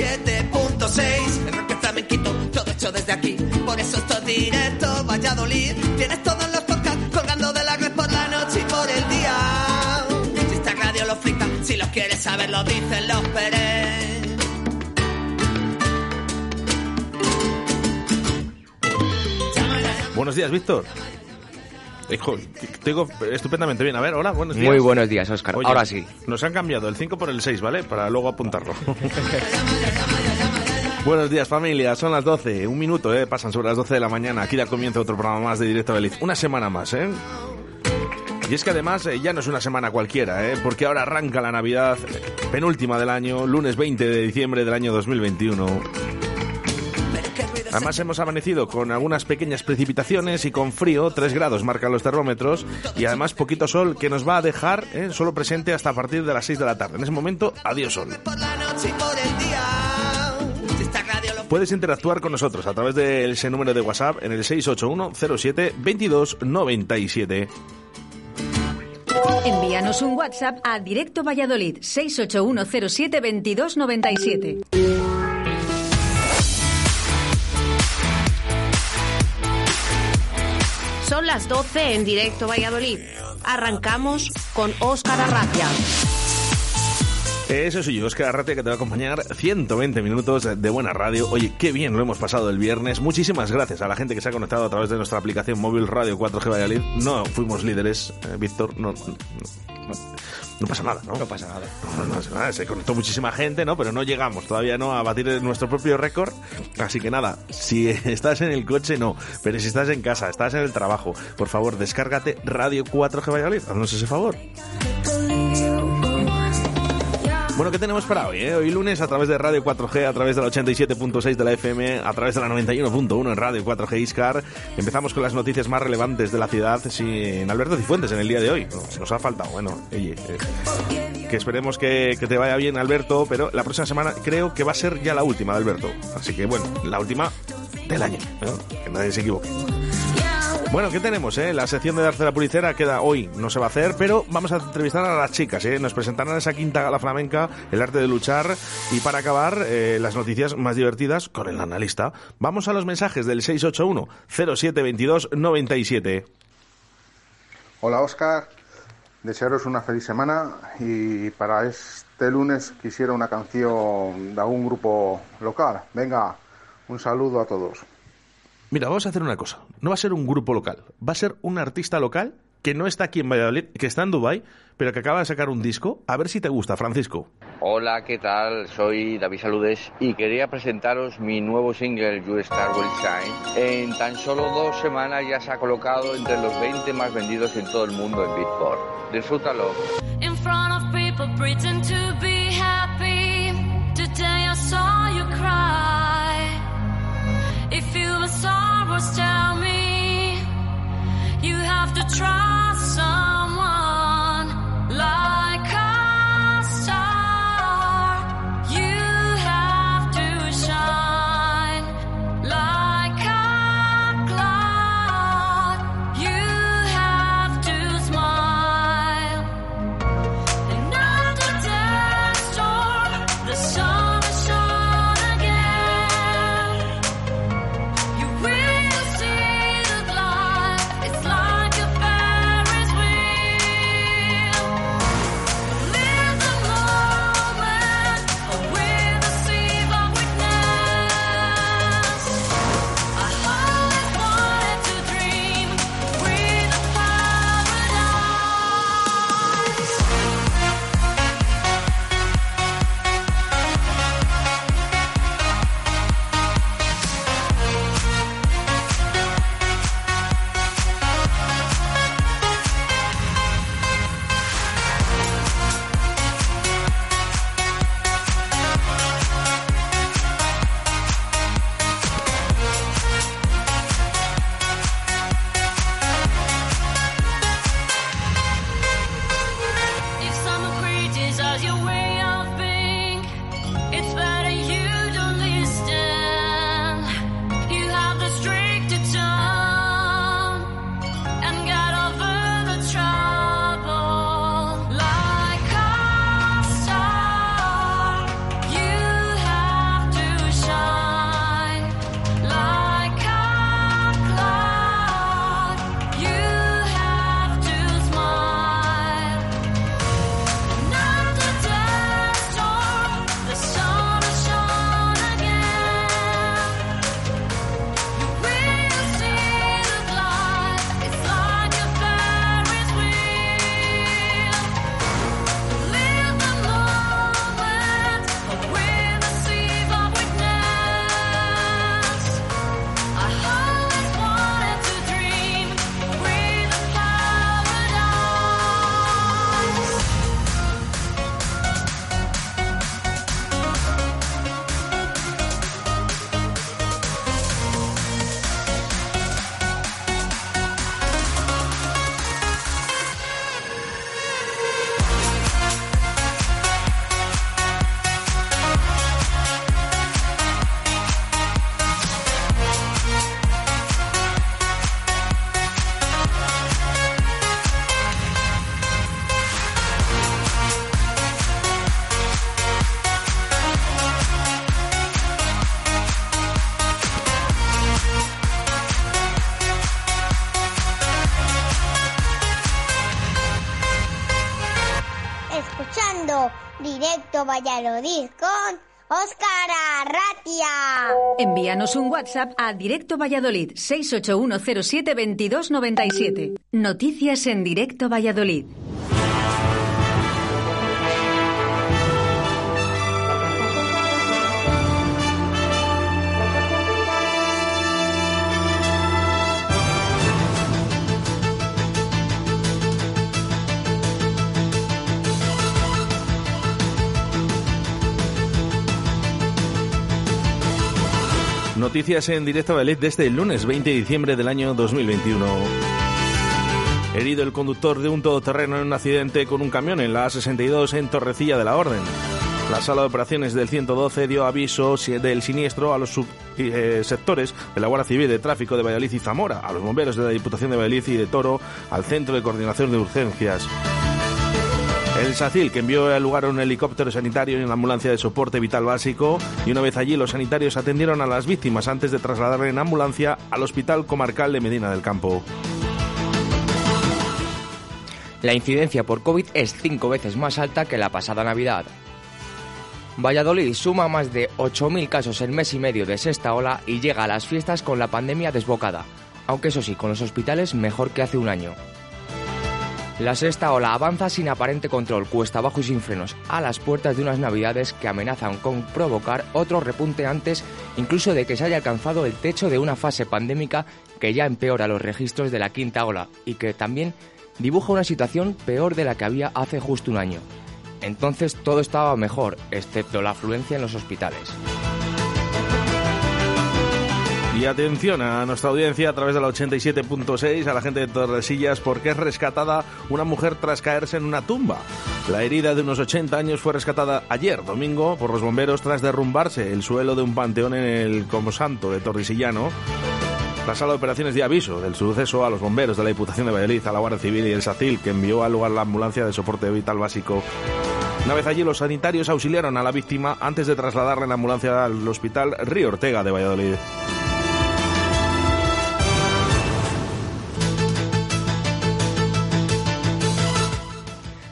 87.6. El rock flamenquito, todo hecho desde aquí. Por eso esto es directo, Valladolid. Tienes todos los podcasts colgando de la red por la noche y por el día. Si esta radio lo flipa, si los quieres saber, lo dicen los Pérez. Buenos días, Víctor. Hijo, te digo estupendamente bien. A ver, hola, buenos días. Muy buenos días, Oscar. Oye, Ahora sí. Nos han cambiado el 5 por el 6, ¿vale? Para luego apuntarlo. Buenos días familia, son las 12, un minuto, ¿eh? pasan sobre las 12 de la mañana, aquí da comienzo otro programa más de Directo Feliz, una semana más, ¿eh? Y es que además eh, ya no es una semana cualquiera, ¿eh? porque ahora arranca la Navidad, eh, penúltima del año, lunes 20 de diciembre del año 2021. Además hemos amanecido con algunas pequeñas precipitaciones y con frío, 3 grados marcan los termómetros y además poquito sol que nos va a dejar ¿eh? solo presente hasta a partir de las 6 de la tarde. En ese momento, adiós sol. Puedes interactuar con nosotros a través de ese número de WhatsApp en el 681 07 22 97. Envíanos un WhatsApp a Directo Valladolid 681072297. Son las 12 en directo Valladolid. Arrancamos con Óscar Arratia. Eso soy yo, Oscar Arratia, que te va a acompañar 120 minutos de buena radio. Oye, qué bien lo hemos pasado el viernes. Muchísimas gracias a la gente que se ha conectado a través de nuestra aplicación móvil Radio 4G Valladolid. No fuimos líderes, eh, Víctor, no- no pasa nada, ¿no? No pasa nada. No, no pasa nada, se conectó muchísima gente, ¿no? Pero no llegamos todavía, ¿no? A batir nuestro propio récord. Así que nada, si estás en el coche, no. Pero si estás en casa, estás en el trabajo, por favor, descárgate Radio 4G Valladolid. Haznos ese favor. Bueno, ¿qué tenemos para hoy? eh? Hoy lunes a través de Radio 4G, a través de la 87.6 de la FM, a través de la 91.1 en Radio 4G Iscar. Empezamos con las noticias más relevantes de la ciudad sin Alberto Cifuentes en el día de hoy. Nos, ha faltado, bueno, oye, eh, que esperemos que, que te vaya bien Alberto, pero la próxima semana creo que va a ser ya la última de Alberto. Así que bueno, la última del año, ¿no? que nadie se equivoque. Bueno, ¿qué tenemos? Eh? La sección de Darce la Pulicera queda hoy, no se va a hacer, pero vamos a entrevistar a las chicas. ¿eh? Nos presentarán esa quinta gala flamenca, el arte de luchar. Y para acabar, eh, las noticias más divertidas con el analista. Vamos a los mensajes del 681 0722 97. Hola Oscar, desearos una feliz semana y para este lunes quisiera una canción de algún grupo local. Venga, un saludo a todos. Mira, vamos a hacer una cosa. No va a ser un grupo local, va a ser un artista local que no está aquí en Valladolid, que está en Dubai, pero que acaba de sacar un disco. A ver si te gusta, Francisco. Hola, ¿qué tal? Soy David Saludes y quería presentaros mi nuevo single You Star Will Shine. En tan solo dos semanas ya se ha colocado entre los 20 más vendidos en todo el mundo en Beatport. Disfrútalo. in front of people pretend to be happy today i saw you cry if you were sorrows tell me you have to trust Valladolid con Óscar Arratia. Envíanos un WhatsApp a Directo Valladolid 681072297. Noticias en Directo Valladolid. Noticias en directo Valladolid desde el lunes 20 de diciembre del año 2021. Herido el conductor de un todoterreno en un accidente con un camión en la A62 en Torrecilla de la Orden. La sala de operaciones del 112 dio aviso del siniestro a los subsectores de la Guardia Civil de Tráfico de Valladolid y Zamora, a los bomberos de la Diputación de Valladolid y de Toro, al Centro de Coordinación de Urgencias. El SACIL, que envió al lugar un helicóptero sanitario y una ambulancia de soporte vital básico, y una vez allí los sanitarios atendieron a las víctimas antes de trasladar en ambulancia al Hospital Comarcal de Medina del Campo. La incidencia por COVID es cinco veces más alta que la pasada Navidad. Valladolid suma más de 8.000 casos en mes y medio de sexta ola y llega a las fiestas con la pandemia desbocada, aunque eso sí, con los hospitales mejor que hace un año. La sexta ola avanza sin aparente control, cuesta abajo y sin frenos, a las puertas de unas navidades que amenazan con provocar otro repunte antes incluso de que se haya alcanzado el techo de una fase pandémica que ya empeora los registros de la quinta ola y que también dibuja una situación peor de la que había hace justo un año. Entonces todo estaba mejor, excepto la afluencia en los hospitales. Y atención a nuestra audiencia a través de la 87.6, a la gente de Torresillas, porque es rescatada una mujer tras caerse en una tumba. La herida de unos 80 años fue rescatada ayer, domingo, por los bomberos tras derrumbarse el suelo de un panteón en el Comosanto de Torresillano. La sala de operaciones de aviso del suceso a los bomberos de la Diputación de Valladolid, a la Guardia Civil y el SACIL, que envió al lugar la ambulancia de soporte vital básico. Una vez allí, los sanitarios auxiliaron a la víctima antes de trasladarla en ambulancia al Hospital Río Ortega de Valladolid.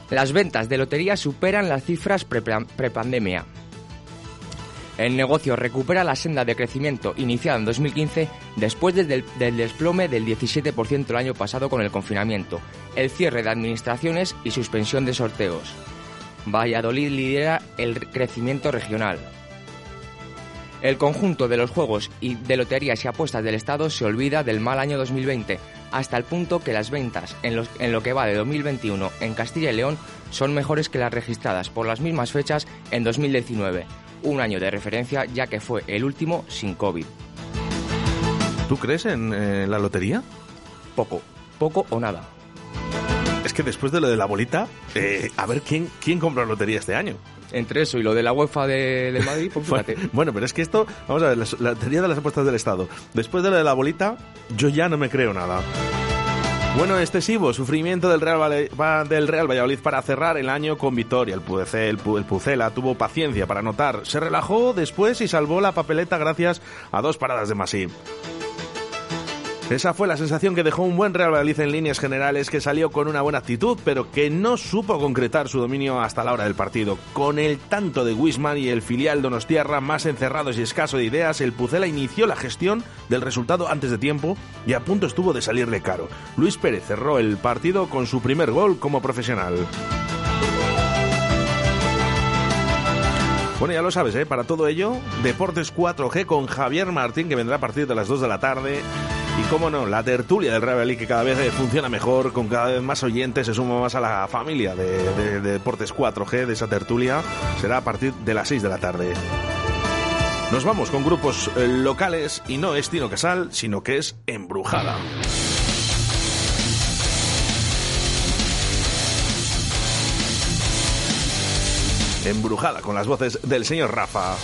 Las ventas de lotería superan las cifras prepandemia. El negocio recupera la senda de crecimiento iniciada en 2015 después del, del, desplome del 17% el año pasado con el confinamiento, el cierre de administraciones y suspensión de sorteos. Valladolid lidera el crecimiento regional. El conjunto de los juegos y de loterías y apuestas del Estado se olvida del mal año 2020, hasta el punto que las ventas en, los, en lo que va de 2021 en Castilla y León son mejores que las registradas por las mismas fechas en 2019, un año de referencia ya que fue el último sin COVID. ¿Tú crees en eh, la lotería? Poco, poco o nada. Es que después de lo de la bolita, eh, a ver quién, quién compra lotería este año. Entre eso y lo de la UEFA de, de Madrid, pues fíjate. bueno, pero es que esto, vamos a ver, la, la teoría de las apuestas del Estado. Después de lo de la bolita, yo ya no me creo nada. Bueno, excesivo sufrimiento del Real, del Real Valladolid para cerrar el año con victoria. El, Puce, el, el Pucela tuvo paciencia para anotar, se relajó después y salvó la papeleta gracias a dos paradas de Masip. Esa fue la sensación que dejó un buen Real Valladolid en líneas generales, que salió con una buena actitud, pero que no supo concretar su dominio hasta la hora del partido. Con el tanto de Wisman y el filial Donostiarra más encerrados y escaso de ideas, el Pucela inició la gestión del resultado antes de tiempo y a punto estuvo de salirle caro. Luis Pérez cerró el partido con su primer gol como profesional. Bueno, ya lo sabes, ¿eh? para todo ello, Deportes 4G con Javier Martín, que vendrá a partir de las 2 de la tarde. Y cómo no, la tertulia del Real que cada vez funciona mejor, con cada vez más oyentes, se suma más a la familia de, de, de Deportes 4G, de esa tertulia, será a partir de las 6 de la tarde. Nos vamos con grupos eh, locales y no es Tino Casal, sino que es Embrujada. Embrujada con las voces del señor Rafa.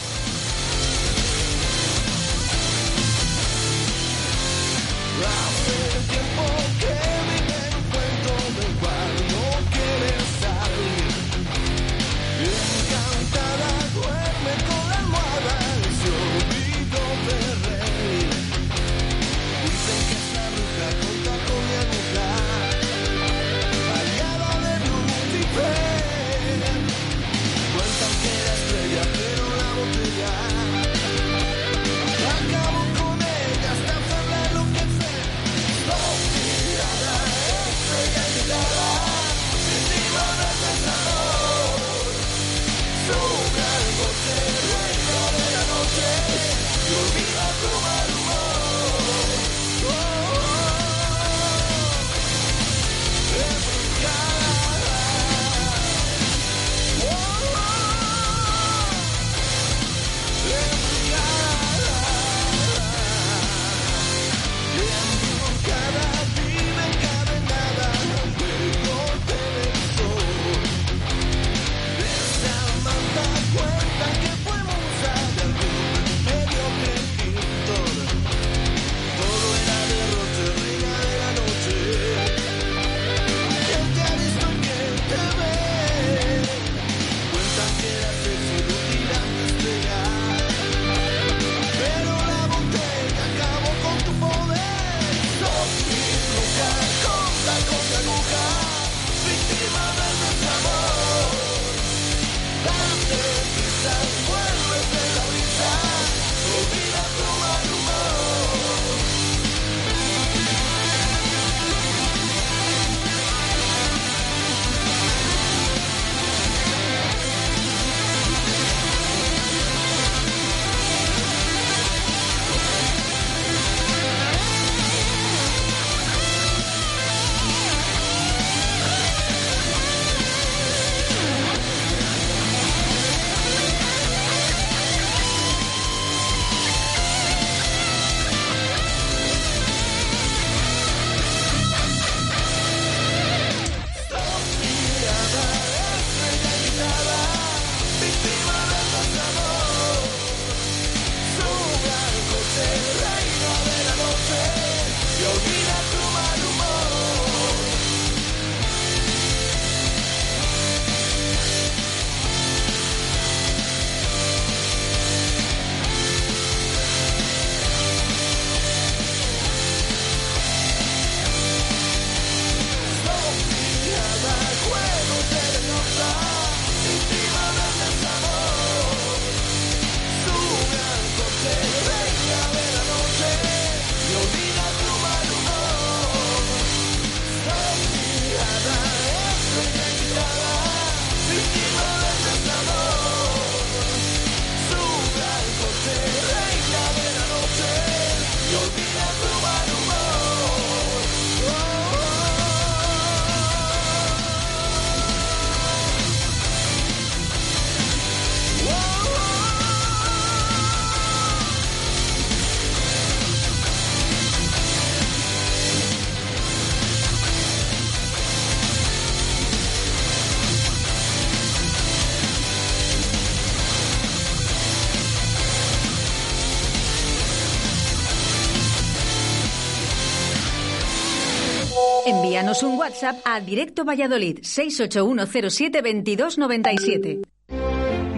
WhatsApp a Directo Valladolid 681072297.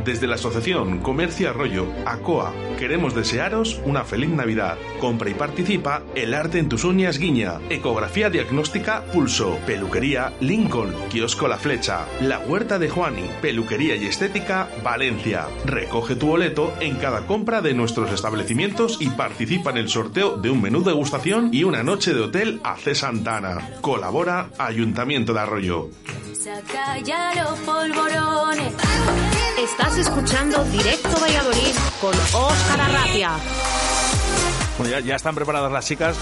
Desde la Asociación Comercio Arroyo, ACOA, queremos desearos una feliz Navidad. Compra y participa El Arte en tus uñas Guiña, Ecografía Diagnóstica Pulso, Peluquería Lincoln, Kiosco La Flecha, La Huerta de Juani, Peluquería y Estética Valencia. Recoge tu boleto en cada compra de nuestros establecimientos y participa en el sorteo de un menú degustación y una noche de hotel a C. Santana. Colabora Ayuntamiento de Arroyo. Saca ya los polvorones. Estás escuchando Directo Valladolid con Óscar Arratia. Bueno, ya, ya están preparadas las chicas.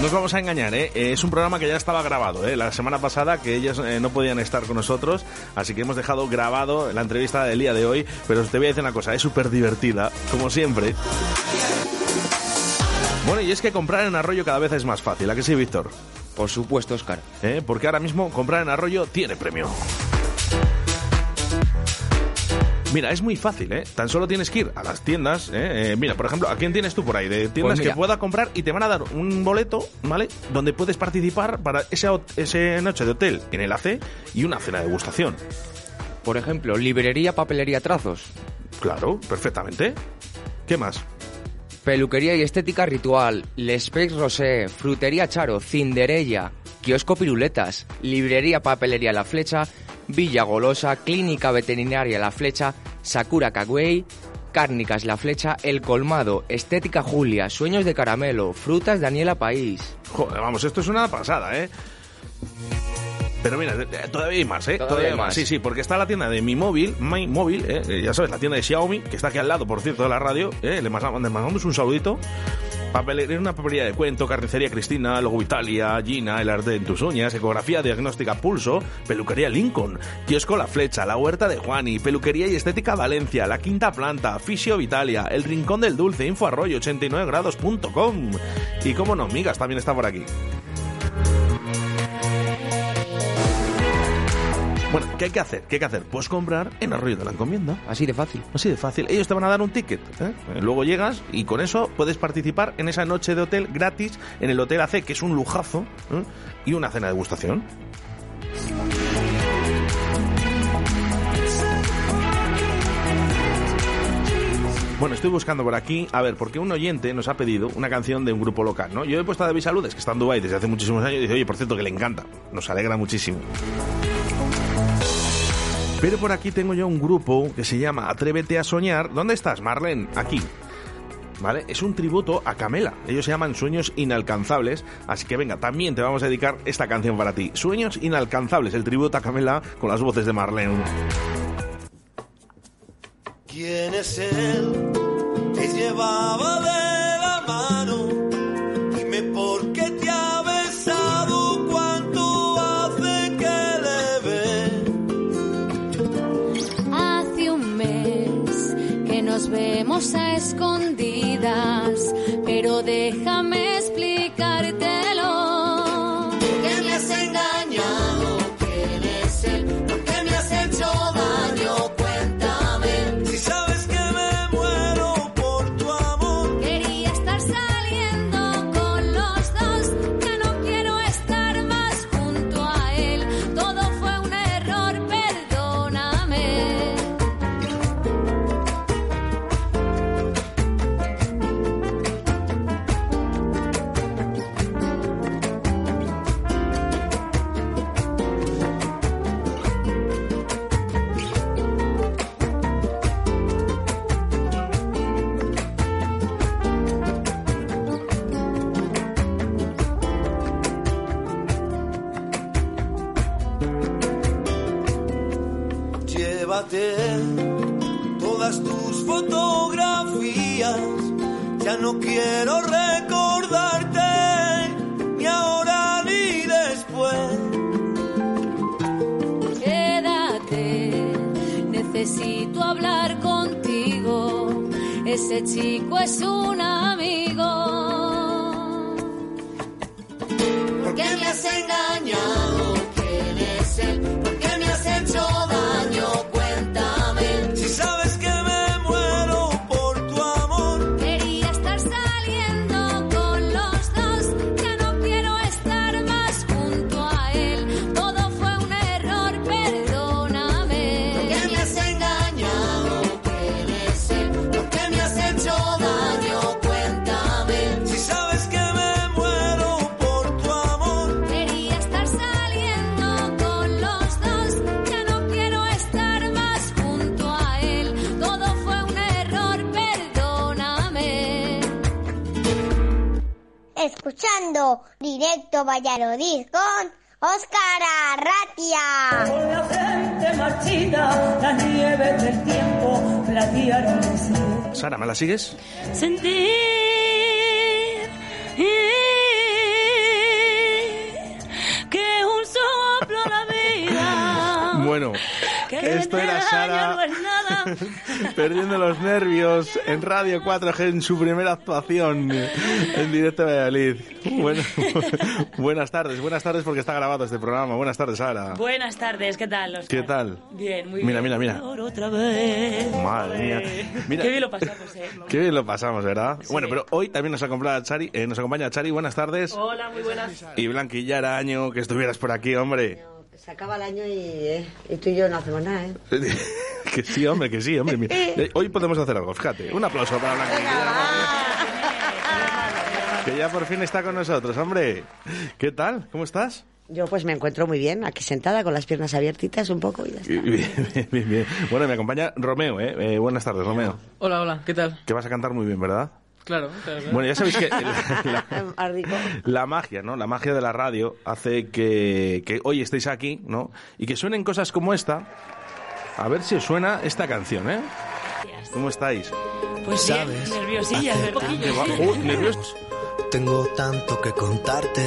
No os vamos a engañar, ¿eh? Eh, es un programa que ya estaba grabado, ¿eh? La semana pasada que ellas eh, no podían estar con nosotros, así que hemos dejado grabado la entrevista del día de hoy. Pero te voy a decir una cosa, es súper divertida, como siempre. Bueno, y es que comprar en Arroyo cada vez es más fácil, ¿a que sí, Víctor? Por supuesto, Oscar. ¿Eh? Porque ahora mismo comprar en Arroyo tiene premio. Mira, es muy fácil, ¿eh? Tan solo tienes que ir a las tiendas, ¿eh? Eh, mira, por ejemplo, ¿a quién tienes tú por ahí? De tiendas Pues que pueda comprar y te van a dar un boleto, ¿vale? Donde puedes participar para esa, ese noche de hotel en el AC y una cena de degustación. Por ejemplo, librería, papelería, trazos. Claro, perfectamente. ¿Qué más? Peluquería y estética ritual, L'Espace Rosé, Frutería Charo, Cinderella, Kiosco Piruletas, Librería Papelería La Flecha, Villa Golosa, Clínica Veterinaria La Flecha, Sakura Kagwei, Cárnicas La Flecha, El Colmado, Estética Julia, Sueños de Caramelo, Frutas Daniela País. Joder, vamos, esto es una pasada, ¿eh? Pero mira, todavía hay más, ¿eh? Todavía hay más. Sí, sí, porque está la tienda de Mi Móvil, My Móvil, ¿eh? Eh, ya sabes, la tienda de Xiaomi, que está aquí al lado, por cierto, de la radio, ¿eh? Le mandamos un saludito. Papelería, una papelería de cuento, carnicería Cristina, Logo Italia, Gina, El Arte en tus uñas, ecografía diagnóstica Pulso, peluquería Lincoln, kiosco La Flecha, La Huerta de Juani, peluquería y estética Valencia, La Quinta Planta, Fisio Vitalia, El Rincón del Dulce, Info Arroyo, 89grados.com. Y cómo no, Migas también está por aquí. Bueno, ¿qué hay que hacer? ¿Qué hay que hacer? Pues comprar en Arroyo de la Encomienda. Así de fácil. Así de fácil. Ellos te van a dar un ticket. ¿eh? Eh, Luego llegas y con eso puedes participar en esa noche de hotel gratis en el Hotel AC, que es un lujazo, ¿eh? y una cena de degustación. Bueno, estoy buscando por aquí, a ver, porque un oyente nos ha pedido una canción de un grupo local, ¿no? Yo he puesto a David Saludes, que está en Dubái desde hace muchísimos años, y dice, oye, por cierto, que le encanta. Nos alegra muchísimo. Pero por aquí tengo yo un grupo que se llama Atrévete a Soñar. ¿Dónde estás, Marlene? Aquí. ¿Vale? Es un tributo a Camela. Ellos se llaman Sueños Inalcanzables. Así que venga, también te vamos a dedicar esta canción para ti. Sueños Inalcanzables, el tributo a Camela con las voces de Marlene. ¿Quién es él? Te llevaba de a escondidas, pero déjame sigues? Sentir que un soplo la vida. Bueno, que esto era Sara perdiendo los nervios en Radio 4G en su primera actuación en directo de Valladolid. Bueno, buenas tardes, buenas tardes porque está grabado este programa. Buenas tardes, Sara. Buenas tardes, ¿qué tal? Óscar? ¿Qué tal? Bien, muy Mira, bien. mira, mira. Por otra vez. Madre mía. Mira. Qué bien lo pasamos, ¿eh? Qué bien lo pasamos, ¿verdad? Bueno, pero hoy también nos acompaña Chari, eh, nos acompaña Chari. Buenas tardes. Hola, muy buenas. Y Blanquilla era año que estuvieras por aquí, hombre. Se acaba el año y, eh, y tú y yo no hacemos nada, ¿eh? que sí, hombre, que sí, hombre. Mira, eh, Hoy podemos hacer algo, fíjate. Un aplauso para Blanquilla. Que ya por fin está con nosotros, hombre. ¿Qué tal? ¿Cómo estás? Yo pues me encuentro muy bien, aquí sentada con las piernas abiertitas un poco y ya está. Bien, bien, bien. Bueno, me acompaña Romeo, ¿eh? Eh, Buenas tardes, Romeo. Hola, hola, ¿qué tal? Que vas a cantar muy bien, ¿verdad? Claro, claro. claro. Bueno, ya sabéis que la, la- Ah, la magia, ¿no? La magia de la radio hace que, que hoy estéis aquí, ¿no? Y que suenen cosas como esta. A ver si os suena esta canción, ¿eh? ¿Cómo estáis? Pues bien, nerviosillas, ¿verdad? Va- uh, nerviosos. Tengo tanto que contarte.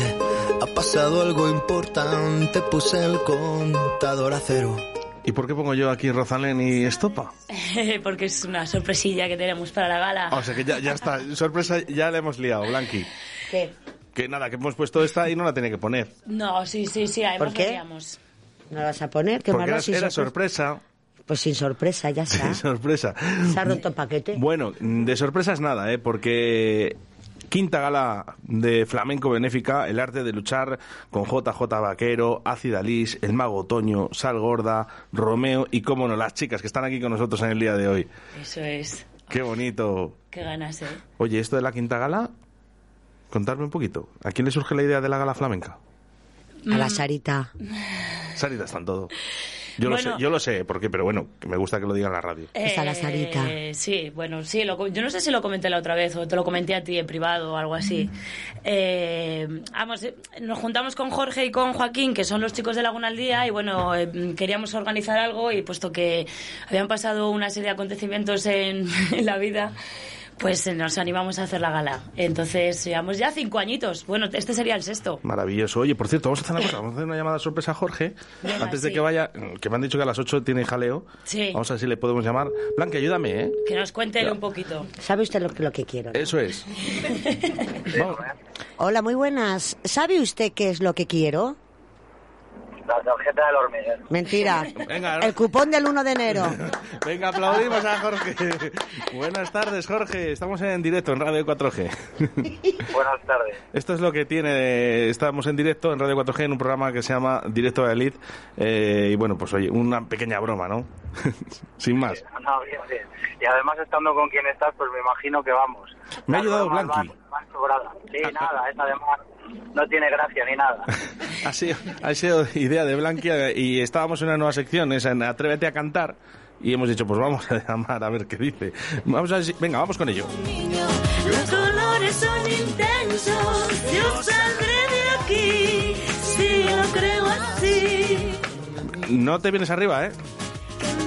Ha pasado algo importante. Puse el contador a cero. ¿Y por qué pongo yo aquí Rosalén y Estopa? Porque es una sorpresilla que tenemos para la gala. O sea que ya, ya está. Sorpresa, ya la hemos liado, Blanqui. ¿Qué? Que nada, que hemos puesto esta y no la tenía que poner. No, sí, sí, sí, además ¿Por qué? ¿No la vas a poner? ¿Qué Porque malo, era, sin era sorpresa? sorpresa. Pues sin sorpresa, ya está. Sí, sorpresa. Se ha roto el paquete. Bueno, de sorpresas nada, ¿eh? Porque quinta gala de flamenco benéfica, el arte de luchar con JJ Vaquero, Ácida Lis, el mago Otoño, Sal Gorda, Romeo y, cómo no, las chicas que están aquí con nosotros en el día de hoy. Eso es. Qué bonito. Qué ganas, ¿eh? Oye, esto de la quinta gala, contarme un poquito. ¿A quién le surge la idea de la gala flamenca? A la Sarita. Sarita está en todo. Yo lo sé, yo lo sé, porque, pero bueno, que me gusta que lo diga en la radio. Está la Sarita. Eh, sí, bueno, sí. lo yo no sé si lo comenté la otra vez o te lo comenté a ti en privado o algo así. Eh, vamos, eh, nos juntamos con Jorge y con Joaquín, que son los chicos de Laguna al Día, y bueno, eh, queríamos organizar algo y puesto que habían pasado una serie de acontecimientos en, en la vida. Pues eh, nos animamos a hacer la gala. Entonces, llevamos ya cinco añitos. Bueno, este sería el sexto. Maravilloso. Oye, por cierto, vamos a hacer una cosa. Vamos a hacer una llamada sorpresa a Jorge. Venga, antes de sí. que vaya, que me han dicho que a las 8 tiene jaleo. Sí. Vamos a ver si le podemos llamar. Blanca, ayúdame, ¿eh? Que nos cuente un poquito. ¿Sabe usted lo que, lo que quiero? no? Eso es. Vamos. Hola, muy buenas. ¿Sabe usted qué es lo que quiero? La tarjeta del hormiguero. Mentira. Venga, El cupón del 1 de enero. Venga, aplaudimos a Jorge. Buenas tardes, Jorge. Estamos en directo en Radio 4G. Buenas tardes. Esto es lo que tiene. Estamos en directo en Radio 4G en un programa que se llama Directo de Elite. Eh, y bueno, pues oye, una pequeña broma, ¿no? Sin más. No, bien, bien. Y además estando con quien estás, pues me imagino que vamos. Me ha ayudado Blanqui. van- van sobradas. Sí, nada, es además no tiene gracia ni nada. Ha sido, ha sido idea de Blanquia y estábamos en una nueva sección, esa en Atrévete a cantar. Y hemos dicho, pues vamos a llamar a ver qué dice. Vamos a ver si- Venga, vamos con ello. Los colores son intensos, yo saldré de aquí, si lo creo así. No te vienes arriba, ¿eh?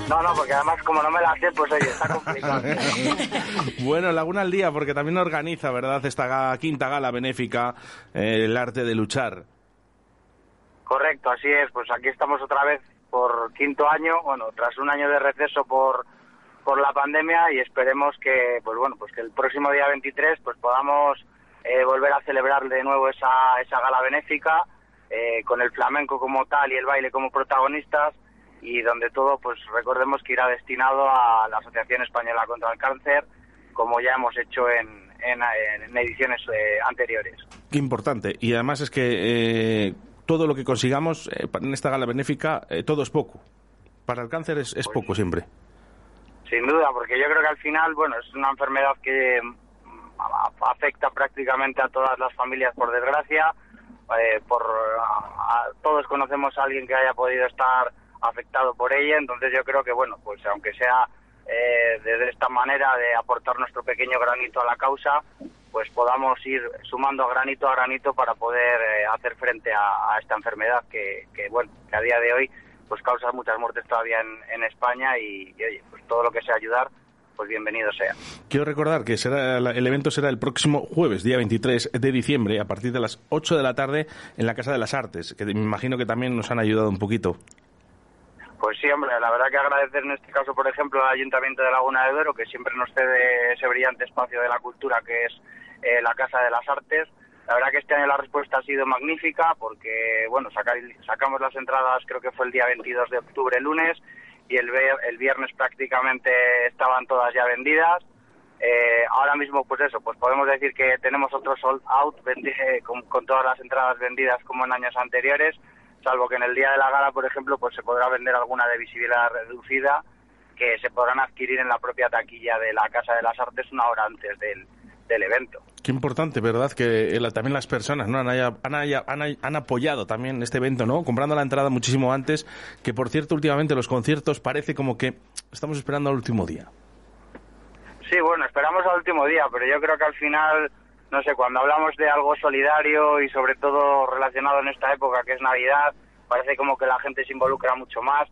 No, no, porque además como no me la sé, pues oye, está complicado. Bueno, Laguna al Día, porque también organiza, ¿verdad?, esta quinta gala benéfica, eh, el arte de luchar. Correcto, así es. Pues aquí estamos otra vez por quinto año, bueno, tras un año de receso por por la pandemia y esperemos que, pues bueno, pues que el próximo día 23 pues podamos eh, volver a celebrar de nuevo esa, esa gala benéfica eh, con el flamenco como tal y el baile como protagonistas y donde todo, pues recordemos que irá destinado a la Asociación Española contra el Cáncer, como ya hemos hecho en, en, en ediciones eh, anteriores. Importante. Y además es que eh, todo lo que consigamos eh, en esta gala benéfica, eh, todo es poco. Para el cáncer es, es poco siempre. Sin duda, porque yo creo que al final, bueno, es una enfermedad que mm, afecta prácticamente a todas las familias, por desgracia. Eh, por a- a- todos conocemos a alguien que haya podido estar afectado por ella, entonces yo creo que, bueno, pues aunque sea eh, de esta manera de aportar nuestro pequeño granito a la causa, pues podamos ir sumando granito a granito para poder eh, hacer frente a, esta enfermedad que, que, bueno, que a día de hoy pues causa muchas muertes todavía en, España y, y, oye, pues todo lo que sea ayudar, pues bienvenido sea. Quiero recordar que será el evento será el próximo jueves, día 23 de diciembre, a partir de las 8 de la tarde en la Casa de las Artes, que me imagino que también nos han ayudado un poquito. Pues sí, hombre, la verdad que agradecer en este caso, por ejemplo, al Ayuntamiento de Laguna de Duero, que siempre nos cede ese brillante espacio de la cultura que es eh, la Casa de las Artes. La verdad que este año la respuesta ha sido magnífica porque, bueno, sacamos las entradas creo que fue el día 22 de octubre, lunes, y el, el viernes prácticamente estaban todas ya vendidas. Eh, ahora mismo, pues eso, pues podemos decir que tenemos otro sold out eh, con, con todas las entradas vendidas como en años anteriores, salvo que en el día de la gala, por ejemplo, pues se podrá vender alguna de visibilidad reducida que se podrán adquirir en la propia taquilla de la Casa de las Artes una hora antes del, del evento. Qué importante, ¿verdad? Que el- también las personas ¿no? han, haya- han, han, han apoyado también este evento, ¿no? Comprando la entrada muchísimo antes, que por cierto, últimamente los conciertos parece como que estamos esperando al último día. Sí, bueno, esperamos al último día, pero yo creo que al final, no sé, cuando hablamos de algo solidario y sobre todo relacionado en esta época que es Navidad, parece como que la gente se involucra mucho más.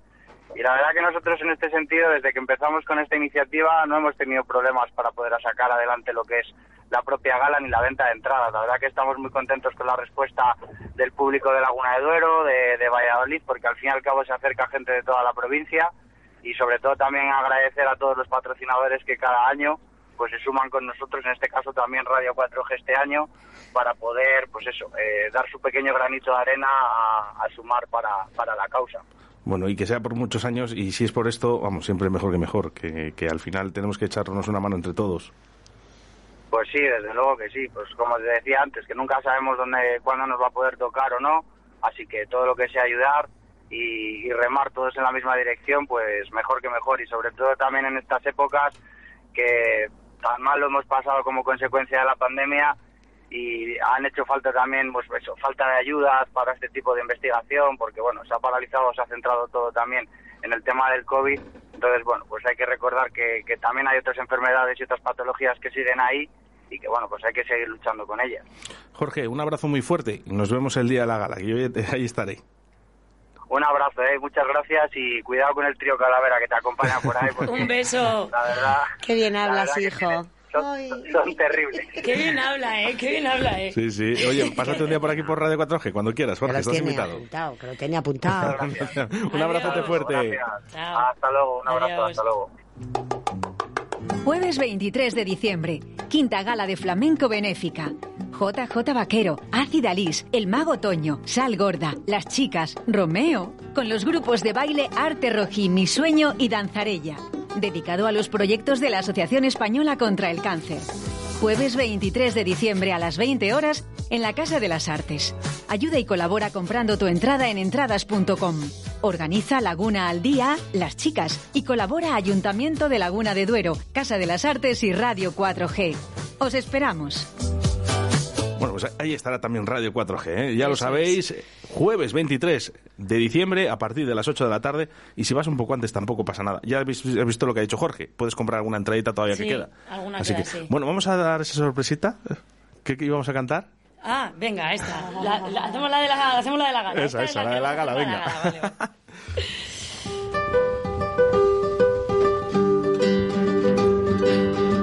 Y la verdad que nosotros en este sentido, desde que empezamos con esta iniciativa, no hemos tenido problemas para poder sacar adelante lo que es la propia gala ni la venta de entradas. La verdad que estamos muy contentos con la respuesta del público de Laguna de Duero, de, de Valladolid, porque al fin y al cabo se acerca gente de toda la provincia y sobre todo también agradecer a todos los patrocinadores que cada año pues se suman con nosotros, en este caso también Radio 4G este año, para poder, pues eso, eh, dar su pequeño granito de arena a, a sumar para, para la causa. Bueno, y que sea por muchos años, y si es por esto, vamos, siempre mejor que mejor, que, que al final tenemos que echarnos una mano entre todos. Pues sí, desde luego que sí. Pues como te decía antes, que nunca sabemos dónde, cuándo nos va a poder tocar o no. Así que todo lo que sea ayudar y, y remar todos en la misma dirección, pues mejor que mejor. Y sobre todo también en estas épocas que tan mal lo hemos pasado como consecuencia de la pandemia y han hecho falta también, pues eso, falta de ayudas para este tipo de investigación, porque bueno, se ha paralizado, se ha centrado todo también en el tema del COVID. Entonces, bueno, pues hay que recordar que, que también hay otras enfermedades y otras patologías que siguen ahí y que bueno, pues hay que seguir luchando con ellas. Jorge, un abrazo muy fuerte nos vemos el día de la gala, que yo ahí estaré. Un abrazo, ¿eh? muchas gracias y cuidado con el trío Calavera que te acompaña por ahí. porque Un beso. La verdad. Qué bien la hablas, hijo. Son, son terribles. Qué bien habla, ¿eh? Qué bien habla, ¿eh? Sí, sí. Oye, pásate un día por aquí por Radio 4G, cuando quieras, Jorge, estás invitado. apuntado, que lo tiene apuntado. un abrazote fuerte. Hasta luego, un abrazo, Adiós. hasta luego. Jueves 23 de diciembre, quinta gala de flamenco benéfica. JJ Vaquero, Ácida Lis, El Mago Toño, Sal Gorda, Las Chicas, Romeo, con los grupos de baile Arte Rojí, Mi Sueño y Danzarella. Dedicado a los proyectos de la Asociación Española contra el Cáncer. Jueves 23 de diciembre a las 20 horas en la Casa de las Artes. Ayuda y colabora comprando tu entrada en entradas.com. Organiza Laguna al Día, Las Chicas y colabora Ayuntamiento de Laguna de Duero, Casa de las Artes y Radio 4G. Os esperamos. Bueno, pues ahí estará también Radio 4G, ¿eh? ya lo sabéis, jueves 23 de diciembre a partir de las 8 de la tarde y si vas un poco antes tampoco pasa nada. Ya habéis has visto lo que ha dicho Jorge, puedes comprar alguna entradita todavía Sí, que queda. alguna Así queda, que, sí. bueno, vamos a dar esa sorpresita. ¿Qué, qué íbamos a cantar? Ah, venga, esta. La- la- hacemos la de la, hacemos la de la gala. Esa, Esta es esa, la que de la gala, venga. vale, vale.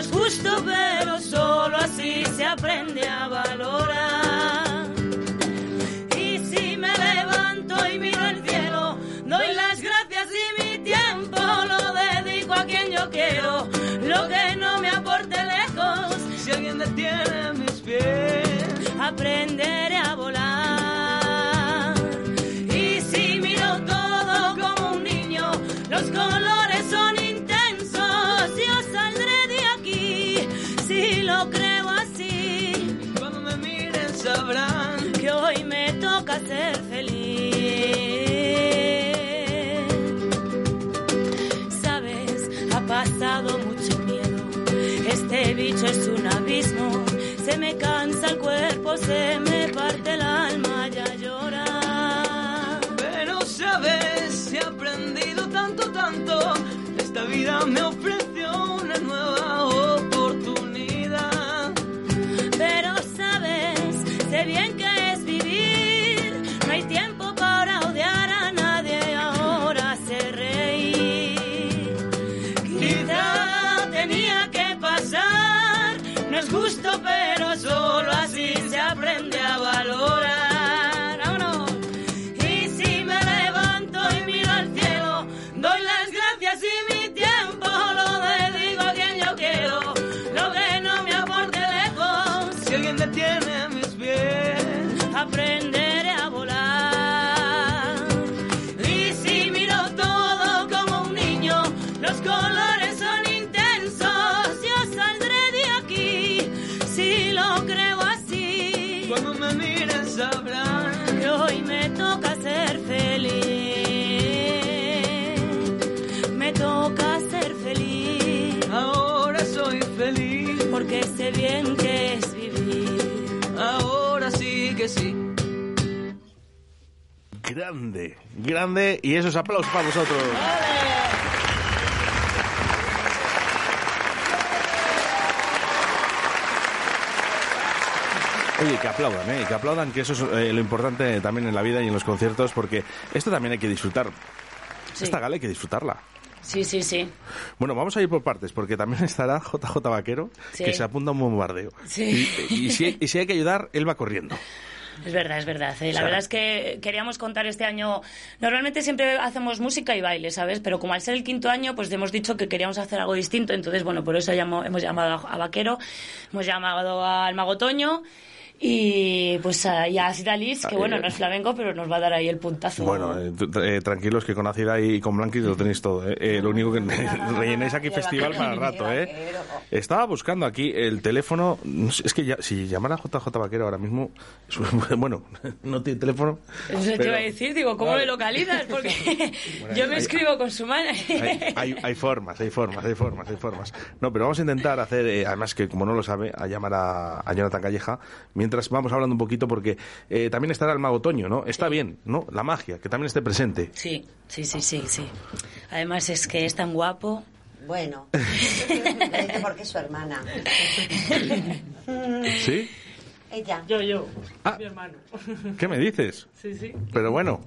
es justo, pero solo así se aprende a valorar. Y si me levanto y miro el cielo, doy las gracias y mi tiempo lo dedico a quien yo quiero. Lo que no me aporte lejos, Si alguien detiene mis pies, aprenderé el Grande, grande. Y esos aplausos para vosotros. Oye, que aplaudan, ¿eh? Que aplaudan, que eso es eh, lo importante también en la vida y en los conciertos, porque esto también hay que disfrutar. Sí. Esta gala hay que disfrutarla. Sí, sí, sí. Bueno, vamos a ir por partes, porque también estará JJ Vaquero, Sí. que se apunta a un bombardeo. Sí. Y, y si, y si hay que ayudar, él va corriendo. Es verdad, es verdad. eh. La verdad es que queríamos contar este año. Normalmente siempre hacemos música y baile, ¿sabes? Pero como al ser el quinto año, pues hemos dicho que queríamos hacer algo distinto. Entonces, bueno, por eso llamo- hemos llamado a Vaquero, hemos llamado al Mago Toño y pues y a Sidalis, que Ah, bueno, eh, no es flamenco, pero nos va a dar ahí el puntazo. Bueno, eh, eh, tranquilos que con Acida y con Blanqui lo tenéis todo. eh. Eh, lo único que rellenáis aquí festival para el rato. ¿eh? Estaba buscando aquí el teléfono. Es que ya- si llamara JJ Vaquero ahora mismo, bueno, no tiene teléfono. Eso te iba a decir, digo, ¿cómo me localizas? Porque yo me escribo con su mano. hay, hay- hay formas, hay formas, hay formas, hay formas. No, pero vamos a intentar hacer, eh, además que como no lo sabe, a llamar a, a Jonathan Calleja, mientras vamos hablando un poquito, porque eh, también estará el mago Toño, ¿no? Está bien, ¿no? La magia, que también esté presente. Sí, sí, sí, sí, sí. Además es que es tan guapo. Bueno, porque es su hermana. ¿Sí? Ella. Yo, yo. Ah. Mi hermano. ¿Qué me dices? Sí, sí. Pero bueno,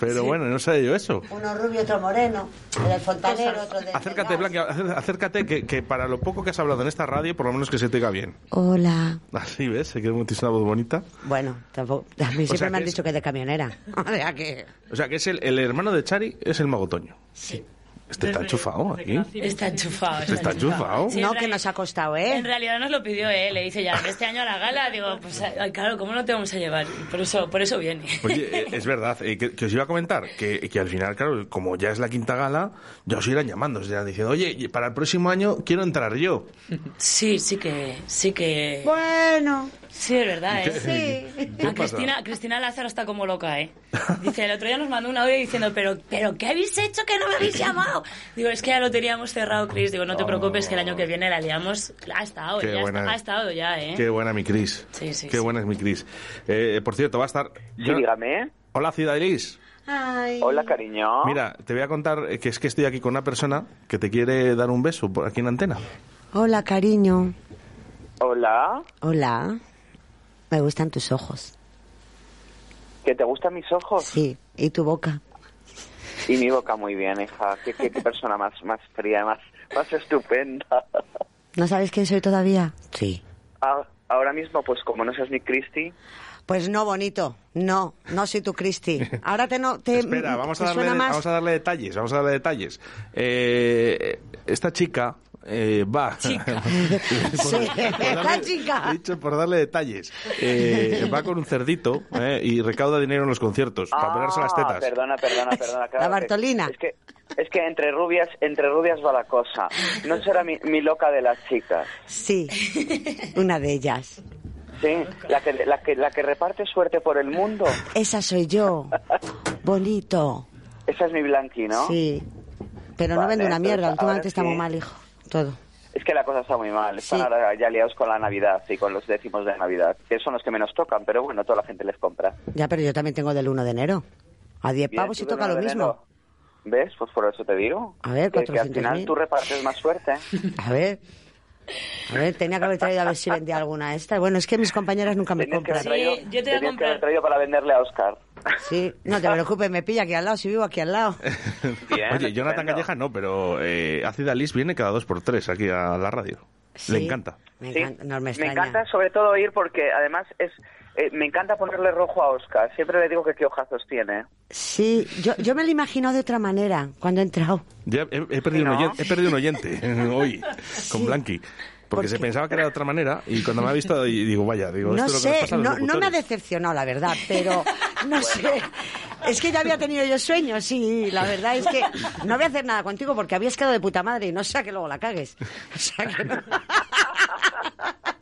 pero bueno, no sé yo eso. Uno rubio, otro moreno. El del fontanero, otro del... Acércate, Blanca, acé- acércate, que, que para lo poco que has hablado en esta radio, por lo menos que se te oiga bien. Hola. Así ves, sé que tienes una voz bonita. Bueno, tampoco, a mí O siempre sea me han que es- dicho que de camionera. O sea que... O sea, que es el, el hermano de Chari, es el mago Toño. Sí. Este está enchufado aquí. Está enchufado. Está enchufado. Sí, no, que nos ha costado, ¿eh? En realidad nos lo pidió él, le dice ya, este año a la gala, digo, pues ay, claro, ¿cómo no te vamos a llevar? Por eso, por eso viene. Oye, eh, es verdad, eh, que, que os iba a comentar que, que al final, claro, como ya es la quinta gala, ya os irán llamando, os irán diciendo, oye, para el próximo año quiero entrar yo. Sí, sí que, sí que. Bueno. Sí, es verdad, ¿Qué- ¿eh? qué A? Cristina, Cristina Lázaro está como loca, ¿eh? Dice, el otro día nos mandó un audio diciendo, pero, pero ¿qué habéis hecho que no me habéis llamado? Digo, es que ya lo teníamos cerrado, Cris. Digo, no te preocupes que el año que viene la liamos. Ha estado, Qué ya buena está- ha es. estado ya, ¿eh? Qué buena mi Cris. Sí, sí, Qué sí. buena es mi Cris. Eh, por cierto, va a estar... Sí, dígame. Hola, Cidalis. Hola, cariño. Mira, te voy a contar eh, que es que estoy aquí con una persona que te quiere dar un beso por aquí en antena. Hola, cariño. Hola. Hola. Me gustan tus ojos. ¿Que te gustan mis ojos? Sí, y tu boca. Y mi boca muy bien, hija. Qué, qué, qué persona más, más fría, más, más estupenda. ¿No sabes quién soy todavía? Sí. Ah, ahora mismo, pues como no seas mi Cristi, Pues no, bonito. No, no soy tu Cristi. Ahora te no te, Espera, vamos a, darle, suena más. vamos a darle detalles, vamos a darle detalles. Eh, esta chica eh, va... Chica. Por- Sí, por darle- chica. He dicho por darle detalles. Eh, va con un cerdito eh, y recauda dinero en los conciertos para operarse las Ah, tetas. Perdona, perdona, perdona. claro La Bartolina. Es que, es que entre rubias, entre rubias va la cosa. No será mi, mi loca de las chicas. Sí, una de ellas. Sí, la que, la que, la que reparte suerte por el mundo. Esa soy yo. Bonito. Esa es mi Blanqui, ¿no? Sí. Pero no Vale, vende una entonces, mierda, últimamente ahora está muy sí. mal, hijo. Todo. Es que la cosa está muy mal. Están Sí. ahora ya liados con la Navidad y con los décimos de Navidad, que son los que menos tocan, pero bueno, toda la gente les compra. Ya, pero yo también tengo del 1 de enero. A 10 Bien, pavos y toca lo mismo. ¿Ves? Pues por eso te digo. A ver, que, que al 400.000. final tú repartes más suerte. A ver. A ver, tenía que haber traído a ver si vendía alguna esta. Bueno, es que mis compañeras nunca me Tenías que compran. traído, tenías que haber traído para venderle a Oscar. Sí, no te preocupes, me pilla aquí al lado, si vivo aquí al lado. Oye, Jonathan Calleja no, pero eh, Ácida Liz viene cada dos por tres aquí a la radio. Le encanta. Me Sí, encanta, no me encanta sobre todo oír porque además es eh, me encanta ponerle rojo a Oscar. Siempre le digo que qué ojazos tiene. Sí, yo, yo me lo imagino de otra manera cuando he entrado. Ya he, he perdido, ¿no? un oyente, he perdido un oyente hoy con Blanqui. Porque se pensaba que era de otra manera y cuando me ha visto y digo, vaya, digo, No esto es lo que nos sé, pasa no, no me ha decepcionado, la verdad, pero no sé. Es que ya había tenido yo sueños, sí, la verdad es que no voy a hacer nada contigo porque habías quedado de puta madre y no sea que luego la cagues. O sea que no.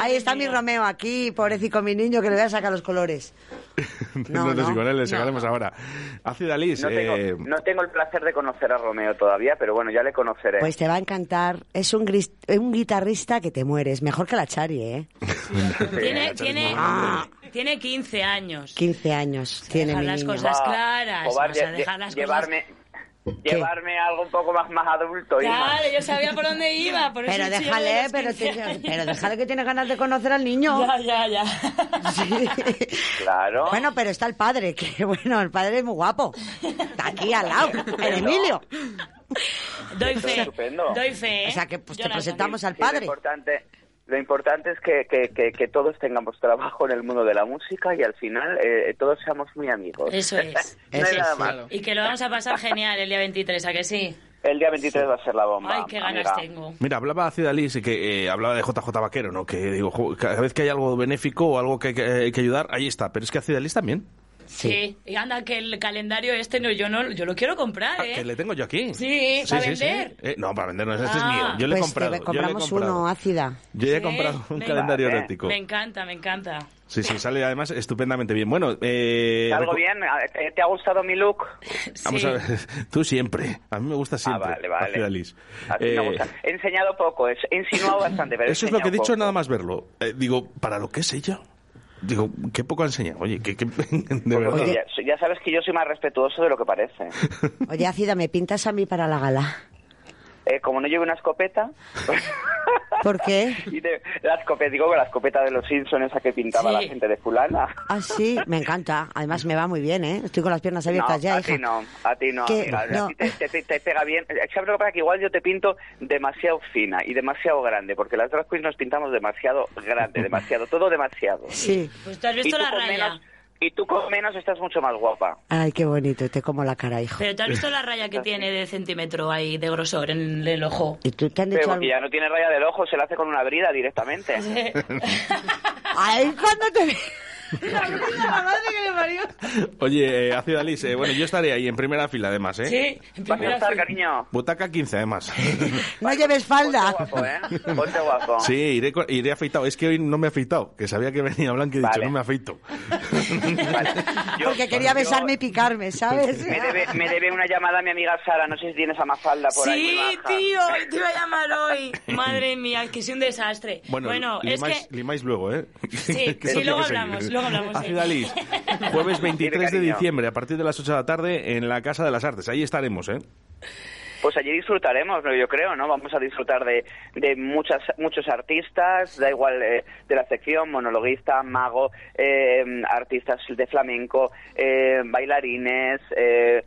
Ahí está mi Romeo aquí, pobrecito mi niño, que le voy a sacar los colores. No, no, no, él le no. sacaremos ahora. Ácida Liz, No tengo, eh, no tengo el placer de conocer a Romeo todavía, pero bueno, ya le conoceré. Pues te va a encantar. Es un, gris- un guitarrista que te mueres. Mejor que la Chari, ¿eh? Tiene, tiene, Ah. tiene 15 años. 15 años tiene Dejar mi las niño. cosas claras. Joder, vas a lle- dejar las llevarme, llevarme algo un poco más, más adulto. Claro, yo sabía por dónde iba. Por Pero déjale, pero, 15 te- pero déjale que tiene ganas de conocer al niño. Ya, ya, ya. Claro. Bueno, pero está el padre, que bueno, el padre es muy guapo. Está aquí al lado, el Emilio. Doy es fe. estupendo. Doy fe. ¿eh? O sea que pues te presentamos al Sí, padre. importante, lo importante es que, que, que, que todos tengamos trabajo en el mundo de la música y al final eh, todos seamos muy amigos. Eso es. no hay nada más. Y que lo vamos a pasar genial el día 23, ¿a que sí? El día 23 va a ser la bomba. Ay, qué ganas amiga. tengo. Mira, hablaba y que eh, hablaba de JJ Vaquero, ¿no? Que digo, cada vez que hay algo benéfico o algo que hay que, hay que ayudar, ahí está. Pero es que Ácida Liz también. Sí. Y anda, que el calendario este no, yo no, yo lo quiero comprar, Ah, ¿eh? que le tengo yo aquí. Sí, ¿para vender? Eh, no, para vender no, este es Ah. mío. Yo le he Pues comprado. te yo le he compramos comprado. uno, ácida. Yo he Sí, comprado un me- calendario erótico. Me encanta, me encanta. Sí, sí, sale además estupendamente bien. Bueno, eh, ¿Algo bien? ¿Te, ha gustado mi look? Vamos a ver, tú siempre. A mí me gusta siempre. Ah, vale, vale. Liz. A ti me Eh, gusta. He enseñado poco, he insinuado bastante, pero Eso es lo que he dicho poco. nada más verlo. Eh, digo, para lo que es ella. Digo, qué poco ha enseñado. Oye, que, que- de Pues, verdad. oye, ya, ya sabes que yo soy más respetuoso de lo que parece. Oye, ácida, ¿me pintas a mí para la gala? Eh, como no llevo una escopeta... ¿Por qué? y de- la escopeta, digo, la escopeta de los Simpsons, esa que pintaba Sí. la gente de fulana. Ah, sí, me encanta. Además me va muy bien, ¿eh? Estoy con las piernas No, abiertas ya, a hija. ti no, a ti no, ¿Qué? amiga. No. A ti te, te- te- te pega bien. ¿Sabes lo que pasa? Que igual yo te pinto demasiado fina y demasiado grande, porque las drag queens nos pintamos demasiado grande, demasiado, todo demasiado. Sí. Pues tú has visto la raya. menos- y tú con menos estás mucho más guapa. Ay, qué bonito, te como la cara, hijo. Pero tú has visto la raya que tiene de centímetro ahí de grosor en el ojo. ¿Y tú te han Pero dicho porque algo? ya no tiene raya del ojo, se la hace con una brida directamente. Ay, cuando te... La madre que me parió. Oye, eh, Ácida Liz, eh, bueno, yo estaré ahí en primera fila además, ¿eh? Sí, en primera estar, fila. cariño. Butaca 15 además. No lleves falda. Guapo, ¿eh? Ponte guapo. Sí, iré, iré afeitado. Es que hoy no me he afeitado, que sabía que venía Blanca y he dicho, Vale. no me afeito. Yo- Porque quería yo- besarme y picarme, ¿sabes? Me debe, me debe una llamada a mi amiga Sara, no sé si tienes a Mafalda por ahí. Sí, muy baja. tío, te iba a llamar hoy. Madre mía, que es un desastre. Bueno, Bueno, es limáis, que... limáis luego, ¿eh? Sí, Que sí, luego hablamos. Luego hablamos, jueves 23 de diciembre, a partir de las 8 de la tarde, en la Casa de las Artes. Ahí estaremos, ¿eh? Pues allí disfrutaremos, ¿no? yo creo, ¿no? Vamos a disfrutar de, de muchas, muchos artistas, da igual eh, de la sección, monologuista, mago, eh, artistas de flamenco, eh, bailarines, eh,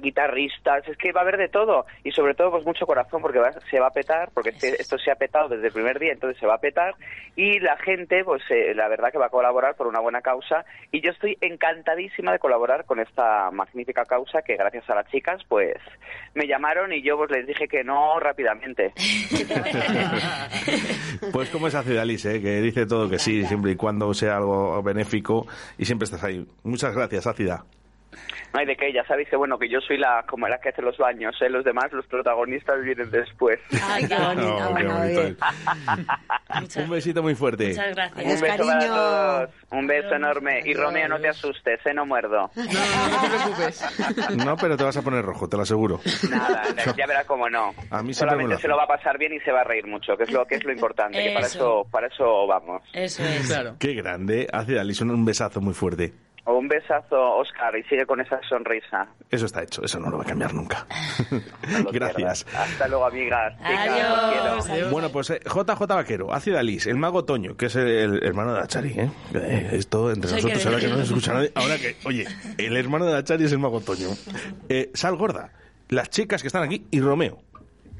guitarristas, es que va a haber de todo y sobre todo pues mucho corazón porque va- se va a petar, porque este- esto se ha petado desde el primer día, entonces se va a petar y la gente pues eh, la verdad que va a colaborar por una buena causa y yo estoy encantadísima de colaborar con esta magnífica causa que gracias a las chicas pues me llamaron y yo pues les dije que no rápidamente. Pues como es Ácida Liz, ¿eh? Que dice todo que sí, siempre y cuando sea algo benéfico y siempre estás ahí. Muchas gracias, Ácida. No hay de qué, ya sabéis que bueno, que yo soy la como la que hace los baños, ¿eh? los demás, los protagonistas vienen después. Ay, qué bonito. No, qué bonito. Un besito muy fuerte. Muchas Un gracias. beso para todos, un beso enorme. Y Romeo, no te asustes, ¿eh? no muerdo. No, pero te vas a poner rojo, te lo aseguro. Nada, ya verá cómo no. A mí me Solamente se lo va a pasar bien y se va a reír mucho, que es lo que es lo importante, que para Eso. para eso vamos. Eso es. Qué grande. Hace Alison un besazo muy fuerte. Un besazo, Oscar, y sigue con esa sonrisa. Eso está hecho, eso no lo va a cambiar nunca. Gracias. Hasta luego, amigas. Chicas, quiero. Bueno, pues eh, JJ Vaquero, Ácida Liz, el mago Toño, que es el hermano de Achari, ¿eh? Eh, Esto entre nosotros, que ahora que no nos escucha nadie. Ahora que, oye, el hermano de Achari es el mago Toño. Eh, Sal Gorda, las chicas que están aquí y Romeo,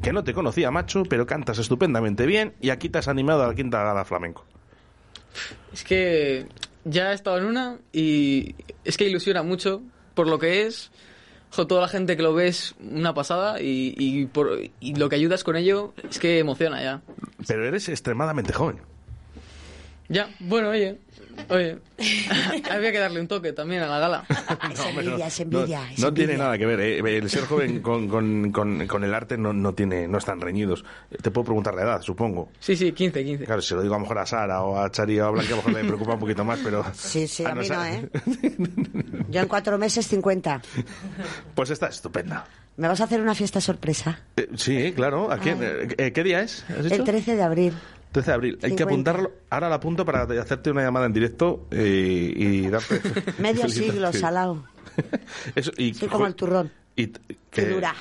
que no te conocía, macho, pero cantas estupendamente bien y aquí te has animado a la quinta gala flamenco. Es que ya he estado en una y es que ilusiona mucho por lo que es. Jo, toda la gente que lo ve es una pasada y, y por, y lo que ayudas con ello es que emociona ya. Pero eres extremadamente joven. Ya, bueno, oye, oye, había que darle un toque también a la gala. Es envidia, es envidia. No, es no tiene envidia. nada que ver. ¿eh? El ser joven con, con- con- con el arte no, no tiene, no están reñidos. Te puedo preguntar la edad, supongo. Sí, sí, 15, 15. Claro, si lo digo a lo mejor a Sara o a Chari o a Blanca, a lo mejor me preocupa un poquito más, pero... Sí, sí, a mí no, ¿eh? Yo en cuatro meses 50. Pues está estupenda. ¿Me vas a hacer una fiesta sorpresa? Eh, sí, claro. ¿A quién? Eh, ¿Qué día es? ¿Has dicho? El 13 de abril. 13 de abril. Hay que 50. apuntarlo. Ahora lo apunto para hacerte una llamada en directo eh, y darte... Medio siglo, salado. Eso, y, Soy como el turrón. y Que dura.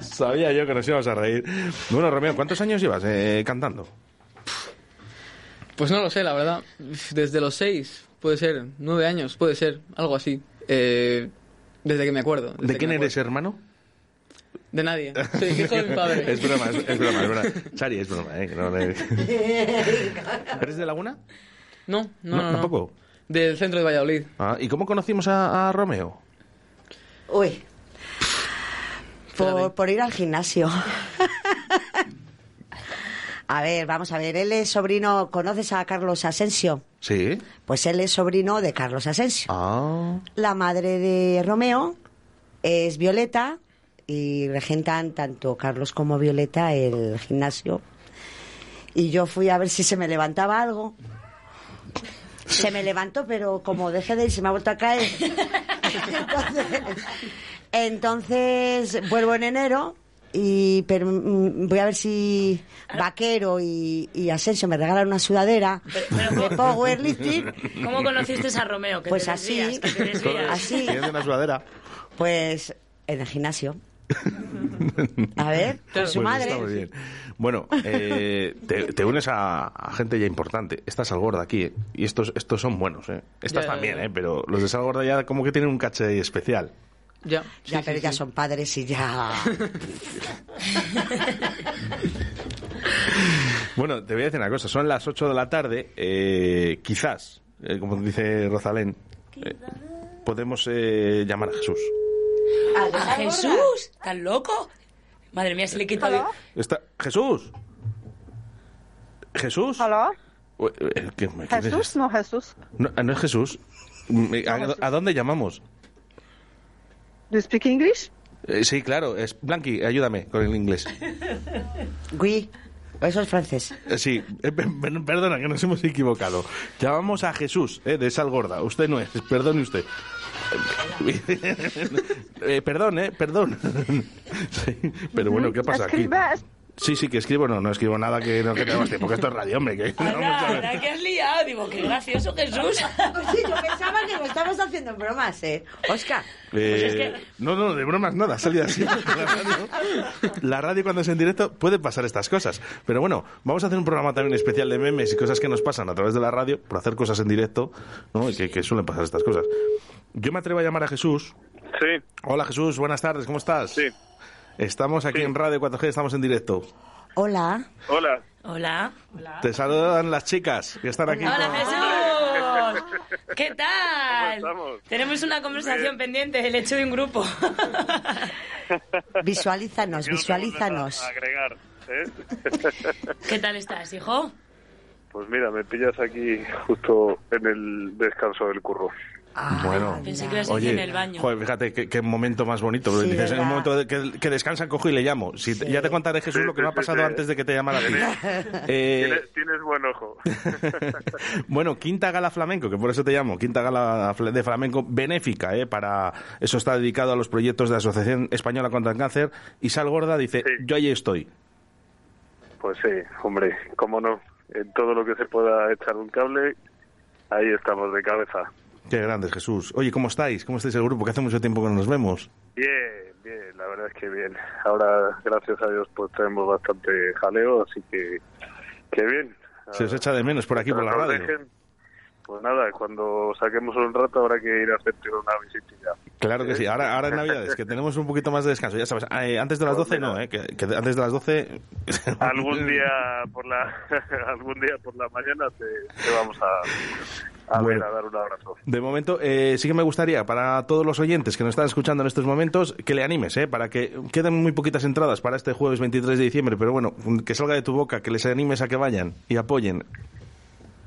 Sabía yo que nos íbamos a reír. Bueno, Romeo, ¿cuántos años llevas eh, cantando? Pues no lo sé, la verdad. Desde los 6, puede ser, 9 años, puede ser, algo así. Eh, desde que me acuerdo. desde ¿De quién eres hermano? De nadie. Soy hijo de mi padre. es broma, es, es broma, es broma. Chari, es broma, ¿eh? no le- ¿Eres de Laguna? No, no, No, no. no. tampoco. Del centro de Valladolid. Ah, ¿Y cómo conocimos a, a Romeo? Uy. Por, por ir al gimnasio. A ver, vamos a ver. Él es sobrino. ¿Conoces a Carlos Asensio? Sí. Pues él es sobrino de Carlos Asensio. Ah. La madre de Romeo es Violeta y regentan tanto Carlos como Violeta el gimnasio. Y yo fui a ver si se me levantaba algo. Se me levantó, pero como dejé de ir, se me ha vuelto a caer. Entonces, entonces vuelvo en enero y pero, mm, voy a ver si Vaquero y, y Asensio me regalan una sudadera de powerlifting. ¿Cómo conociste a Romeo? Que Pues te así, desvías, que te así, Tienes una sudadera. pues en el gimnasio. A ver, con su Pues madre. está muy bien. Bueno, eh, te, te unes a, a gente ya importante. Esta Salgorda aquí, ¿eh? y estos, estos son buenos, ¿eh? Estas Ya, también, ya. ¿eh? Pero los de Salgorda ya como que tienen un caché especial. Ya. Ya, sí, pero sí, ya sí. son padres y ya. Bueno, te voy a decir una cosa. Son las 8 de la tarde. eh, quizás, eh, como dice Rosalén, eh, podemos eh, llamar a Jesús. ¿A Jesús? ¿Estás loco? Madre mía, se le quita... Está... ¡Jesús! ¿Jesús? ¿Hola? Eh, ¿qué- qué es ¿Jesús? No, Jesús. No, ah, no es Jesús. Mm, ¿A, a dónde llamamos? Do you speak English? Eh, sí, claro. Es Blanqui, ayúdame con el inglés. Oui, eso es francés. Eh, Sí, eh, pe- per- perdona, que nos hemos equivocado. Llamamos a Jesús, eh, de Salgorda. Usted no es, perdone usted. Eh, perdón, eh, perdón. Sí, pero bueno, ¿qué pasa aquí? Sí, sí, que escribo, no, no escribo nada que no que tenemos tiempo, que esto es radio, hombre. Que, no, vamos a ver. Anda, que has liado. Digo, qué gracioso, Jesús. Oye, yo pensaba que lo estabas haciendo en bromas, ¿eh? Oscar. Eh, es que- No, no, de bromas nada, salido así. La radio, la radio cuando es en directo puede pasar estas cosas. Pero bueno, vamos a hacer un programa también especial de memes y cosas que nos pasan a través de la radio por hacer cosas en directo, ¿no? Y que, que suelen pasar estas cosas. Yo me atrevo a llamar a Jesús. Sí. Hola Jesús, buenas tardes, ¿cómo estás? Sí. Estamos aquí en Radio 4G, estamos en directo. Hola. Hola. Hola. Te saludan las chicas que están aquí. Hola, Jesús. ¿Qué tal? estamos? Tenemos una conversación pendiente del hecho de un grupo. Visualízanos, visualízanos. a agregar. ¿eh? ¿Qué tal estás, hijo? Pues mira, me pillas aquí justo en el descanso del curro. Bueno, Pensé que ibas a decir en el baño. joder, fíjate qué, qué momento más bonito. Sí, Dices, en un momento de que, que descansan, cojo y le llamo. Si te- ya te contaré, Jesús, Sí, lo que sí, me ha pasado sí. antes de que te llamara a ti. Eh, Tienes, tienes buen ojo. Bueno, Quinta Gala Flamenco, que por eso te llamo, Quinta Gala de Flamenco benéfica, ¿eh? para eso está dedicado a los proyectos de la Asociación Española contra el Cáncer. Y Sal Gorda dice, yo allí estoy. Pues sí, hombre, cómo no. En todo lo que se pueda echar un cable, ahí estamos de cabeza. Qué grandes, Jesús. Oye, ¿cómo estáis? ¿Cómo estáis el grupo? Que hace mucho tiempo que no nos vemos. Bien, bien, la verdad es que bien. Ahora, gracias a Dios, pues tenemos bastante jaleo, así que, que bien. Se os echa de menos por aquí, por la radio. dejen, pues nada, cuando saquemos un rato habrá que ir a hacerte una visitilla. Claro que sí. Ahora, ahora en Navidades, que tenemos un poquito más de descanso. Ya sabes, eh, antes de las 12 no, ¿eh? Que, que antes de las 12... algún día por la algún día por la mañana te, te vamos a, a ver, a dar un abrazo. De momento, eh, sí que me gustaría, para todos los oyentes que nos están escuchando en estos momentos, que le animes, ¿eh? para que queden muy poquitas entradas para este jueves 23 de diciembre, pero bueno, que salga de tu boca, que les animes a que vayan y apoyen.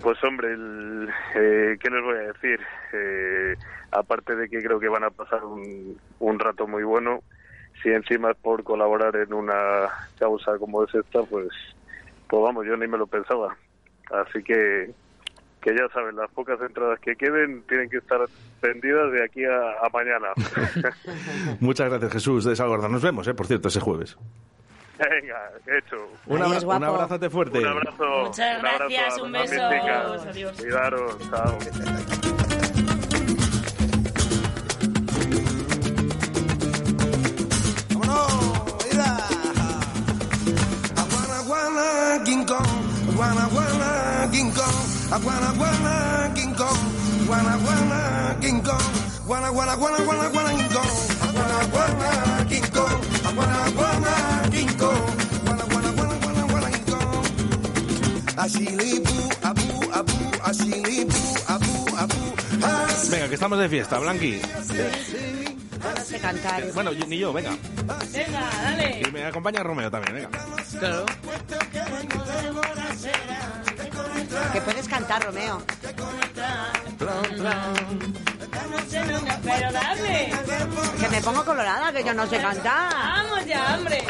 Pues hombre, el, eh, ¿qué les voy a decir? Eh, aparte de que creo que van a pasar un, un rato muy bueno, si encima es por colaborar en una causa como es esta, pues, pues vamos, yo ni me lo pensaba. Así que, que ya saben, las pocas entradas que queden tienen que estar vendidas de aquí a, a mañana. Muchas gracias, Jesús de Salgorda. Nos vemos, ¿eh? por cierto, ese jueves. Venga, hecho. Un, abra- un abrazote fuerte. Un abrazo. Muchas un abrazo gracias, un beso. Adiós. Cuidaros, chao. Aguana, guana, King Kong. Aguana, guana, King Kong. Aguana, guana, King Kong. Guana, guana, King Kong. Guana, guana, guana, guana, guana, King Kong. Aguana, guana, King Kong. Aguana, guana, King Kong. Guana, guana, guana, guana, guana, King Kong. Ashilibu, abu, abu, ashilibu, abu, abu. Venga, que estamos de fiesta, Blanqui. Sé cantar. Bueno, yo- ni yo, venga. Venga, dale. Y me acompaña Romeo también, venga. Claro. Que puedes cantar, Romeo. Pero dale. Que me pongo colorada, que yo no sé cantar. Vamos ya, hombre.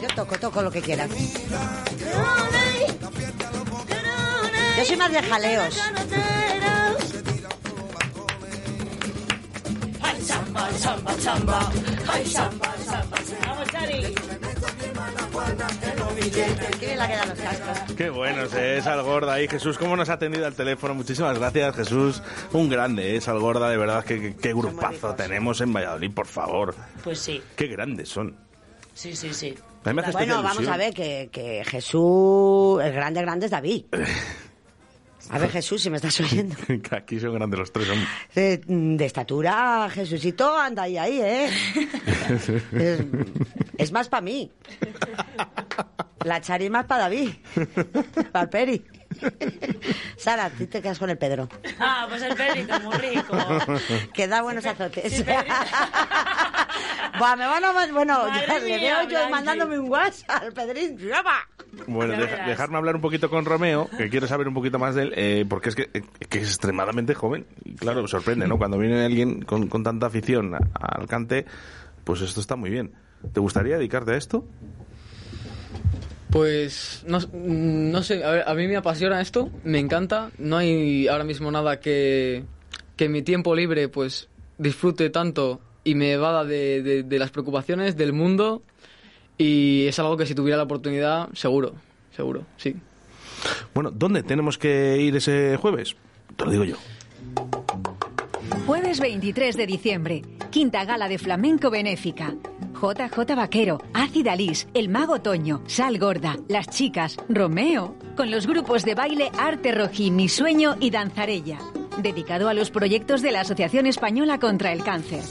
Yo toco, toco lo que quieras. Yo soy más de jaleos. Samba, samba, samba. Ay, samba, samba. Vamos, Chari. ¿Quién la quedan los cascos? Qué bueno es Algorda ahí. Jesús, ¿cómo nos ha atendido al teléfono? Muchísimas gracias, Jesús. Un grande es Algorda, de verdad. que qué, qué grupazo tenemos en Valladolid, por favor. Pues sí, Qué grandes son. sí, sí, sí. Bueno, vamos a ver, que, que Jesús, el grande, grande es David. A ver, Jesús, si me estás oyendo. Que Aquí son grandes los tres. hombre. De, de estatura, Jesucito anda ahí, ahí, ¿eh? Es, es más para mí. La Chari es más para David. Para Peri. Sara, tú te quedas con el Pedro. Ah, pues el perrito, muy rico. Que da buenos azotes. Buah, me van a... Bueno, ya le veo yo Blanqui. mandándome un WhatsApp al Pedrín. Bueno, deja- dejarme hablar un poquito con Romeo, que quiero saber un poquito más de él, eh, porque es que, eh, que es extremadamente joven. Y claro, sorprende, ¿no? Cuando viene alguien con, con tanta afición a- al cante, pues esto está muy bien. ¿Te gustaría dedicarte a esto? Pues no, no sé, a, ver, a mí me apasiona esto, me encanta. No hay ahora mismo nada que, que mi tiempo libre pues disfrute tanto y me evada de, de- de las preocupaciones del mundo. Y es algo que si tuviera la oportunidad, seguro, seguro, sí. Bueno, ¿dónde tenemos que ir ese jueves? Te lo digo yo. Jueves 23 de diciembre, quinta gala de flamenco benéfica. JJ Vaquero, Ácida Lis, El Mago Toño, Sal Gorda, Las Chicas, Romeo, con los grupos de baile Arte Rojí, Mi Sueño y Danzarella. Dedicado a los proyectos de la Asociación Española contra el Cáncer.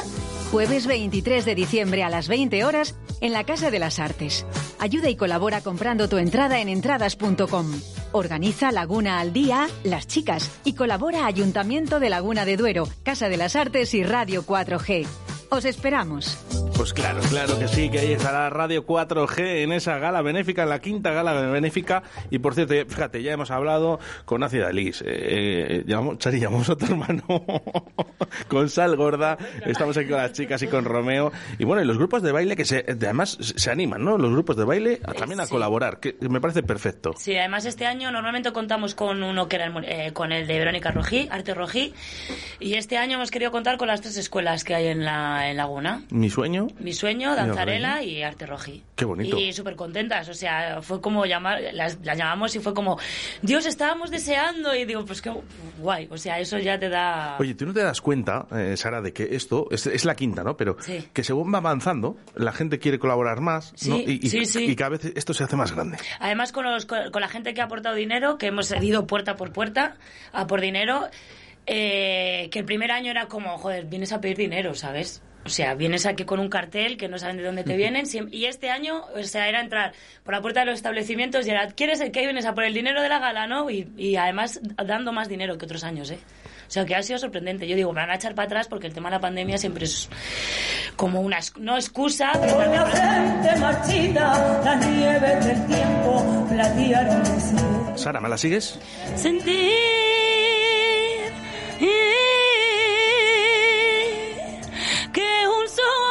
Jueves 23 de diciembre a las 20 horas en la Casa de las Artes. Ayuda y colabora comprando tu entrada en entradas.com. Organiza Laguna al Día, Las Chicas y colabora Ayuntamiento de Laguna de Duero, Casa de las Artes y Radio 4G. Os esperamos. Pues claro, claro que sí, que ahí estará Radio 4G en esa gala benéfica, en la quinta gala benéfica. Y por cierto, ya- fíjate, ya hemos hablado con Ácida Liz. Eh, eh, llamamos, Chari, llamamos a tu hermano con Sal Gorda. Estamos aquí con las chicas y con Romeo. Y bueno, y los grupos de baile que se, además se animan, ¿no? Los grupos de baile a- también a Sí. colaborar, que me parece perfecto. Sí, además este año normalmente contamos con uno que era el, eh, con el de Verónica Rojí, Arte Rojí, y este año hemos querido contar con las tres escuelas que hay en la en Laguna. Mi sueño. Mi sueño, Danzarela y Arte Rojí. Qué bonito. Y súper contentas, o sea, fue como llamar, las, las llamamos y fue como, Dios, estábamos deseando, y digo, pues qué guay, o sea, eso ya te da... Oye, tú no te das cuenta, eh, Sara, de que esto es, es la quinta, ¿no? Pero Sí. que según va avanzando, la gente quiere colaborar más, ¿no? Sí, Y, y- sí, sí. y cada vez esto se hace más grande. Además, con, los, con, con la gente que ha aportado dinero, que hemos ido puerta por puerta a por dinero, eh, que el primer año era como, joder, vienes a pedir dinero, ¿sabes? O sea, vienes aquí con un cartel que no saben de dónde te vienen. Y este año, o sea, era entrar por la puerta de los establecimientos y era, ¿quieres el que vienes a por el dinero de la gala, no? Y, y además dando más dinero que otros años, ¿eh? O sea, que ha sido sorprendente. Yo digo, me van a echar para atrás porque el tema de la pandemia siempre es como una, no excusa, pero marchita, las nieves del tiempo. Sara, ¿me la sigues? sentir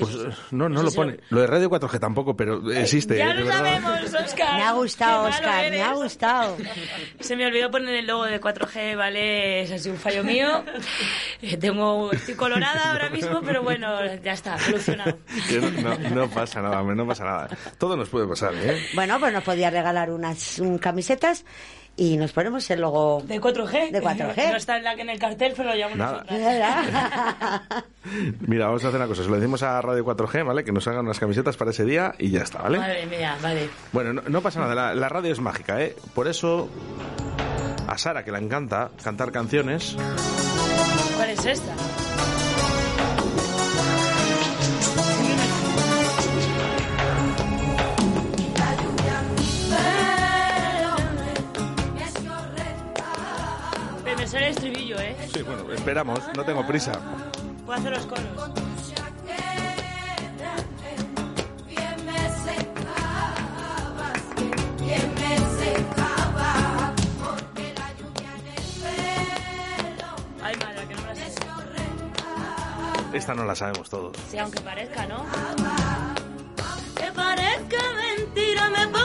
Pues eh, no, no lo pone. Lo de Radio 4G tampoco, pero existe. Ya eh, lo verdad. sabemos, Oscar. Me ha gustado, Oscar, me ha gustado. Se me olvidó poner el logo de 4G, ¿vale? Es así un fallo mío. Eh, Tengo, estoy colorada ahora mismo, pero bueno, ya está, solucionado. No, pasa nada, hombre, no pasa nada. Todo nos puede pasar, ¿eh? Bueno, pues nos podía regalar unas un, camisetas y nos ponemos el logo de 4G. De No 4G. está en, la, en el cartel, pero lo llamamos. Mira, vamos a hacer una cosa. Se lo decimos a Radio 4G, ¿vale? Que nos hagan unas camisetas para ese día y ya está, ¿vale? Madre mía, vale. Bueno, no, no pasa nada. La, la radio es mágica, ¿eh? Por eso, a Sara, que le encanta cantar canciones, ¿Cuál es esta? Sí, bueno, esperamos, no tengo prisa. Puedo hacer los coros. Ay, madre, que no me la sé. Esta no la sabemos todos. Sí, aunque parezca, ¿no? Que parezca mentira, me pongo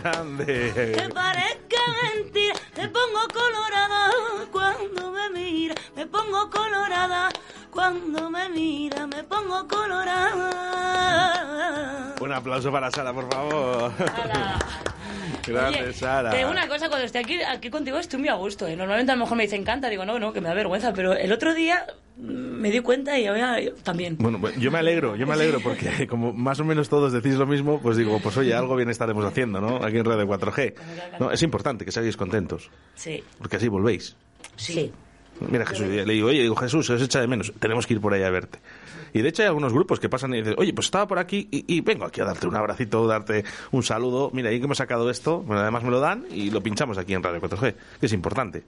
Grande. Que parezca mentira, me pongo colorada. Cuando me mira, me pongo colorada. Cuando me mira, me pongo colorada. Un aplauso para Sara, por favor. Grande, Oye, Sara. Una cosa, cuando estoy aquí, aquí contigo estoy muy a gusto. ¿eh? Normalmente a lo mejor me dice encanta, digo no, no, que me da vergüenza. Pero el otro día mm, me di cuenta y ahora también. Bueno, pues yo me alegro, yo me alegro porque como más o menos todos decís lo mismo, pues digo, pues oye, algo bien estaremos haciendo, ¿no? Aquí en Radio 4G. No, es importante que seáis contentos, Sí. porque así volvéis. Sí. Mira, Jesús, le digo, oye, digo, Jesús, se os echa de menos, tenemos que ir por ahí a verte. Y de hecho hay algunos grupos que pasan y dicen, oye, pues estaba por aquí y, vengo aquí a darte un abracito, darte un saludo. Mira, ahí que hemos sacado esto, bueno, además me lo dan y lo pinchamos aquí en Radio 4G, que es importante.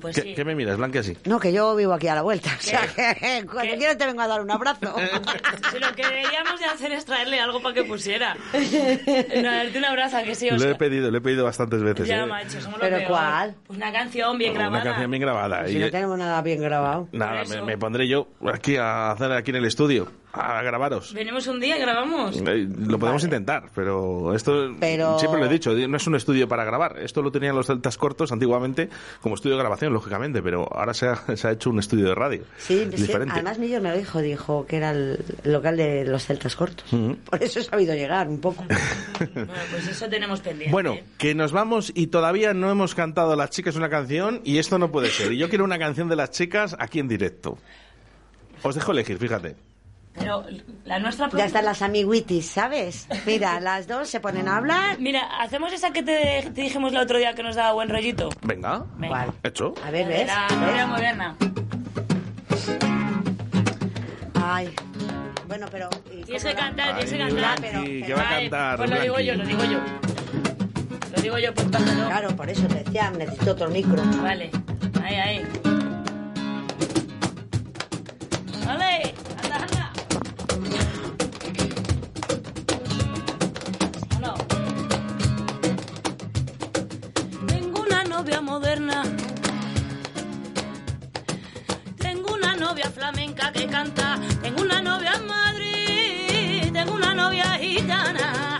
Pues ¿Qué, sí. qué me miras, Blanque, así? No, que yo vivo aquí a la vuelta. O sea, que cuando quieras te vengo a dar un abrazo. Si lo que deberíamos de hacer es traerle algo para que pusiera. No, darte un abrazo, ¿a que sí, Le he pedido, le he pedido bastantes veces. Ya, ¿eh? macho, somos ¿Pero lo cuál? Pues una canción bien Una grabada. canción bien grabada. Si y- no tenemos nada bien grabado. Nada, me, me pondré yo aquí a hacer aquí en el estudio. A grabaros. Venimos un día y grabamos. Eh, Lo podemos intentar, pero esto Pero- siempre lo he dicho, no es un estudio para grabar. Esto lo tenían los celtas cortos antiguamente como estudio de grabación, lógicamente, pero ahora se ha, se ha hecho un estudio de radio. Sí, sí, diferente. además Millos me lo dijo, dijo que era el local de los celtas cortos. Por eso he sabido llegar un poco. Bueno, pues eso tenemos pendiente. Bueno, que nos vamos y todavía no hemos cantado las chicas una canción y esto no puede ser. Y yo quiero una canción de las chicas aquí en directo. Os dejo elegir, fíjate. Pero la nuestra Ya están las amiguitis, ¿sabes? Mira, las dos se ponen a hablar. Mira, hacemos esa que te, te dijimos el otro día que nos daba buen rollito. Venga, Venga. hecho. A ver, ¿ves? La novia moderna. Ay. Bueno, pero... ¿y Tienes que cantar, tienes que cantar. Blanqui, ¿qué va a cantar, Pues lo digo yo, lo digo yo. Lo digo yo, pues. Claro, por eso te decía, necesito otro micro. Vale, ahí, ahí. Vale, moderna. Tengo una novia flamenca que canta. Tengo una novia en Madrid. Tengo una novia gitana.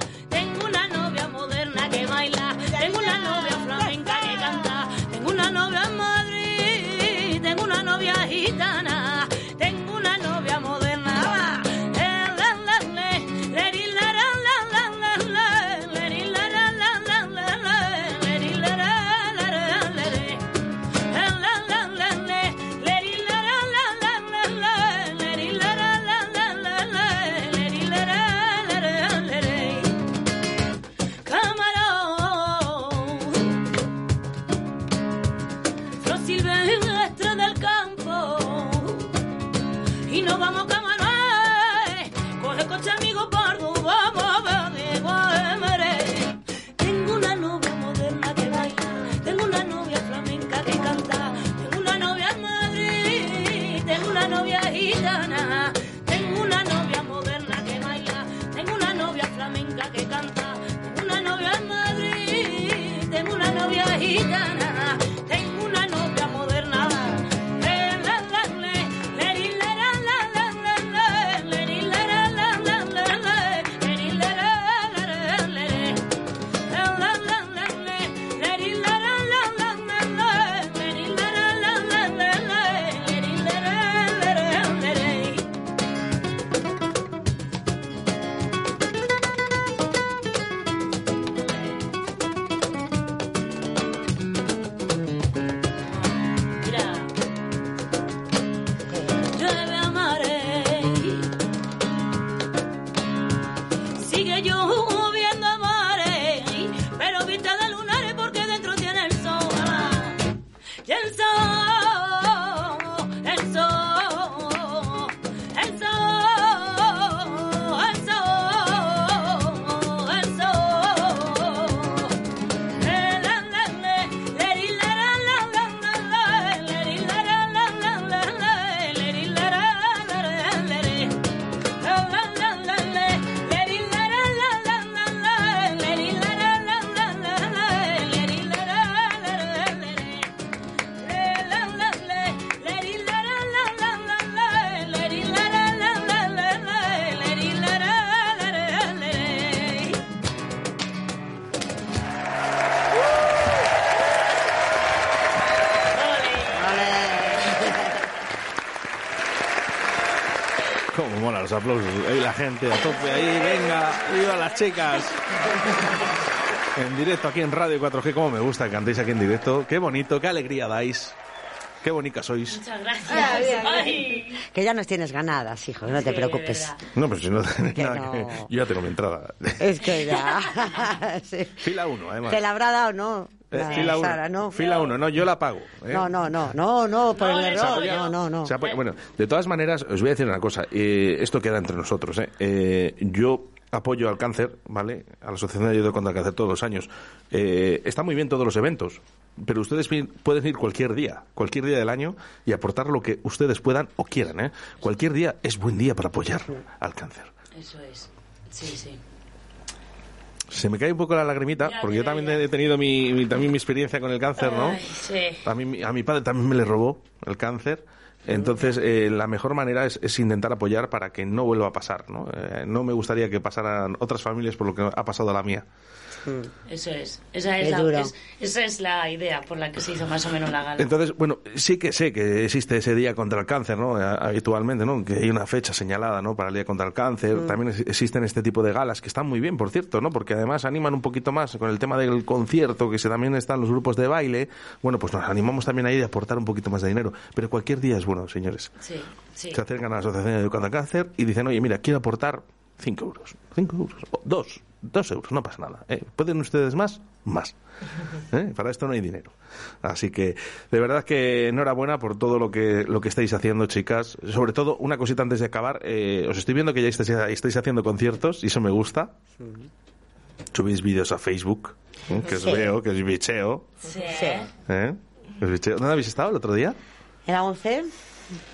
Y nos vamos camarón coge coche amigo gente a tope, ahí, venga, viva las chicas. En directo aquí en Radio 4G, cómo me gusta que cantéis aquí en directo. Qué bonito, qué alegría dais. Qué bonita sois. Muchas gracias. Ay. Que ya nos tienes ganadas, hijo, no te Sí, preocupes. No, pero si no, Que nada no. que- yo ya tengo mi entrada. Es que ya. sí. Fila 1, además. ¿Te la habrá dado o no? Eh, La fila 1. Sara, ¿no? Fila 1, no, yo la pago. ¿eh? No, no, no, no, no, por el Se error. apoya- No, no, no. apoya- bueno, de todas maneras, os voy a decir una cosa. eh, esto queda entre nosotros. ¿eh? Eh, yo apoyo al cáncer, ¿vale? A la Asociación de Ayuda contra el Cáncer todos los años. Eh, está muy bien todos los eventos, pero ustedes pueden ir cualquier día, cualquier día del año y aportar lo que ustedes puedan o quieran. ¿eh? Cualquier día es buen día para apoyar al cáncer. Eso es. Sí, sí. Se me cae un poco la lagrimita, Ya, porque yo también he tenido mi, mi- también mi experiencia con el cáncer, ¿no? Ay, sí. A mi, a mi padre también me le robó el cáncer Entonces, eh, la mejor manera es, es intentar apoyar para que no vuelva a pasar. ¿no? Eh, no me gustaría que pasaran otras familias por lo que ha pasado a la mía. Eso es. Esa es, la, duro. es- esa es la idea por la que se hizo más o menos la gala. Entonces, bueno, sí que sé que existe ese día contra el cáncer, ¿no? Habitualmente, ¿no? Que hay una fecha señalada, ¿no? Para el día contra el cáncer. Mm. También ex- existen este tipo de galas que están muy bien, por cierto, ¿no? Porque además animan un poquito más con el tema del concierto, que se también están los grupos de baile. Bueno, pues nos animamos también ahí de aportar un poquito más de dinero. Pero cualquier día es bueno, señores. Sí, sí. Se acercan a la Asociación Educando al Cáncer y dicen, oye, mira, quiero aportar 5 euros. 5 euros. O 2. 2 euros, no pasa nada. ¿eh? ¿Pueden ustedes más? Más. ¿Eh? Para esto no hay dinero. Así que, de verdad que enhorabuena por todo lo que, lo que estáis haciendo, chicas. Sobre todo, una cosita antes de acabar. eh, os estoy viendo que ya estáis, estáis haciendo conciertos y eso me gusta. Subís vídeos a Facebook, ¿eh? que os Sí. veo, que os bicheo. Sí. ¿eh? Que os bicheo. ¿Dónde habéis estado el otro día? ¿En la 11?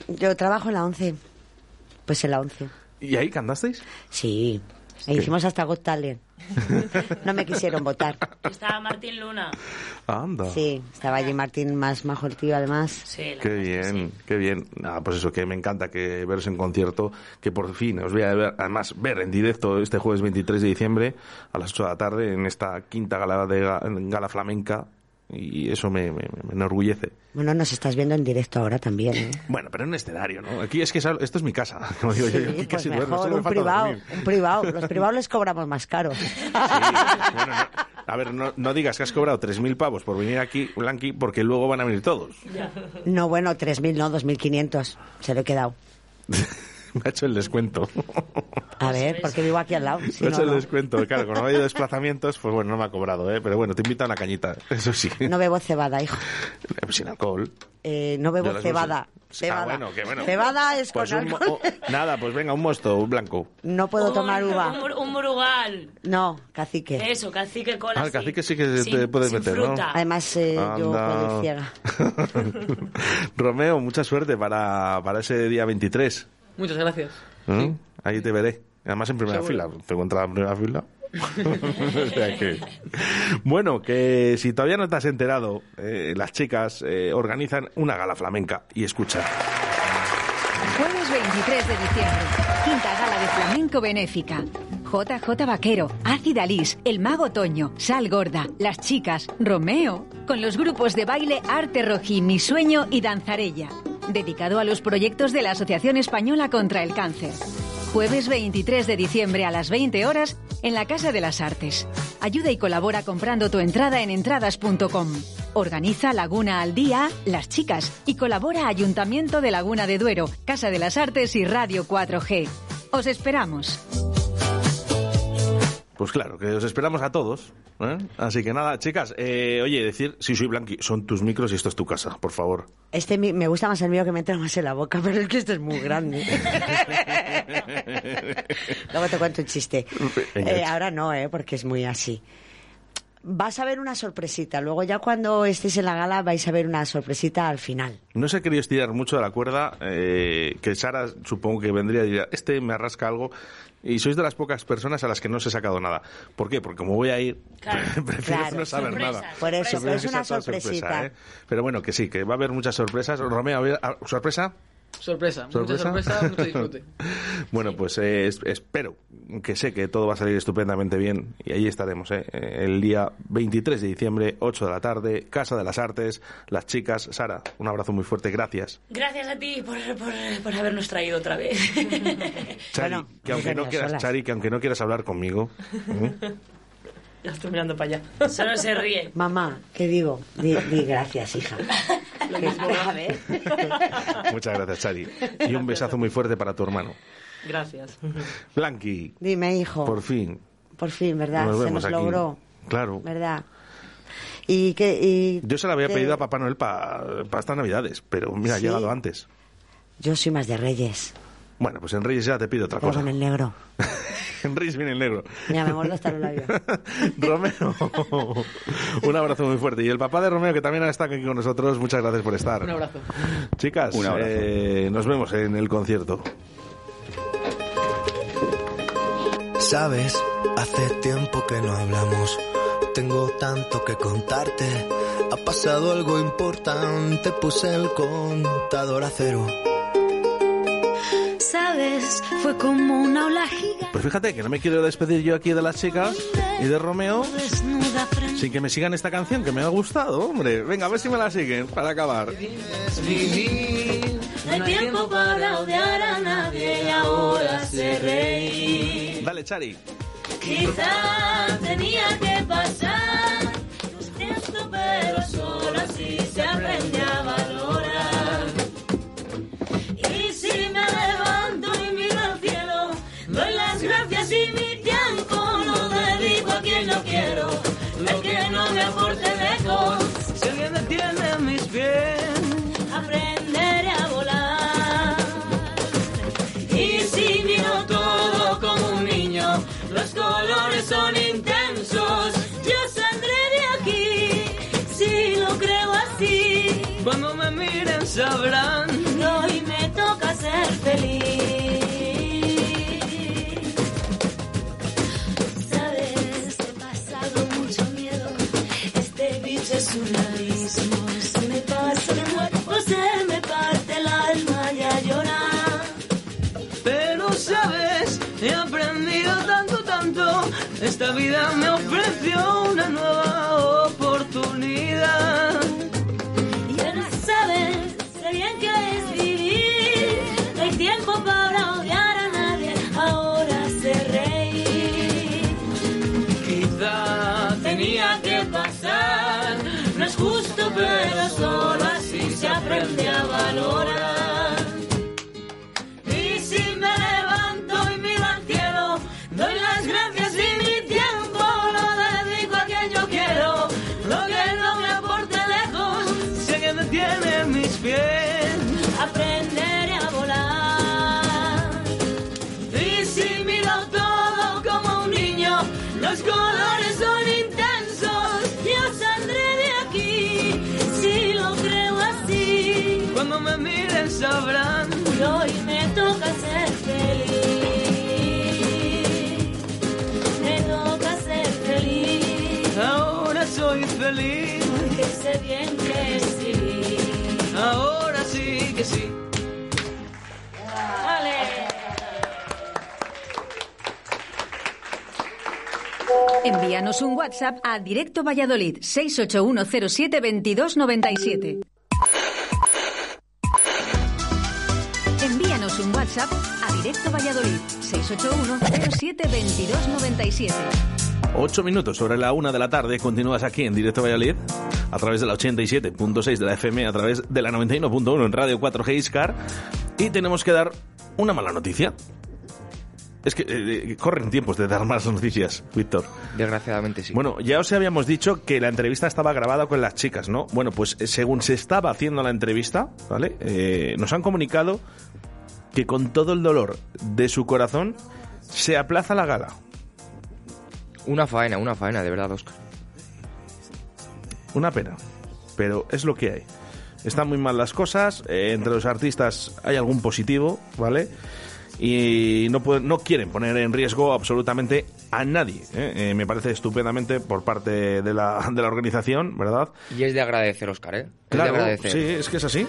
Yo trabajo en la 11. Pues en la 11. ¿Y ahí cantasteis? Sí. E hicimos hasta Got Talent. No me quisieron votar. Estaba Martín Luna. Anda. Sí, estaba allí Martín más majo el tío, además. Sí, Qué bien, qué bien. Nada, pues eso, que me encanta que veros en concierto, que por fin os voy a ver, además ver en directo este jueves 23 de diciembre a las 8 de la tarde en esta quinta gala de ga- gala flamenca y eso me, me- me enorgullece. Bueno, nos estás viendo en directo ahora también. ¿eh? Bueno, pero en un escenario, ¿no? Aquí es que esto es mi casa, como digo yo, yo aquí pues casi duermo, mejor, me un privado, un privado. Los privados les cobramos más caro. A ver, no, no digas que has cobrado 3.000 pavos por venir aquí, Blanqui, porque luego van a venir todos. No, bueno, 3.000, no, 2.500. Se lo he quedado. Me ha hecho el descuento. A ver, porque vivo aquí al lado. Si Me ha no, hecho el no. descuento. Claro, como no ha habido desplazamientos, pues bueno, no me ha cobrado, ¿eh? Pero bueno, te invito a una cañita, eso sí. No bebo cebada, hijo. Sin alcohol. Eh, no bebo cebada. uso. Cebada. Ah, bueno, qué bueno. Cebada es Pues con alcohol. o- nada, pues venga, un mosto, un blanco. No puedo tomar uva. Un, un murugal. No, cacique. Eso, cacique cola. Ah, el cacique sí que Sin- te puedes meter, ¿no? fruta. Además, eh, yo puedo ir ciega. Romeo, mucha suerte para, para ese día 23. Muchas gracias. ¿eh? Ahí te veré. Además en primera Seguro. fila. Te encontrado en primera fila. O sea que- Bueno, que si todavía no te has enterado, eh, las chicas eh, organizan una gala flamenca. Y escucha. Jueves 23 de diciembre, quinta gala de flamenco benéfica. JJ Vaquero, Ácida Lis, El Mago Toño, Sal Gorda, Las Chicas, Romeo, con los grupos de baile Arte Rojí, Mi Sueño y Danzarella, dedicado a los proyectos de la Asociación Española contra el Cáncer. Jueves 23 de diciembre a las 20 horas en la Casa de las Artes. Ayuda y colabora comprando tu entrada en entradas.com. Organiza Laguna al Día, Las Chicas y colabora Ayuntamiento de Laguna de Duero, Casa de las Artes y Radio 4G. Os esperamos. Pues claro, que os esperamos a todos. ¿eh? Así que nada, chicas, eh, oye, decir, si soy Blanqui, son tus micros y esto es tu casa, por favor. Este mi- me gusta más el mío que me entra más en la boca, pero es que este es muy grande. Luego te cuento un chiste. Eh, ahora no, ¿eh? porque es muy así. Vas a ver una sorpresita. Luego ya cuando estéis en la gala vais a ver una sorpresita al final. No se ha querido estirar mucho de la cuerda, eh, que Sara supongo que vendría y diría, este me arrasca algo, y sois de las pocas personas a las que no os he sacado nada. ¿Por qué? Porque como voy a ir, prefiero Claro. no saber Sorpresa, nada. Por eso, es una sorpresita. sorpresa, ¿eh? Pero bueno, que sí, que va a haber muchas sorpresas. Romeo, a ver, ah, ¿sorpresa? Sorpresa, ¿Sorpresa? mucha sorpresa, mucho disfrute. Bueno, pues eh, es- espero que sé que todo va a salir estupendamente bien y ahí estaremos, ¿eh? El día 23 de diciembre, 8 de la tarde, Casa de las Artes, las chicas. Sara, un abrazo muy fuerte, gracias. Gracias a ti por, por, por habernos traído otra vez. Chari, que aunque no quieras, solas. Chari, que aunque no quieras hablar conmigo, ¿eh? Ya estoy mirando para allá. Solo se ríe. Mamá, ¿qué digo? Di, di gracias, hija. A ver. muchas gracias, Chari. Y un besazo muy fuerte para tu hermano. Gracias. Blanqui, Dime, hijo. por fin. Por fin, ¿verdad? Nos Se vemos nos aquí. logró, Claro. ¿verdad? Y que y Yo se la había que- pedido a Papá Noel para estas Navidades, pero mira, ha llegado antes. yo soy más de Reyes. Bueno, pues en Reyes ya te pido otra Pero cosa. con el negro. En Reyes viene el negro. Mira, me muerdo hasta los labios. Romeo, un abrazo muy fuerte. Y el papá de Romeo, que también ha estado aquí con nosotros, muchas gracias por estar. Un abrazo. Chicas, Un abrazo. eh, nos vemos en el concierto. Sabes, hace tiempo que no hablamos. Tengo tanto que contarte. Ha pasado algo importante. Puse el contador a cero. Sabes, fue como una ola gigante Pues fíjate que no me quiero despedir yo aquí de las chicas y de Romeo sin que me sigan esta canción que me ha gustado, hombre. Venga, a ver si me la siguen para acabar. No hay tiempo para odiar a nadie y ahora sé reír. Dale, Chari. Quizá tenía que pasar. Lo siento, pero solo así se aprende a valorar. Y si me a quien no quiero. El que no me aporte lejos, si alguien me tiene en mis pies, aprenderé a volar. Y si miro todo como un niño, los colores son intensos. Yo saldré de aquí si lo creo así. Cuando me miren sabrán hoy me toca ser feliz. Este así se Envíanos un WhatsApp a Directo Valladolid 681072297. Envíanos un WhatsApp a Directo Valladolid 681072297. Ocho minutos sobre la una de la tarde. Continúas aquí en Directo Valladolid a través de la 87.6 de la FM, a través de la 91.1 en Radio 4G Iscar. Y tenemos que dar una mala noticia. Es que eh, corren tiempos de dar malas noticias, Víctor. Desgraciadamente sí. Bueno, ya os habíamos dicho que la entrevista estaba grabada con las chicas, ¿no? Bueno, pues eh, según se estaba haciendo la entrevista, ¿vale? Eh, nos han comunicado que con todo el dolor de su corazón se aplaza la gala. Una faena, una faena, de verdad, Oscar. Una pena, pero es lo que hay. Están muy mal las cosas, eh, entre los artistas hay algún positivo, ¿vale? Y no, pueden- no quieren poner en riesgo absolutamente a nadie. ¿eh? Eh, me parece estupendamente por parte de la, de la organización, ¿verdad? Y es de agradecer, Oscar, ¿eh? Es de Claro, agradecer. sí, es que es así.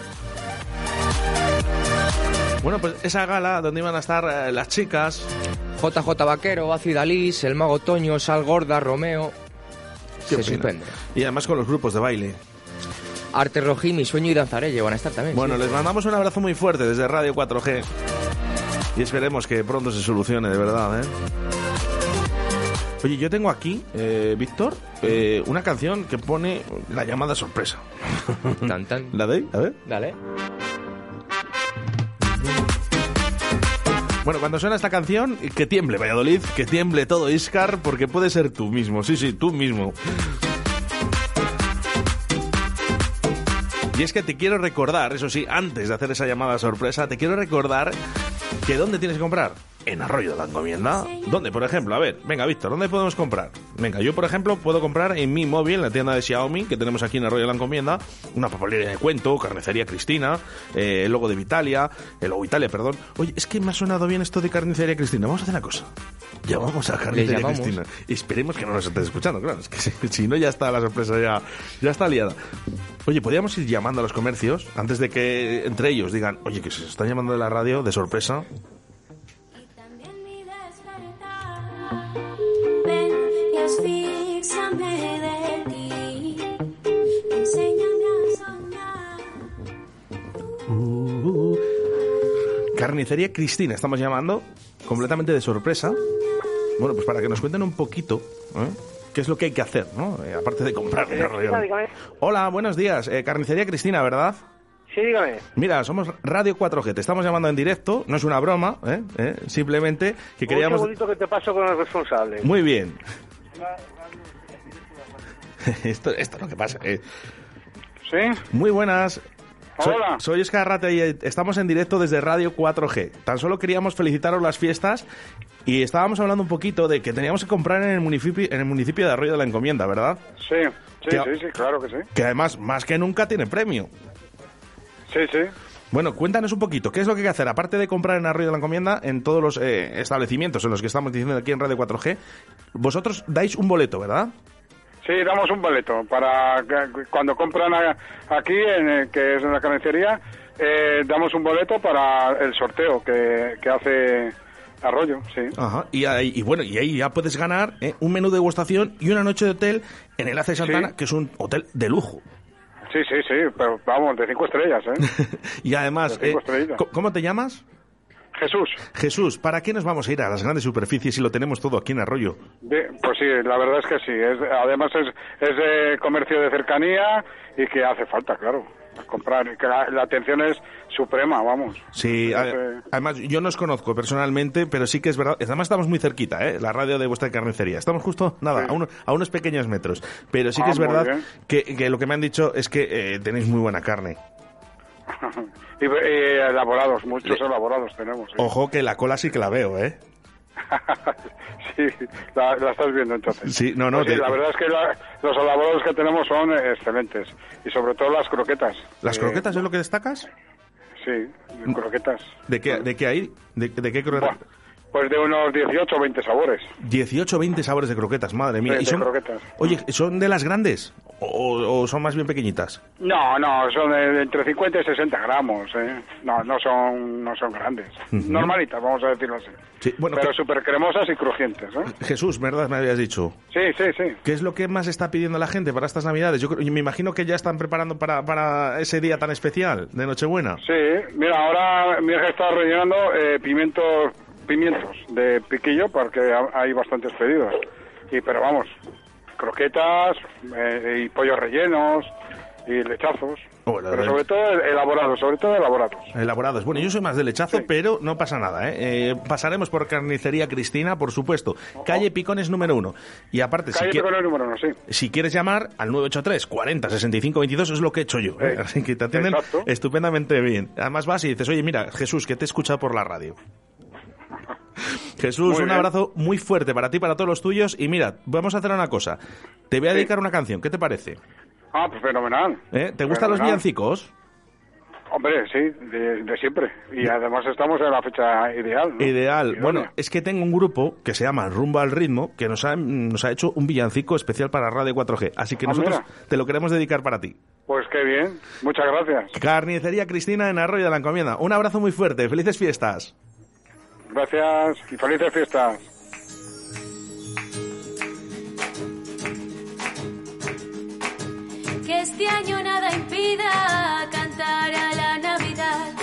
Bueno, pues esa gala donde iban a estar eh, las chicas. JJ Vaquero, Acid Alice, El Mago Toño, Sal Gorda, Romeo. Qué se suspende. Y además con los grupos de baile. Arte Rojí, Mi Sueño y Danzarello van a estar también. Bueno, sí. les mandamos un abrazo muy fuerte desde Radio 4G. Y esperemos que pronto se solucione, de verdad, ¿eh? Oye, yo tengo aquí, eh, Víctor, eh, una canción que pone la llamada sorpresa. Tan, tan. ¿La doy? A ver. Dale. Bueno, cuando suena esta canción, que tiemble Valladolid, que tiemble todo Iscar, porque puede ser tú mismo, sí, sí, tú mismo. Y es que te quiero recordar, eso sí, antes de hacer esa llamada sorpresa, te quiero recordar que ¿dónde tienes que comprar? En Arroyo de la Encomienda. ¿Dónde, por ejemplo? A ver, venga, Víctor, ¿dónde podemos comprar? Venga, yo, por ejemplo, puedo comprar en mi móvil, en la tienda de Xiaomi, que tenemos aquí en Arroyo de la Encomienda, una papelería de cuento, carnicería Cristina, eh, el logo de Vitalia, el logo Italia, perdón. Oye, es que me ha sonado bien esto de carnicería Cristina. Vamos a hacer una cosa. Llamamos a carnicería. Cristina. Esperemos que no nos estés escuchando, claro. Es que si, si no, ya está la sorpresa, ya, ya está liada. Oye, podríamos ir llamando a los comercios antes de que entre ellos digan, oye, que se están llamando de la radio de sorpresa. Uh, Carnicería Cristina, estamos llamando completamente de sorpresa. Bueno, pues para que nos cuenten un poquito ¿eh? qué es lo que hay que hacer, ¿no? Eh, aparte de comprar. dígame. Hola, buenos días. Eh, Carnicería Cristina, ¿verdad? Sí, dígame. Mira, somos Radio 4G, te estamos llamando en directo, no es una broma, ¿eh? Simplemente que Un queríamos... segundito que te paso con el responsable. Muy bien. esto, esto es lo que pasa. eh. ¿Sí? Muy buenas. Soy, Hola. soy Oscar Rata y eh, estamos en directo desde Radio 4G. Tan solo queríamos felicitaros las fiestas y estábamos hablando un poquito de que teníamos que comprar en el municipio, en el municipio de Arroyo de la Encomienda, ¿verdad? Sí, sí, Que- sí, sí, claro que sí. Que además, más que nunca, tiene premio. Sí, sí. Bueno, cuéntanos un poquito, ¿qué es lo que hay que hacer? Aparte de comprar en Arroyo de la Encomienda, en todos los eh, establecimientos en los que estamos diciendo aquí en Radio 4G, vosotros dais un boleto, ¿verdad? Sí, damos un boleto para cuando compran aquí, en, el- que es en la carnicería, eh, damos un boleto para el sorteo que, que hace Arroyo, sí. Ajá. Y, ahí- y bueno, y ahí ya puedes ganar eh, un menú de degustación y una noche de hotel en el Ace Santana, Sí. que es un hotel de lujo. Sí, sí, sí, pero vamos, de cinco estrellas, ¿eh? Y además, eh, estrellitas. ¿co- ¿cómo te llamas? Jesús. Jesús, ¿para qué nos vamos a ir a las grandes superficies si lo tenemos todo aquí en Arroyo? De- pues sí, la verdad es que sí. Es, además es, es de comercio de cercanía y que hace falta, claro, comprar. Que la, la atención es suprema, vamos. Sí, Entonces, además yo no os conozco personalmente, pero sí que es verdad. Además estamos muy cerquita, ¿eh? La radio de vuestra carnicería. Estamos justo, nada, a, uno- a unos pequeños metros. Pero sí que Ah, es verdad que, que lo que me han dicho es que eh, tenéis muy buena carne. y, y elaborados, muchos elaborados tenemos. Ojo que la cola sí que la veo, ¿eh? sí, la, la estás viendo entonces. Sí, no, no. Pues sí, la verdad es que la- los elaborados que tenemos son eh, excelentes. Y sobre todo las croquetas. ¿Las Eh, croquetas es lo que destacas? Sí, croquetas. ¿De qué, de qué hay? ¿De, de qué croquetas? Pues de unos 18 o 20 sabores. 18 o 20 sabores de croquetas, madre mía. Sí, ¿Y de son, croquetas. Oye, ¿son de las grandes? ¿O, o son más bien pequeñitas? No, no, son de entre 50 y 60 gramos, ¿eh? No, no son, no son grandes. Normalitas, vamos a decirlo así. Sí, bueno, Pero que- súper cremosas y crujientes, ¿eh? Jesús, ¿verdad? Me habías dicho. Sí, sí, sí. ¿Qué es lo que más está pidiendo la gente para estas navidades? Yo, creo- yo me imagino que ya están preparando para, para ese día tan especial de Nochebuena. Sí, mira, ahora mi hija está rellenando eh, pimientos, pimientos de piquillo porque ha- hay bastantes pedidos. Y pero vamos, croquetas eh, y pollos rellenos y lechazos. Bueno, pero sobre todo elaborados, sobre todo elaborados. Elaborados. Bueno, yo soy más de lechazo, pero no pasa nada. ¿eh? Eh, pasaremos por Carnicería Cristina, por supuesto. Calle Picones número uno. Y aparte, si, Calle con el número uno, sí. si quieres llamar al 983 40 65 22, es lo que he hecho yo. Eh, Así que te atienden exacto. estupendamente bien. Además vas y dices, oye, mira, Jesús, que te he escuchado por la radio. Jesús, Muy un bien. abrazo muy fuerte para ti, para todos los tuyos. Y mira, vamos a hacer una cosa. Te voy a dedicar una canción. ¿Qué te parece? Ah, pues fenomenal. ¿Eh? ¿Te gustan los villancicos? Hombre, sí, de, de siempre. Y además estamos en la fecha ideal. ¿no? Ideal. Idónea. Bueno, es que tengo un grupo que se llama Rumbo al Ritmo que nos ha, nos ha hecho un villancico especial para Radio 4G. Así que Ah, nosotros mira. te lo queremos dedicar para ti. Pues qué bien. Muchas gracias. Carnicería Cristina en Arroyo de la Encomienda. Un abrazo muy fuerte. Felices fiestas. Gracias y felices fiestas. Que este año nada impida cantar a la Navidad.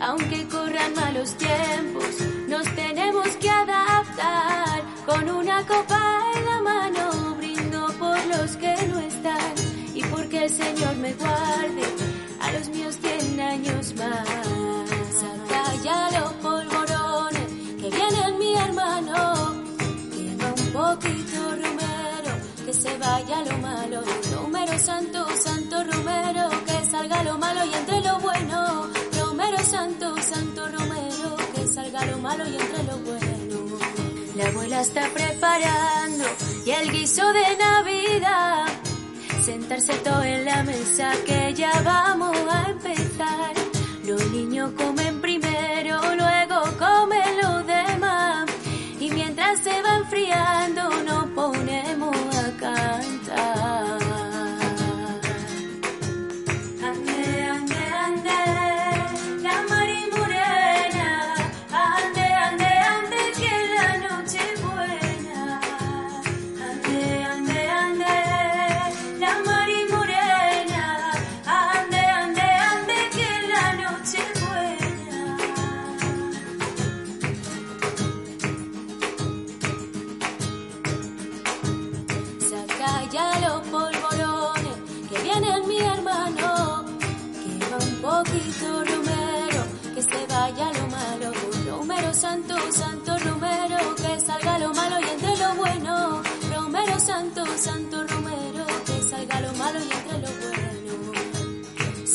Aunque corran malos tiempos, nos tenemos que adaptar. Con una copa en la mano, brindo por los que no están. Y porque el Señor me guarde a los míos cien años más. Poquito Romero, que se vaya lo malo. Romero santo, santo Romero, que salga lo malo y entre lo bueno. Romero santo, santo Romero, que salga lo malo y entre lo bueno. cena está preparando y el guiso de Navidad. Sentarse todo en la mesa que ya vamos a empezar. Los niños comen primero, Se va enfriando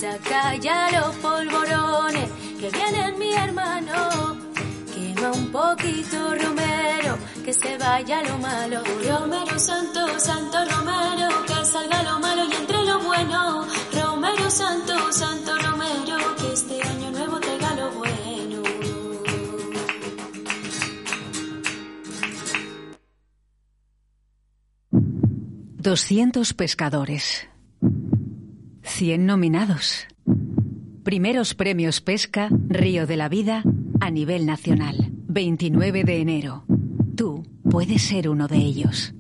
Saca ya los polvorones que viene mi hermano. Quema un poquito Romero, que se vaya lo malo. Romero santo, santo Romero, que salga lo malo y entre lo bueno. Romero santo, santo Romero, que este año nuevo traiga lo bueno. 200 pescadores. 100 nominados. Primeros premios Pesca Río de la Vida a nivel nacional. 29 de enero. Tú puedes ser uno de ellos.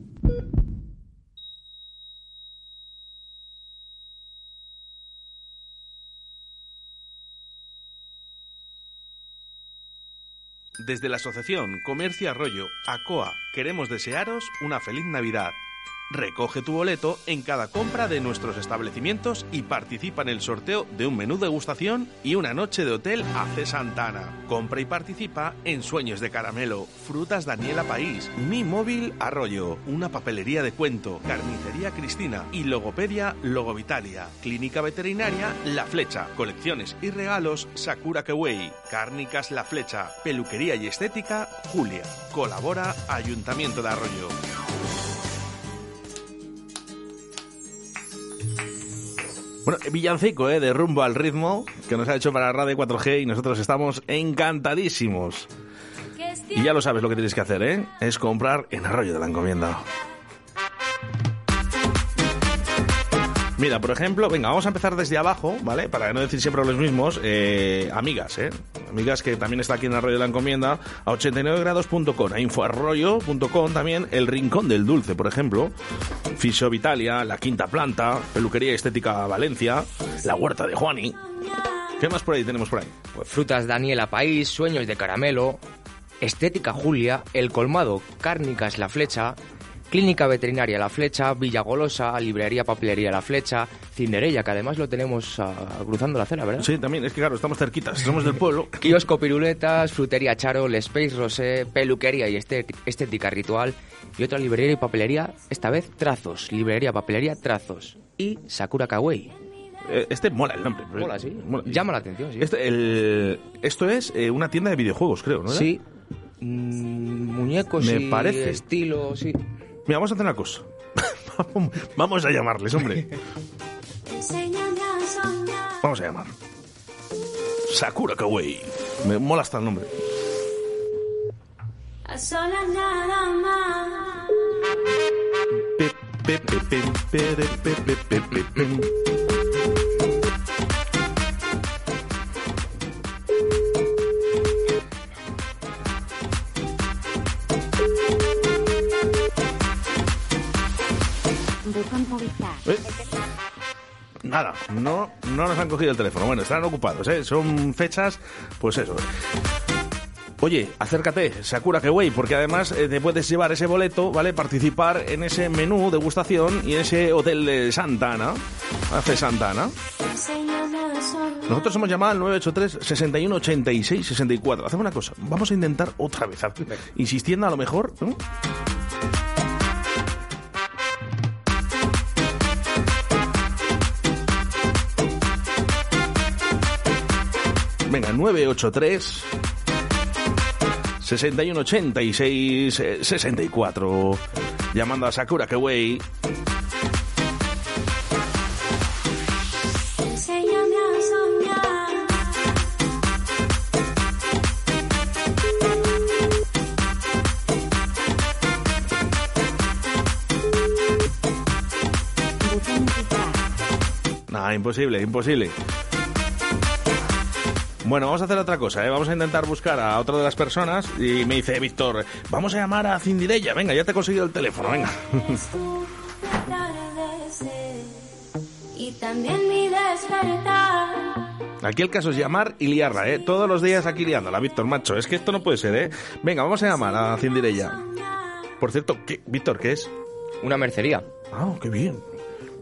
Desde la Asociación Comercio Arroyo, ACOA, queremos desearos una feliz Navidad. Recoge tu boleto en cada compra de nuestros establecimientos y participa en el sorteo de un menú degustación y una noche de hotel AC Santana. Compra y participa en Sueños de Caramelo, Frutas Daniela País, Mi Móvil Arroyo, una papelería de cuento, Carnicería Cristina y Logopedia Logovitalia, Clínica Veterinaria La Flecha, Colecciones y Regalos Sakura Kewei, Cárnicas La Flecha, Peluquería y Estética Julia. Colabora Ayuntamiento de Arroyo. Bueno, villancico, ¿eh? De rumbo al ritmo, que nos ha hecho para Radio 4G y nosotros estamos encantadísimos. Y ya lo sabes lo que tienes que hacer, ¿eh? Es comprar en Arroyo de la Encomienda. Mira, por ejemplo, venga, vamos a empezar desde abajo, ¿vale? Para no decir siempre los mismos, eh, amigas, ¿eh? Amigas que también está aquí en Arroyo de la Encomienda, a 89grados.com, a infoarroyo.com también, El Rincón del Dulce, por ejemplo, Fisio Vitalia, La Quinta Planta, Peluquería Estética Valencia, La Huerta de Juani. ¿Qué más por ahí tenemos por ahí? Pues frutas Daniela País, Sueños de Caramelo, Estética Julia, El Colmado, Cárnicas La Flecha, Clínica Veterinaria La Flecha, Villa Golosa, Librería Papelería La Flecha, Cinderella, que además lo tenemos ah, cruzando la acera, ¿verdad? Sí, también, es que claro, estamos cerquitas, somos del pueblo. Kiosco Piruletas, Frutería Charo, El Space Rosé, Peluquería y Esté- Estética Ritual y otra librería y papelería, esta vez Trazos, Librería Papelería Trazos y Sakura Kawaii. Eh, Este mola el nombre. Mola, sí. Mola. Llama la atención, sí. Este, el- esto es eh, una tienda de videojuegos, creo, ¿no? era? Sí. Mm, muñecos Me y parece. estilo, sí. Mira, vamos a hacer una cosa. vamos a llamarles, hombre. Vamos a llamar. Sakura Kawaii. Me mola hasta el nombre. A solas nada más. ¿Eh? Nada, no, no nos han cogido el teléfono. Bueno, están ocupados, ¿eh? Son fechas, pues eso. Oye, acércate, Sakura Kewei, porque además eh, te puedes llevar ese boleto, ¿vale? Participar en ese menú degustación y en ese hotel de Santa Ana, hace Santa Ana. Nosotros hemos llamado al 983 61 86 64. Hacemos una cosa, vamos a intentar otra vez, insistiendo a lo mejor, ¿no? Venga, 983 61 86 eh, 64. Llamando a Sakura Kewei. Imposible, imposible. Bueno, vamos a hacer otra cosa, ¿eh? Vamos a intentar buscar a otra de las personas y me dice Víctor, vamos a llamar a Cindirella. Venga, ya te he conseguido el teléfono, venga. Aquí el caso es llamar y liarla, ¿eh? Todos los días aquí liándola, Víctor, macho. Es que esto no puede ser, ¿eh? Venga, vamos a llamar a Cindirella. Por cierto, ¿qué, Víctor, ¿qué es? Una mercería. Ah, qué bien.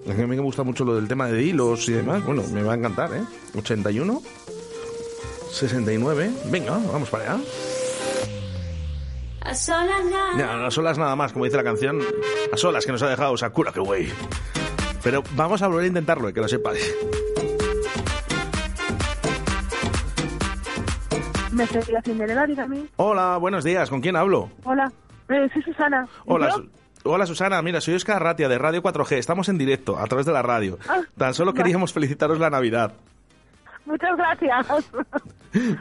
A mí me gusta mucho lo del tema de hilos y demás. Bueno, me va a encantar, ¿eh? 81, 69. Venga, vamos para allá. A solas nada. Ya, a solas nada más, como dice la canción. A solas que nos ha dejado Sakura, que güey. Pero vamos a volver a intentarlo, eh, que lo sepáis. Me estoy haciendo el dígame. Hola, buenos días. ¿Con quién hablo? Hola, eh, soy Susana. ¿Y Hola? Su- Hola Susana, mira, soy Oscar Ratia de Radio 4G. Estamos en directo a través de la radio. Ah, Tan solo queríamos felicitaros la Navidad. Muchas gracias.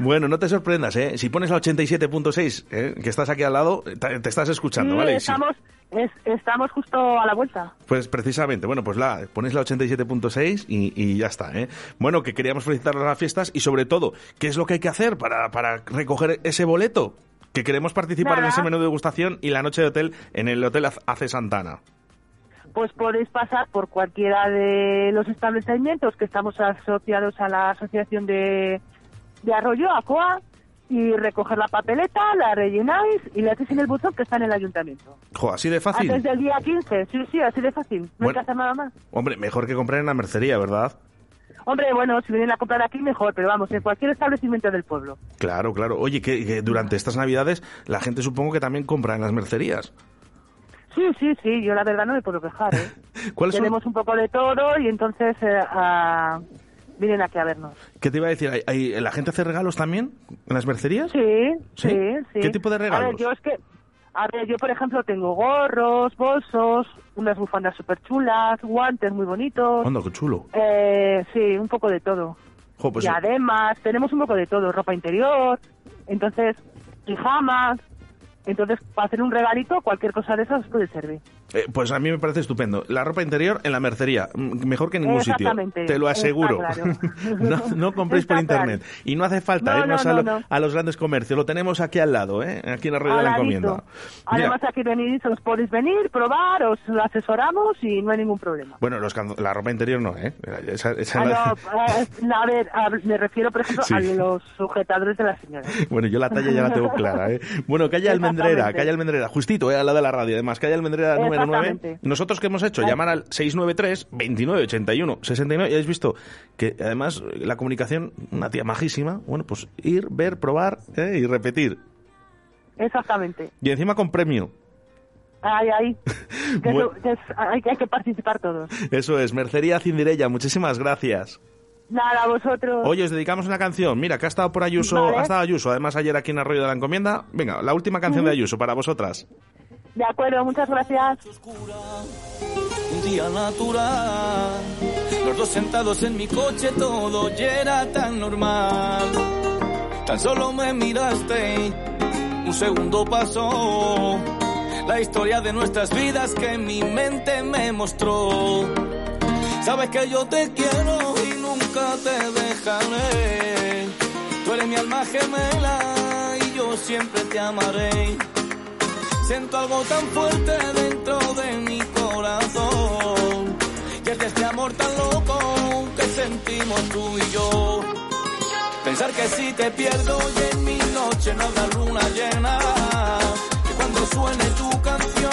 Bueno, no te sorprendas, ¿eh? Si pones la 87.6, ¿eh? que estás aquí al lado, te, estás escuchando, Sí, ¿vale? Estamos, es- estamos justo a la vuelta. Pues precisamente, bueno, pues la pones la 87.6 y, y ya está, ¿eh? Bueno, que queríamos felicitar las fiestas y sobre todo, ¿qué es lo que hay que hacer para, para recoger ese boleto? Que queremos participar en ese menú de degustación y la noche de hotel en el Hotel Ace Santana. Pues podéis pasar por cualquiera de los establecimientos que estamos asociados a la Asociación de, de Arroyo, ACOA, y recoger la papeleta, la rellenáis y la hacéis en el buzón que está en el ayuntamiento. Jo, así de fácil. Antes del día 15, sí, sí, así de fácil. No hay Bueno. que hacer nada más. Hombre, mejor que comprar en la mercería, ¿verdad? Hombre, bueno, si vienen a comprar aquí mejor, pero vamos, en cualquier establecimiento del pueblo. Claro, claro. Oye, que, que durante estas Navidades la gente supongo que también compra en las mercerías. Sí, sí, sí, yo la verdad no me puedo quejar, ¿eh? ¿Cuáles son- Tenemos un poco de todo y entonces eh, ah, vienen aquí a vernos. ¿Qué te iba a decir? ¿Hay- hay- ¿La gente hace regalos también en las mercerías? Sí, ¿Sí? sí, sí. ¿Qué tipo de A ver, regalos? yo es que, a ver, yo por ejemplo tengo gorros, bolsos, unas bufandas súper chulas, guantes muy bonitos. Anda, qué chulo. Eh, sí, un poco de todo. Jo, pues, y además, tenemos un poco de todo, ropa interior, entonces, pijamas. Entonces, para hacer un regalito, cualquier cosa de esas puede servir. Eh, pues a mí me parece estupendo. La ropa interior en la mercería, mm, mejor que en ningún sitio. Te lo aseguro. claro. no, no compréis por Está internet. Y no hace falta No, irnos no, a, lo- a los grandes comercios. Lo tenemos aquí al lado, ¿eh? aquí en la rueda de la encomienda. Mira, Además, aquí venís, os podéis venir, probar, os asesoramos y no hay ningún problema. bueno, los la ropa interior no, ¿eh? Esa- esa Ah, la- no, eh, a ver, a- me refiero, por ejemplo, Sí. a los sujetadores de la señora. Bueno, yo la talla ya la tengo clara, ¿eh? Bueno, calle Almendrera, calle Almendrera, justito, ¿eh? Al lado de la radio. Además, calle Almendrera número 9. Exactamente. ¿Nosotros qué hemos hecho? Llamar al 693 29 81 69. Y habéis visto que, además, la comunicación, una tía majísima. Bueno, pues ir, ver, probar ¿eh? y repetir. Exactamente. Y encima con premio. Ay, ay. Que Bueno. eso- que es- hay, que- hay que participar todos. Eso es, Mercería Cindirella. Muchísimas gracias. Nada, vosotros. Oye, os dedicamos una canción. Mira, que ha estado por Ayuso, Vale. ha estado Ayuso, además ayer aquí en Arroyo de la Encomienda. Venga, la última canción de Ayuso para vosotras. De acuerdo, muchas gracias. un día natural. Los dos sentados en mi coche, todo ya era tan normal. Tan solo me miraste, un segundo pasó. La historia de nuestras vidas que mi mente me mostró. Sabes que yo te quiero y nunca te dejaré. Tú eres mi alma gemela y yo siempre te amaré. Siento algo tan fuerte dentro de mi corazón. Y es de este amor tan loco que sentimos tú y yo. Pensar que si te pierdo y en mi noche no habrá luna llena. Que cuando suene tu canción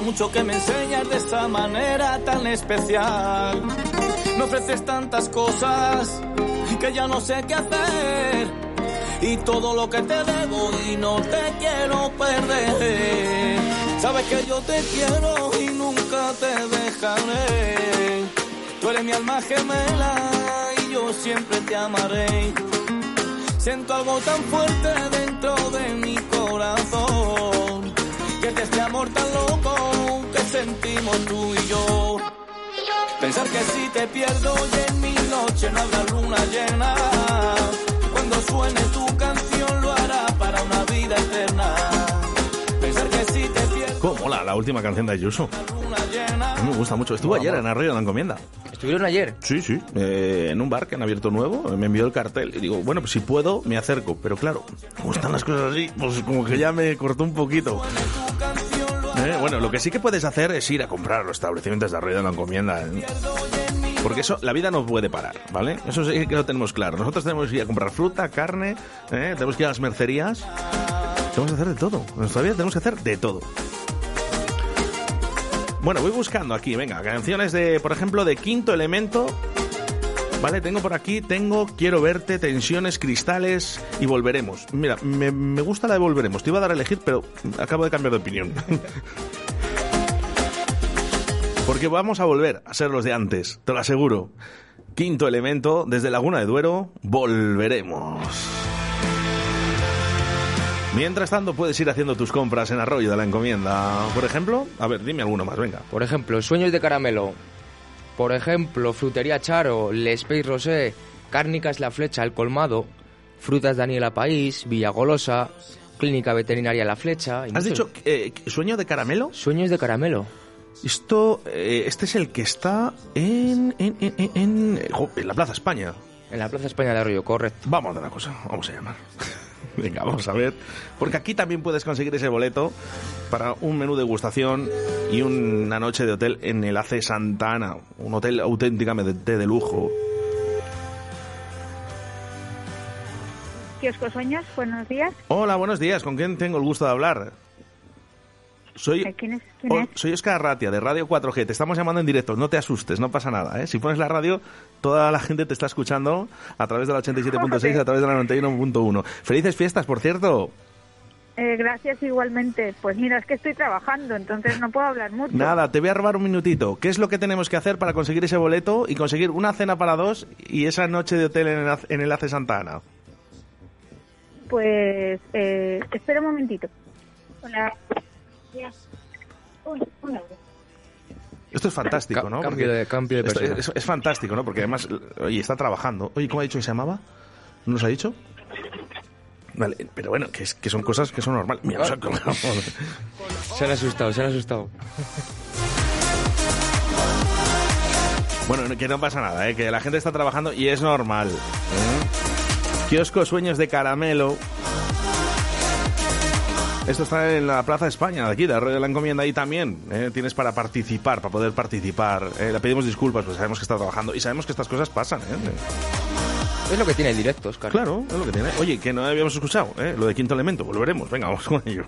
mucho que me enseñas de esa manera tan especial. Me ofreces tantas cosas que ya no sé qué hacer y todo lo que te debo y no te quiero perder. Sabes que yo te quiero y nunca te dejaré. Tú eres mi alma gemela y yo siempre te amaré. Siento algo tan fuerte dentro de mi corazón. Que es este amor tan loco sentimos tú y yo. Pensar que si te pierdo y en mi noche no habrá luna llena. Cuando suene tu canción lo hará para una vida eterna. Pensar que si te pierdo ¿Cómo mola la última canción de Ayuso? A mí me gusta mucho. Estuvo ayer en Arroyo de la Encomienda. ¿Estuvieron ayer? Sí, sí. Eh, en un bar que han abierto nuevo. Me envió el cartel. Y digo, bueno, pues si puedo, me acerco. Pero claro, como están las cosas así, pues como que ya me cortó un poquito. Eh, bueno, lo que sí que puedes hacer es ir a comprar los establecimientos de Arroyo de la Encomienda. ¿eh? Porque eso, la vida no puede parar, ¿vale? Eso sí que lo tenemos claro. Nosotros tenemos que ir a comprar fruta, carne, ¿eh? tenemos que ir a las mercerías. Tenemos que hacer de todo. En nuestra vida tenemos que hacer de todo. Bueno, voy buscando aquí, venga, canciones de, por ejemplo, de Quinto Elemento. Vale, tengo por aquí, tengo Quiero verte, Tensiones, Cristales y Volveremos. Mira, me, gusta la de Volveremos. Te iba a dar a elegir, pero acabo de cambiar de opinión. Porque vamos a volver a ser los de antes, te lo aseguro. Quinto Elemento, desde Laguna de Duero, Volveremos. Mientras tanto, puedes ir haciendo tus compras en Arroyo de la Encomienda. Por ejemplo, a ver, dime alguno más, venga. Por ejemplo, Sueños de Caramelo. Por ejemplo, Frutería Charo, Les Pays Rosé, Cárnicas La Flecha, El Colmado, Frutas Daniela País, Villagolosa, Clínica Veterinaria La Flecha. ¿Has dicho eh, sueño de caramelo? Sueños de Caramelo. Esto, eh, este es el que está en, en, en, en- en- la Plaza España. En la Plaza España de Arroyo, correcto. Vamos a hacer una cosa, vamos a llamar. Venga, vamos a ver. Porque aquí también puedes conseguir ese boleto para un menú de degustación y una noche de hotel en el AC Santa Ana. Un hotel auténticamente de lujo. Kiosco Sueños, buenos días. Hola, buenos días. ¿Con quién tengo el gusto de hablar? Soy, ¿Quién es? ¿Quién es? soy Oscar Ratia, de Radio 4G. Te estamos llamando en directo. No te asustes, no pasa nada. ¿eh? Si pones la radio, toda la gente te está escuchando a través de la 87.6, a través de la 91.1. Felices fiestas, por cierto. Eh, gracias igualmente. Pues mira, es que estoy trabajando, entonces no puedo hablar mucho. Nada, te voy a robar un minutito. ¿Qué es lo que tenemos que hacer para conseguir ese boleto y conseguir una cena para dos y esa noche de hotel en el, Ace- en el AC Santa Ana? Pues eh, espera un momentito. Hola. Un euro. Esto es fantástico, Ca- ¿no? cambio Porque de- cambio de esto persona. es, es fantástico, ¿no? Porque además, oye, está trabajando. Oye, ¿cómo ha dicho que se llamaba? ¿No nos ha dicho? Vale, pero bueno, que, es- que son cosas que son normales. Mira, nos ha colgado. Se han asustado, se han asustado. Bueno, que no pasa nada, ¿eh? que la gente está trabajando y es normal. ¿eh? Kiosco Sueños de Caramelo. Esto está en la Plaza España, de aquí, de Arroyo de la Encomienda, ahí también. ¿eh? Tienes para participar, para poder participar. ¿eh? Le pedimos disculpas, pues sabemos que está trabajando y sabemos que estas cosas pasan. ¿eh? Es lo que tiene el directo, Oscar. Claro, es lo que tiene. Oye, que no habíamos escuchado, ¿eh? lo de Quinto Elemento. Volveremos, venga, vamos con ello.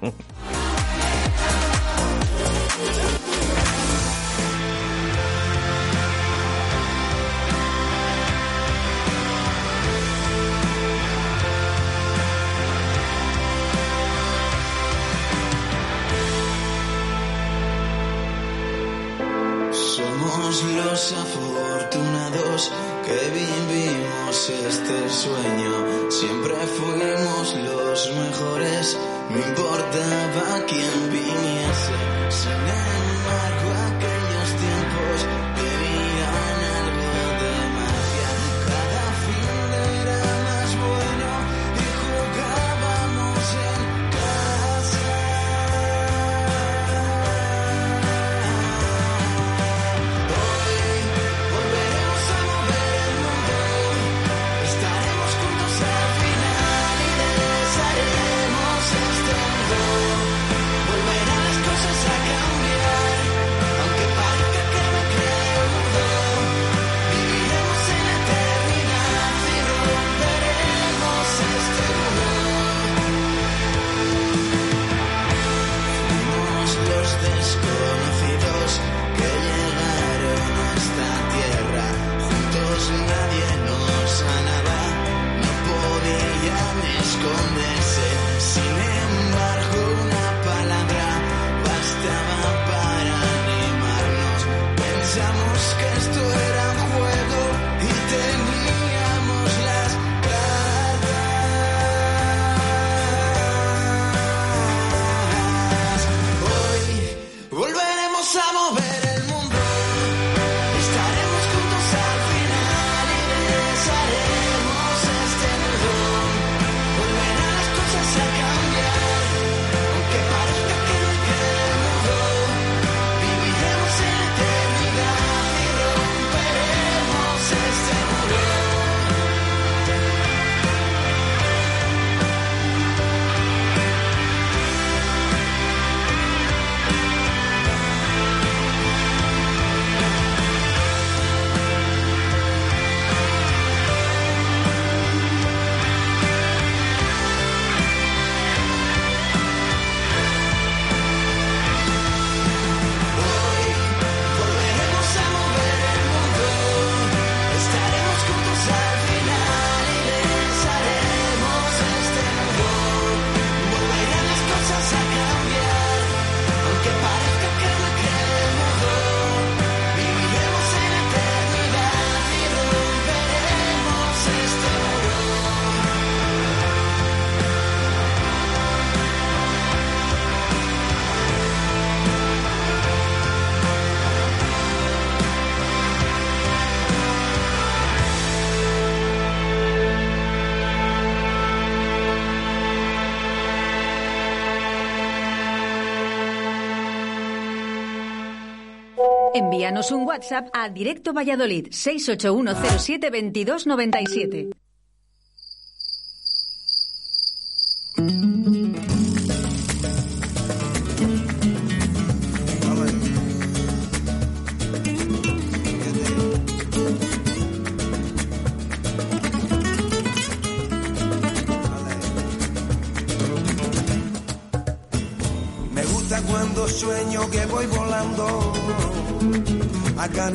Envíanos un WhatsApp a Directo Valladolid 68107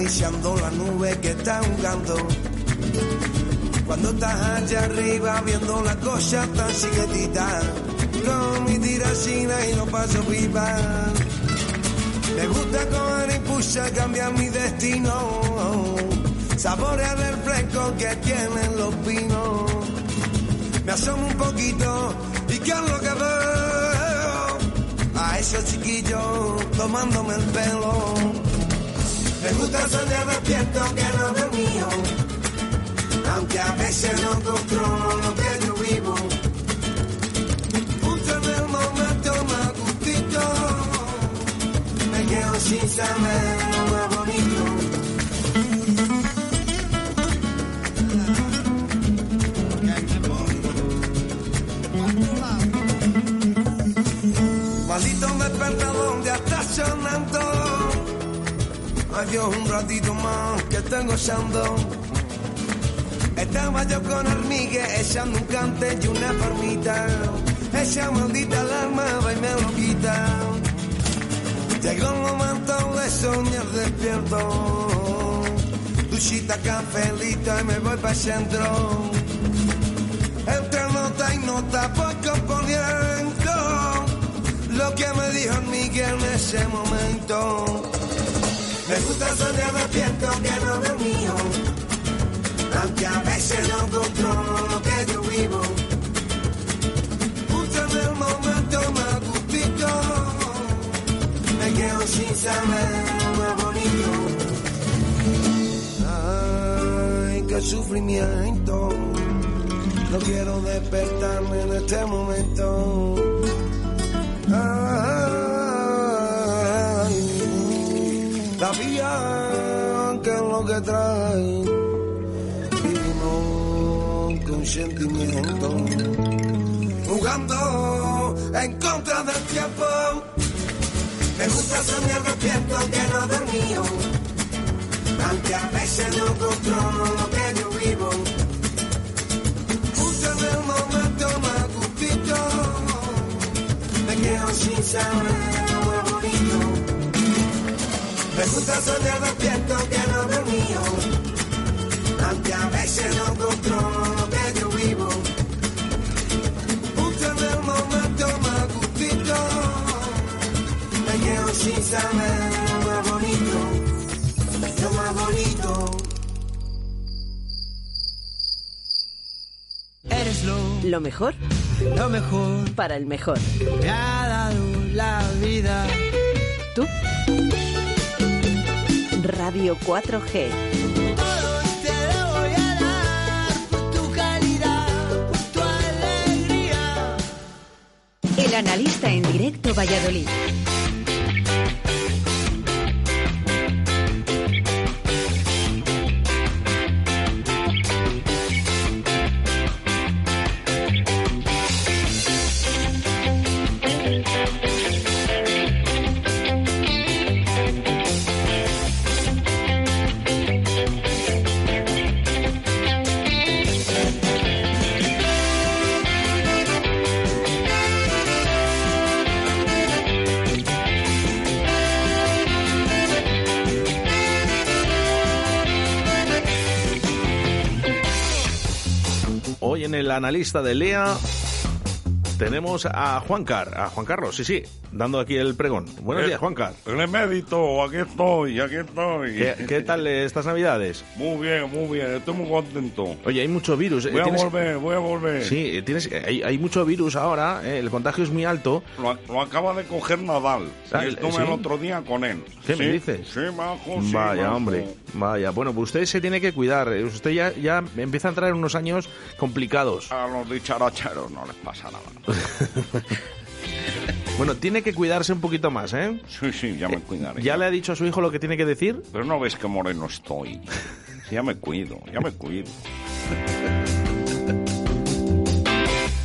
acariciando la nube que está jugando. Cuando estás allá arriba viendo la cosa tan chiquitita, con mi tiracina y no paso pipa. Me gusta coger impulso a cambiar mi destino, saborear el fresco que tienen los pinos. Me asomo un poquito y ¿qué es lo que veo? A esos chiquillos tomándome el pelo. Me gusta soñar despierto que no veo mío, aunque a veces no controlo lo que yo vivo. Justo en el momento más gustito, me quedo sin saber lo más bonito. Maldito ya Adiós un ratito más que estoy gozando. Estaba yo con hormigues echando un cante y una formita. Esa maldita alarma va y me lo quita. Llegó el momento de soñar despierto. Duchita, cafelito y me voy para el centro. Entre nota y nota voy componiendo lo que me dijo Miguel en ese momento. Me gusta soñar despierto que no veo mío, aunque a veces no controlo lo que yo vivo. Justo en el momento más gustito, me quedo sin saber lo bonito. Ay, qué sufrimiento, no quiero despertarme en este momento. Ay, que trae vivimos con sentimiento jugando en contra del tiempo me gusta soñar despierto que no dormido aunque a veces no controlo lo que yo vivo. Justo en el momento más gustito me quedo sin saber. Me gusta soñar despierto que no dormido, aunque a veces no controlo lo que yo vivo. Justo en el momento más gustito, me quedo sin saber lo más bonito, lo más bonito. Eres lo, lo mejor. Lo mejor. Para el mejor. Me ha dado la vida. ¿Tú? Tu alegría. El analista en directo Valladolid. Analista de Lea tenemos a Juan Car, a Juan Carlos, sí, sí, dando aquí el pregón. Buenos Eh, días, Juan Car. El emérito, aquí estoy, aquí estoy. ¿Qué, qué tal estas navidades? Muy bien, muy bien, estoy muy contento. Oye, hay mucho virus. eh, Voy a tienes- volver, voy a volver. Sí, eh, tienes, hay, hay mucho virus ahora, eh, el contagio es muy alto. Lo, lo acaba de coger Nadal. Ah, y estuve ¿sí? el otro día con él. ¿Qué me Sí, dices? Sí, Vaya, hombre, vaya. Bueno, pues usted se tiene que cuidar. Usted ya, ya empieza a entrar en unos años complicados. A los dicharacheros no les pasa nada. Bueno, tiene que cuidarse un poquito más, ¿eh? Sí, sí, ya me cuidaré. ¿Ya le ha dicho a su hijo lo que tiene que decir? Pero no ves que moreno estoy. Sí, ya me cuido, ya me cuido.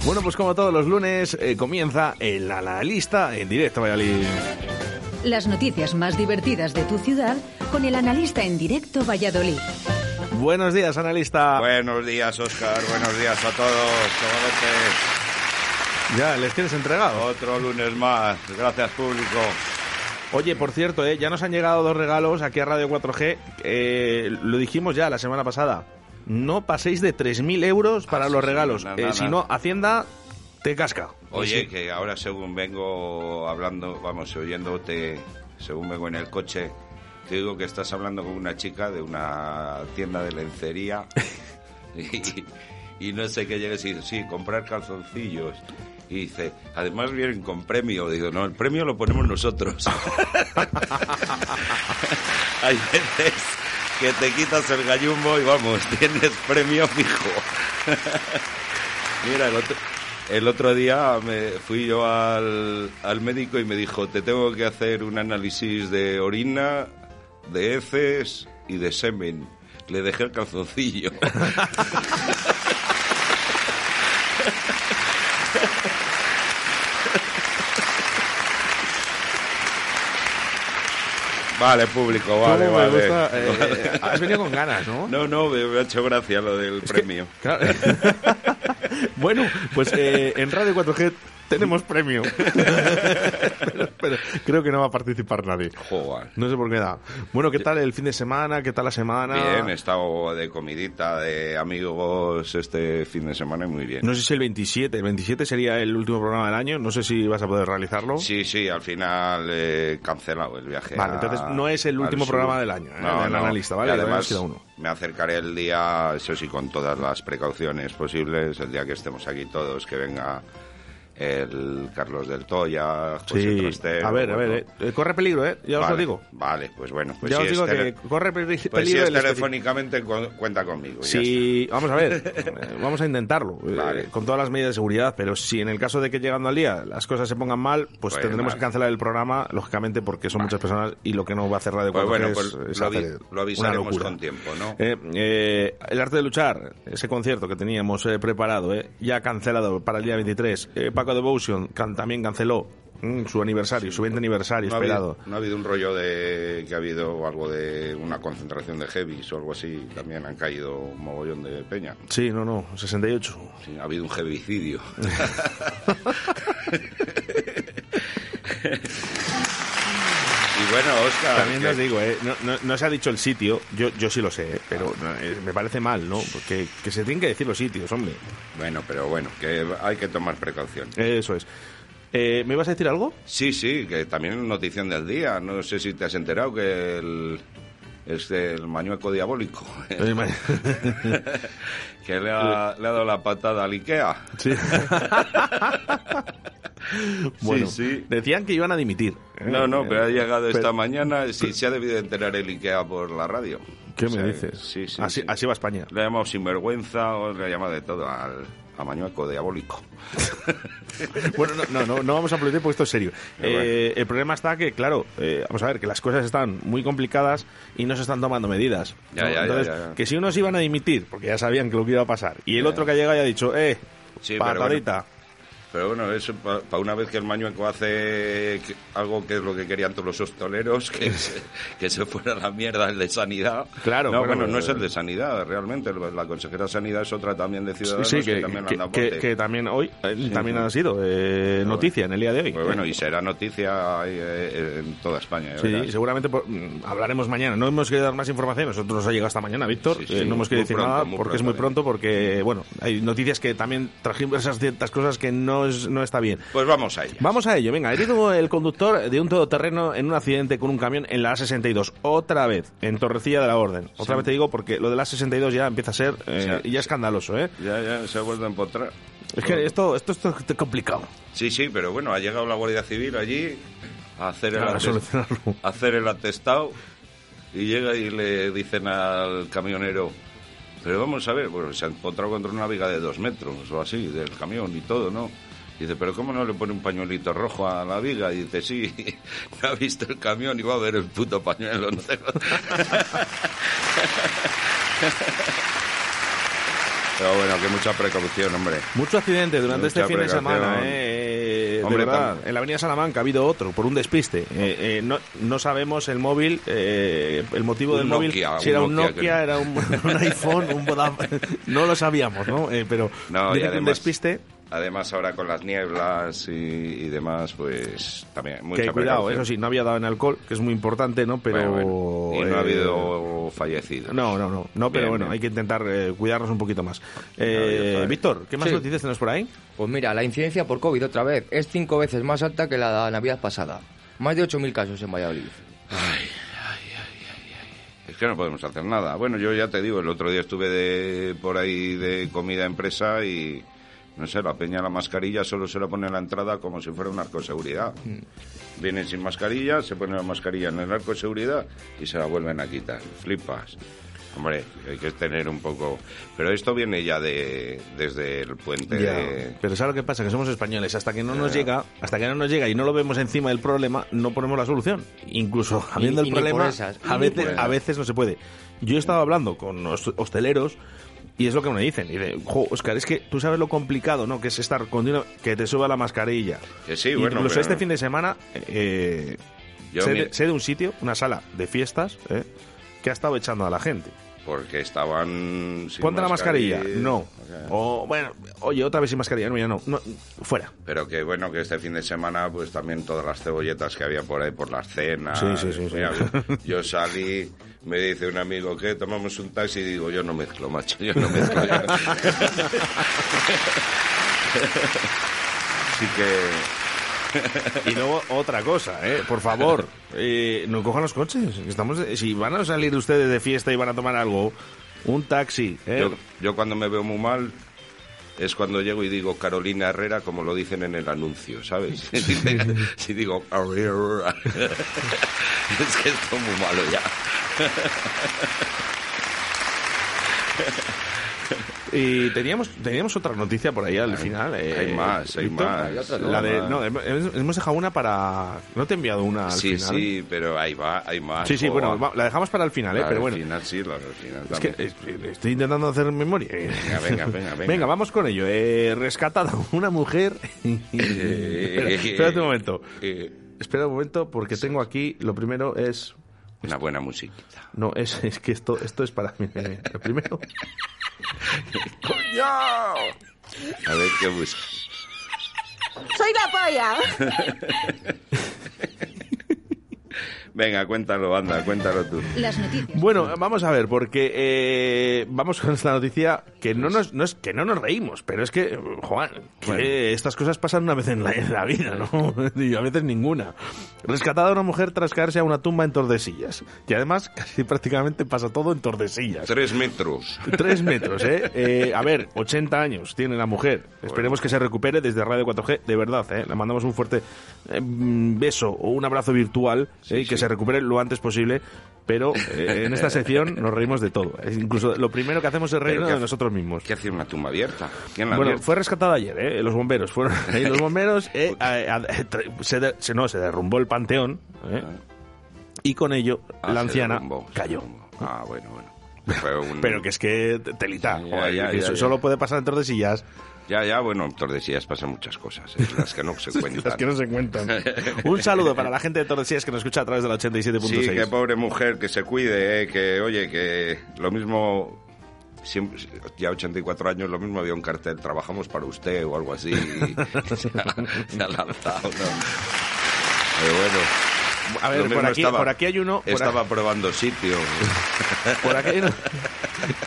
Bueno, pues como todos los lunes, eh, comienza el analista en directo, Valladolid. Las noticias más divertidas de tu ciudad con el analista en directo Valladolid. Buenos días, analista. Buenos días, Oscar. Buenos días a todos. Ya, les tienes entregado. Otro lunes más. Gracias, público. Oye, por cierto, eh, ya nos han llegado dos regalos aquí a Radio 4G. eh, lo dijimos ya la semana pasada. No paséis de 3.000 euros para los regalos. Eh, si no, Hacienda te casca. Oye, Sí. que ahora según vengo hablando, vamos, oyéndote, según vengo en el coche, te digo que estás hablando con una chica de una tienda de lencería y, y no sé qué llegues y sí, comprar calzoncillos. Y dice, además vienen con premio. Digo, no, el premio lo ponemos nosotros. Hay veces que te quitas el gallumbo y vamos, tienes premio fijo. Mira, el otro, el otro día me fui yo al, al médico y me dijo, te tengo que hacer un análisis de orina, de heces y de semen. Le dejé el calzoncillo. Vale, público, vale, ¿Cómo me vale. gusta? Eh, eh, has venido con ganas, ¿no? No, no, me, ha hecho gracia lo del premio. Claro. bueno, pues eh, en Radio 4G tenemos premio. pero, pero creo que no va a participar nadie. Joder. No sé por qué da. Bueno, ¿qué tal el fin de semana? ¿Qué tal la semana? Bien, he estado de comidita de amigos este fin de semana y muy bien. No sé si el 27. El 27 sería el último programa del año. No sé si vas a poder realizarlo. Sí, sí, al final he cancelado el viaje. Vale, a- entonces no es el último programa del año, ¿eh? No, del no. analista, ¿vale? Y además, uno. me acercaré el día, eso sí, con todas las precauciones posibles, el día que estemos aquí todos, que venga el Carlos del Toya, José Sí, Trastero, a ver, a ver, eh, corre peligro, ¿eh? Ya os lo digo. Vale, pues bueno. Pues ya si os digo que corre peli- peligro. Pues si es telefónicamente, cu- cuenta conmigo. ya Si, vamos a ver, eh, vamos a intentarlo, eh, Vale. con todas las medidas de seguridad, pero si en el caso de que llegando al día las cosas se pongan mal, pues, Pues tendremos que cancelar el programa, lógicamente, porque son muchas personas y lo que no va a hacer Radio Pues 4G bueno, es, pues es lo, lo avisaremos con tiempo, ¿no? Eh, eh, el arte de luchar, ese concierto que teníamos eh, preparado, eh, ya cancelado para el día 23. Eh, Devotion can- también canceló mm, su aniversario, su 20 aniversario no ha, esperado. habido, no ha habido un rollo de que ha habido algo de una concentración de heavies o algo así. También han caído un mogollón de peña. Sí, no, no, 68. Sí, ha habido un heavicidio. bueno, Oscar. También que- os digo, eh, no, no- no se ha dicho el sitio, yo, yo sí lo sé, eh, pero eh, me parece mal, ¿no? Porque que se tienen que decir los sitios, hombre. Bueno, pero bueno, que hay que tomar precaución. Eso es. Eh, ¿Me ibas a decir algo? Sí, sí, que también es notición del día. No sé si te has enterado que el, es el mañueco diabólico. El ma- que le ha, le ha dado la patada al Ikea. Sí. Bueno, sí. decían que iban a dimitir. ¿eh? No, no, pero ha llegado esta mañana. Sí, se ha debido enterar el Ikea por la radio. ¿Qué O me dices? Sí, sí. Así, sí. así va España. Le ha llamado sinvergüenza o le ha llamado de todo al a mañueco diabólico. Bueno, no, no, no, vamos a aplaudir porque esto es serio. Eh, el problema está que, claro, eh, vamos a ver, que las cosas están muy complicadas y no se están tomando medidas. Ya, ¿no? ya, ya, Entonces, ya, ya. que si unos iban a dimitir, porque ya sabían que lo que iba a pasar, y el Ya. otro que ha llegado y ha dicho, eh, Sí, pero bueno, patadita. Pero bueno, eso para una vez que el mañueco hace algo que es lo que querían todos los hostoleros, que, se, que se fuera la mierda el de sanidad. Claro, No, bueno, bueno, no es eh, el de sanidad, realmente. La consejera de sanidad es otra también de Ciudadanos Sí, que, que- también hoy eh, también ha sido eh, noticia en el día de hoy. Pues bueno, y será noticia ahí, eh, en toda España. Sí, seguramente por- mm, hablaremos mañana. No hemos querido dar más información. Nosotros nos ha llegado hasta mañana, Víctor. Eh, no hemos querido decir pronto, nada porque es muy pronto. Porque, bueno, hay noticias que también trajimos esas ciertas cosas que no, es- no está bien. Pues vamos a ello. Vamos a ello. Venga, herido el conductor de un todoterreno en un accidente con un camión en la A62. Otra vez, en Torrecilla de la Orden. Otra Sí. vez te digo porque lo de la A62 ya empieza a ser eh, Sí. ya escandaloso, ¿eh? Ya, ya, se ha vuelto a empotrar. Es que esto, esto, esto es complicado. Sí, sí, pero bueno, ha llegado la Guardia Civil allí a hacer el, A a hacer el atestado y llega y le dicen al camionero, pero vamos a ver, bueno, se ha encontrado contra una viga de dos metros o así del camión y todo, ¿no? Dice, pero ¿cómo no le pone un pañuelito rojo a la viga? Y dice, sí, no ha visto el camión y va a ver el puto pañuelo. No Pero bueno, que mucha precaución, hombre. Mucho accidente durante Mucha este fin de semana, ¿eh? Eh, Hombre, de verdad, en la Avenida Salamanca ha habido otro, por un despiste. Eh, eh, no, no sabemos el móvil, eh, el motivo Un del móvil, si era un Nokia, era un, un iPhone, un Vodafone, no lo sabíamos, ¿no? Pero No, y que un además, despiste, además ahora con las nieblas y, y demás, pues también mucha que cuidado, eso sí, no había dado en alcohol, que es muy importante, ¿no? Pero... Bueno, bueno, y no ha eh, habido fallecidos. No, no, no, no pero Bien, bueno, bien. hay que intentar eh, cuidarnos un poquito más. Eh, Víctor, ¿qué más Sí. noticias tenemos por ahí? Pues mira, la incidencia por COVID otra vez es cinco veces más alta que la Navidad pasada. Más de 8.000 casos en Valladolid. Es que no podemos hacer nada. Bueno, yo ya te digo, el otro día estuve de, por ahí de comida empresa y, no sé, la peña la mascarilla solo se la pone en la entrada como si fuera un arco de seguridad. Vienen sin mascarilla, se ponen la mascarilla en el arco de seguridad y se la vuelven a quitar. Flipas. Hombre, hay que tener un poco... Pero esto viene ya de desde el puente Ya, de... Pero ¿sabes lo que pasa? Que somos españoles. Hasta que no nos llega, hasta que no nos llega y no lo vemos encima del problema, no ponemos la solución. Incluso habiendo y el problema, esas, a veces, a veces no se puede. Yo he estado hablando con los hosteleros y es lo que me dicen. Y de, jo, Oscar, es que tú sabes lo complicado, ¿no? Que es estar continuo, que te suba la mascarilla. Que sí, bueno, Incluso pero- este fin de semana, eh, Yo sé, mi- sé de un sitio, una sala de fiestas, ¿eh? que ha estado echando a la gente. Porque estaban... sin Ponte la mascarilla. No. O bueno, oye, otra vez sin mascarilla. No, ya no. no fuera. Pero que bueno, que este fin de semana, pues también todas las cebolletas que había por ahí por las cenas. Sí, sí, sí. Mira, yo salí, me dice un amigo que tomamos un taxi y digo, yo no mezclo, macho, yo no mezclo. yo no". Así que. Y luego otra cosa, ¿eh? Por favor, eh, no cojan los coches. Estamos, si van a salir ustedes de fiesta y van a tomar algo, un taxi, ¿eh? Yo, yo cuando me veo muy mal es cuando llego y digo Carolina Herrera, como lo dicen en el anuncio, ¿sabes? si digo Herrera, es que estoy muy malo ya. Y teníamos, teníamos otra noticia por ahí al final. eh, hay más, hay más, Hay otra, ¿no? La de, no, hemos, dejado una para... ¿No te he enviado una al Sí, final? sí, pero ahí va, hay más. Sí, sí, joder. bueno, va- la dejamos para el final, ¿eh? Pero bueno. final, sí, la del final Es que estoy intentando hacer memoria. Venga, venga, venga, venga. vamos con ello. Eh, rescatada una mujer. espera, espérate un momento. Eh, Espera un momento, porque tengo aquí. Lo primero es. Una buena musiquita. No, es, es que esto, esto es para mí. Lo primero. A ver qué busca. ¡Soy la polla! Venga, cuéntalo, anda, cuéntalo tú. Las noticias. Bueno, vamos a ver, porque eh, vamos con esta noticia que no nos, no es que no nos reímos, pero es que, Juan, que Bueno. estas cosas pasan una vez en la, en la vida, ¿no? Y a veces ninguna. Rescatada una mujer tras caerse a una tumba en Tordesillas. Y además, casi prácticamente pasa todo en Tordesillas. Tres metros. Tres metros, ¿eh? Eh, A ver, 80 años tiene la mujer. Esperemos que se recupere desde Radio 4G, de verdad, ¿eh? Le mandamos un fuerte eh, beso o un abrazo virtual ¿eh? se recupere lo antes posible. Pero eh, en esta sección nos reímos de todo. Es incluso lo primero que hacemos es reírnos de nosotros mismos. ¿Qué hacía una tumba abierta? ¿Quién la Bueno, abierta? fue rescatada ayer, ¿eh? Los bomberos fueron ahí. Los bomberos, eh, a- se, de- se- no, se derrumbó el panteón, ¿eh? Y con ello Ah, la se anciana derrumbó, se cayó. Ah, bueno, bueno. Un- Pero que es que telita, ya, ya, ya. solo puede pasar en Tordesillas. Ya, ya, bueno, en Tordesillas pasan muchas cosas, ¿eh? las que no se cuentan. Las que no se cuentan. Un saludo para la gente de Tordesillas que nos escucha a través de la 87.6. Sí, qué pobre mujer, que se cuide, ¿eh? que oye, que lo mismo, siempre- ya 84 años, lo mismo había un cartel, trabajamos para usted o algo así, y se, ha, se ha lanzado, ¿no? Pero bueno. A ver, por aquí- por aquí hay uno- por Estaba probando sitio. Por aquí hay uno-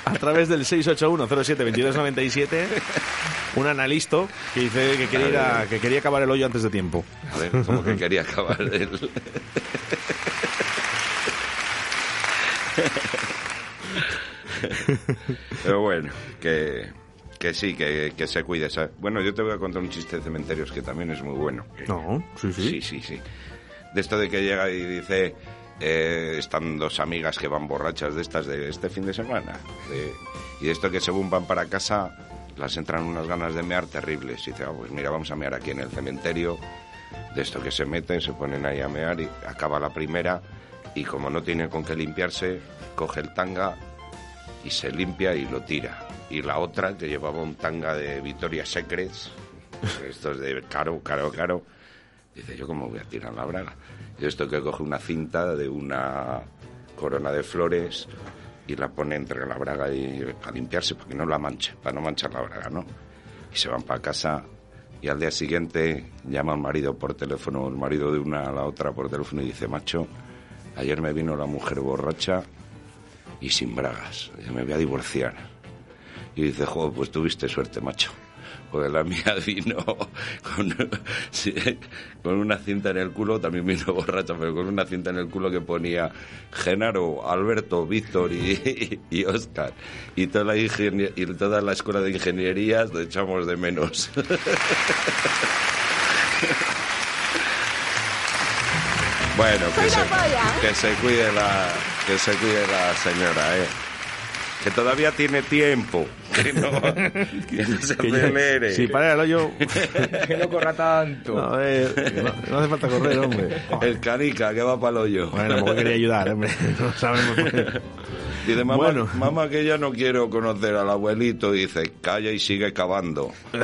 a través del 681-07-2297, un analista que dice que quería, ir a- que quería acabar el hoyo antes de tiempo. A ver, como que quería acabar el... Pero bueno, que, que sí, que, que se cuide. ¿sabes? Bueno, yo te voy a contar un chiste de cementerios que también es muy bueno. No, sí, sí. Sí, sí, sí. De esto de que llega y dice, eh, están dos amigas que van borrachas de estas de este fin de semana. y de esto que según van para casa, las entran unas ganas de mear terribles. Y dice, ah, pues mira, vamos a mear aquí en el cementerio, de esto que se meten, se ponen ahí a mear y acaba la primera y como no tiene con qué limpiarse, coge el tanga y se limpia y lo tira. Y la otra, que llevaba un tanga de Victoria's Secrets, esto es de caro, caro, caro, dice, yo cómo voy a tirar la braga. Esto que coge una cinta de una corona de flores y la pone entre la braga y a limpiarse para que no la manche, para no manchar la braga, ¿no? Y se van para casa y al día siguiente llama al marido por teléfono, el marido de una a la otra por teléfono y dice, macho, ayer me vino la mujer borracha y sin bragas, yo me voy a divorciar. Y dice, joder, pues tuviste suerte, macho. Porque la mía vino con, sí, con una cinta en el culo, también vino borracha, pero con una cinta en el culo que ponía Genaro, Alberto, Víctor y, y Oscar. Y toda, la ingenie- y toda la escuela de ingenierías lo echamos de menos. bueno, que se, que se cuide la, que se cuide la señora, ¿eh? Que todavía tiene tiempo. Que no, que no se acelere. Si para el hoyo. que no corra tanto. No, eh, no, no hace falta correr, hombre. El canica que va para el hoyo. Bueno, porque quería ayudar, hombre. No sabemos por qué. Dice, mamá, Bueno. mamá, que ya no quiero conocer al abuelito. Dice, calla y sigue cavando.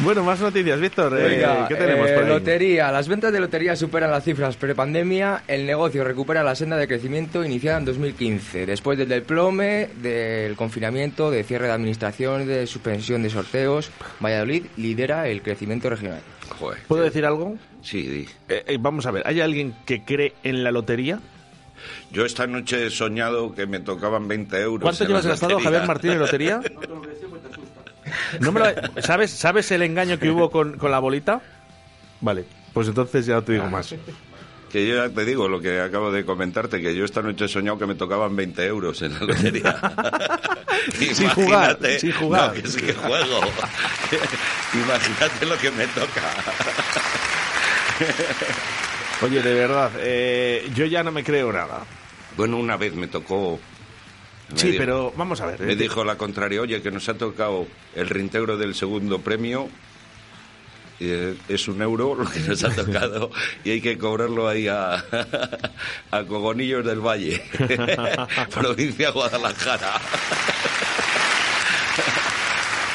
Bueno, más noticias, Víctor. eh, ¿Qué tenemos eh, por ahí? Lotería. Las ventas de lotería superan las cifras prepandemia. El negocio recupera la senda de crecimiento iniciada en 2015. Después del desplome, del confinamiento, de cierre de administración, de suspensión de sorteos, Valladolid lidera el crecimiento regional. Joder. ¿Puedo decir algo? Sí, di. Eh, eh, vamos a ver, ¿hay alguien que cree en la lotería? Yo esta noche he soñado que me tocaban 20 euros. ¿Cuánto llevas gastado. Javier Martínez, en lotería? No me lo- ¿Sabes, ¿Sabes el engaño que hubo con, con la bolita? Vale, pues entonces ya no te digo más. Que yo ya te digo lo que acabo de comentarte, que yo esta noche he soñado que me tocaban 20 euros en la lotería. Sin jugar, Imagínate- sin jugar. No, que sí que juego. Imagínate lo que me toca. Oye, de verdad, eh, yo ya no me creo nada. Bueno, una vez me tocó... Sí, dijo- pero vamos a ver. Me eh, dijo la contraria, oye, que nos ha tocado el reintegro del segundo premio. eh, es un euro lo que nos ha tocado y hay que cobrarlo ahí a, a Cogonillos del Valle, provincia de Guadalajara.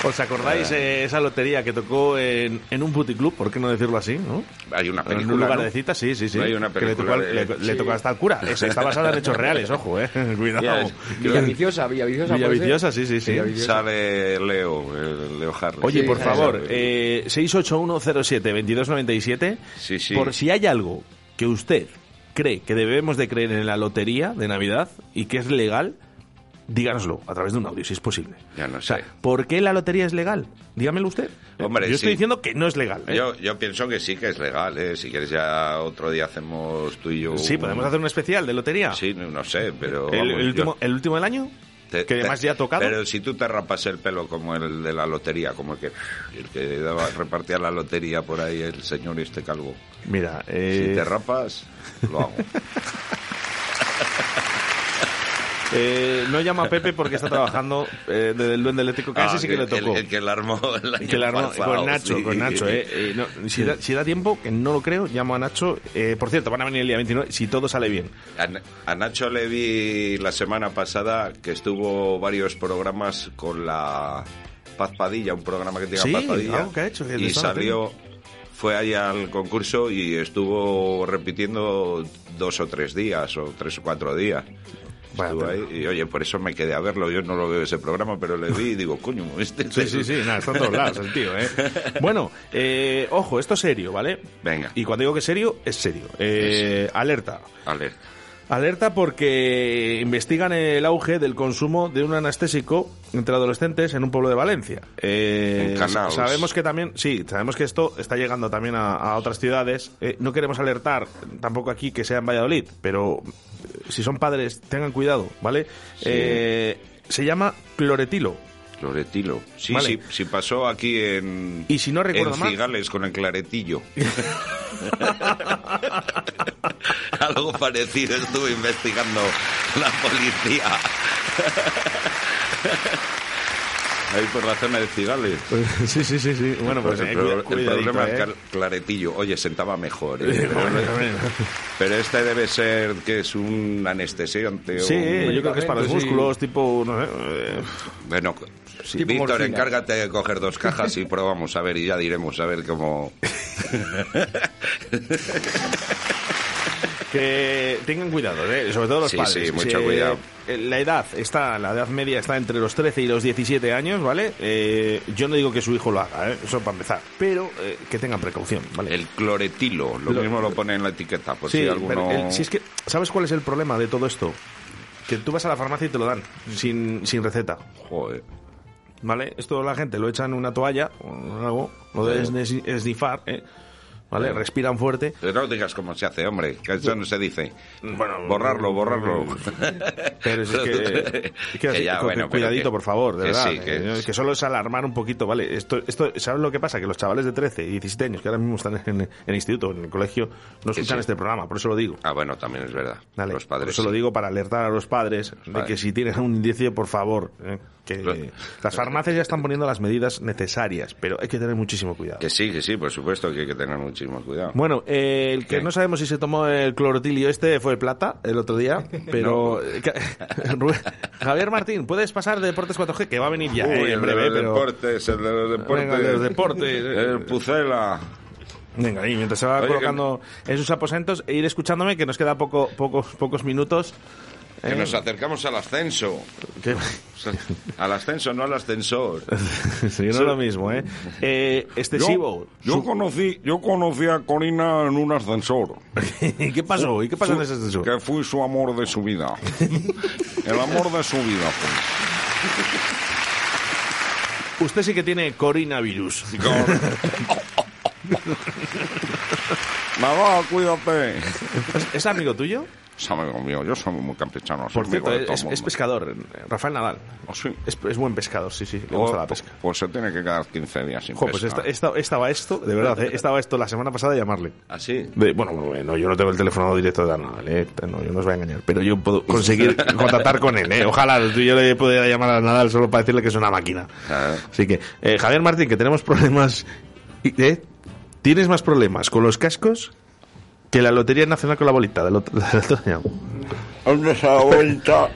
¿Os acordáis eh, esa lotería que tocó en, en un puticlub, por qué no decirlo así, no? Hay una En un película, lugar ¿no? de citas, sí, sí, sí. Hay una que le tocó, película al- de- le, le sí. tocó hasta el cura. Está basada en hechos reales, ojo, eh. Cuidado. Ya, Villaviciosa, Villaviciosa. Villaviciosa, sí, sí, sí. Sale Leo, el Leo Harley. Oye, por Sí, favor, sabe. eh, 68107-2297, Sí, sí. por si hay algo que usted cree que debemos de creer en la lotería de Navidad y que es legal, díganoslo a través de un audio, si es posible. Ya no O sea, sé. ¿por qué la lotería es legal? Dígamelo usted. Hombre, Yo estoy diciendo que no es legal. ¿eh? Yo, yo pienso que sí que es legal, ¿eh? Si quieres ya otro día hacemos tú y yo... Sí, podemos hacer un especial de lotería. Sí, no, no sé, pero... el, vamos, el último, yo- ¿El último del año? te- que además te- ya ha tocado. Pero si tú te rapas el pelo como el de la lotería, como el que, el que daba, repartía la lotería por ahí el señor este calvo. Mira, eh, Si te rapas, lo hago. eh, no llama a Pepe porque está trabajando eh, del duende eléctrico, ese Ah, sí que le el- tocó. El, que la armó el año que la armó- pasado, con Nacho, sí. con Nacho, eh. Eh, no, si, da, si da tiempo, que no lo creo, llamo a Nacho. Eh, por cierto, van a venir el día 29, si todo sale bien. A, Na- a Nacho le vi la semana pasada que estuvo varios programas con la Paz Padilla, un programa que tiene Sí, Paz Padilla. algo que ha hecho, que y salió, fue ahí al concurso y estuvo repitiendo dos o tres días, o tres o cuatro días. Estuvo ahí, y oye, por eso me quedé a verlo. Yo no lo veo ese programa, pero le vi y digo, coño, este. Sí, sí, sí, nada, está en todos lados el tío, ¿eh? Bueno, eh, ojo, esto es serio, ¿vale? Venga. Y cuando digo que es serio, es serio. Eh, alerta. Alerta. Alerta porque investigan el auge del consumo de un anestésico entre adolescentes en un pueblo de Valencia. Eh, sabemos que también, sí, sabemos que esto está llegando también a, a otras ciudades. Eh, no queremos alertar tampoco aquí que sea en Valladolid, pero eh, si son padres, tengan cuidado, ¿vale? Sí. Eh, se llama cloretilo. Cloretilo. Sí, Vale. sí, sí pasó aquí en. Y si no recuerdo en mal- Cigales con el claretillo. Algo parecido estuvo investigando la policía. Ahí por la zona de Cigales. Sí, sí, sí, sí. Bueno, pues el, eh, el problema eh. es que Claretillo, oye, sentaba mejor. ¿eh? Eh, Pero, este debe ser que es un anestesiante. o Sí, un yo creo que es para los medicamento, sí. músculos, tipo, no sé. eh, Bueno, Víctor, morfina. encárgate de coger dos cajas y probamos a ver y ya diremos a ver cómo. que tengan cuidado, ¿eh? sobre todo los Sí, padres. sí, mucho cuidado. eh, La edad está, la edad media está entre los 13 y los 17 años, ¿vale? Eh, yo no digo que su hijo lo haga, ¿eh? eso para empezar, pero eh, que tengan precaución, ¿vale? El cloretilo, lo, Lo- mismo lo pone en la etiqueta, por sí, si alguno. el- si es que, ¿sabes cuál es el problema de todo esto? Que tú vas a la farmacia y te lo dan, sin, sin receta. Joder. ¿Vale? Esto la gente lo echa en una toalla o algo, lo esni- esnifar, ¿eh? ¿Vale? Respiran fuerte. Pero no digas cómo se hace, hombre, que eso no se dice. Bueno, borrarlo, borrarlo. Pero es que, es que Que ya, cu- bueno, cuidadito, que- por favor, de verdad. sí, que- eh, que solo es alarmar un poquito, ¿vale? Esto, esto, ¿Sabes lo que pasa? Que los chavales de 13 y 17 años, que ahora mismo están en, en el instituto, en el colegio, no escuchan sí. este programa, por eso lo digo. Ah, bueno, también es verdad. Vale, Los por padres. eso lo sí. digo para alertar a los padres de padres. que si tienen un indicio, por favor, eh, que las farmacias ya están poniendo las medidas necesarias, pero hay que tener muchísimo cuidado. Que sí, que sí, por supuesto que hay que tener muchísimo cuidado. Bueno, eh, el que no sabemos si se tomó el clorotilio este fue el plata el otro día, pero que- Rubén- Javier Martín, puedes pasar de Deportes 4G que va a venir ya Uy, eh, el en de breve, los pero deportes, el de los deportes. Venga, el de los deportes. El Pucela. venga, ahí mientras se va Oye, que- colocando en sus aposentos e ir escuchándome que nos queda poco, pocos, pocos minutos. Que Eh, nos acercamos al ascenso. que- Al ascenso, no al ascensor. sí, no es lo mismo, ¿eh? eh excesivo. Yo, yo conocí, yo conocí a Corina en un ascensor. ¿Y qué pasó? ¿Y qué pasó en ese ascensor? Que fui su amor de su vida. El amor de su vida, Usted sí que tiene coronavirus. Mamá, cuídate. ¿Es, es amigo tuyo? Es amigo mío, yo soy muy campechano. Por cierto, de todo es, pescador, Rafael Nadal. Es, es buen pescador, sí, sí, le gusta la pesca. Pues se tiene que quedar 15 días sin Jo, pues pesca. esta- esta- estaba esto, de verdad, eh, estaba esto la semana pasada de llamarle. ¿Ah, sí? De- bueno, no, yo no tengo el teléfono directo de Nadal, eh, no, yo no os voy a engañar, pero yo puedo conseguir contactar con él, eh. Ojalá yo le pudiera llamar a Nadal solo para decirle que es una máquina. Así que, eh, Javier Martín, que tenemos problemas... ¿eh? ¿Tienes más problemas con los cascos que la Lotería Nacional con la bolita del otro, del.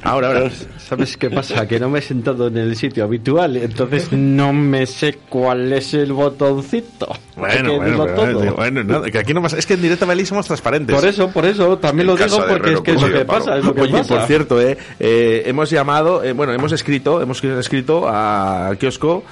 Ahora, ahora. ¿Sabes qué pasa? Que no me he sentado en el sitio habitual, entonces no me sé cuál es el botoncito. Bueno, que bueno, pero, bueno, que aquí no pasa. Es que en directo Valley somos transparentes. Por eso, por eso, también lo digo porque es que es lo que pasa, es lo que Oye, pasa. por cierto, eh, eh, hemos llamado, eh, bueno, hemos escrito, hemos escrito a- kiosco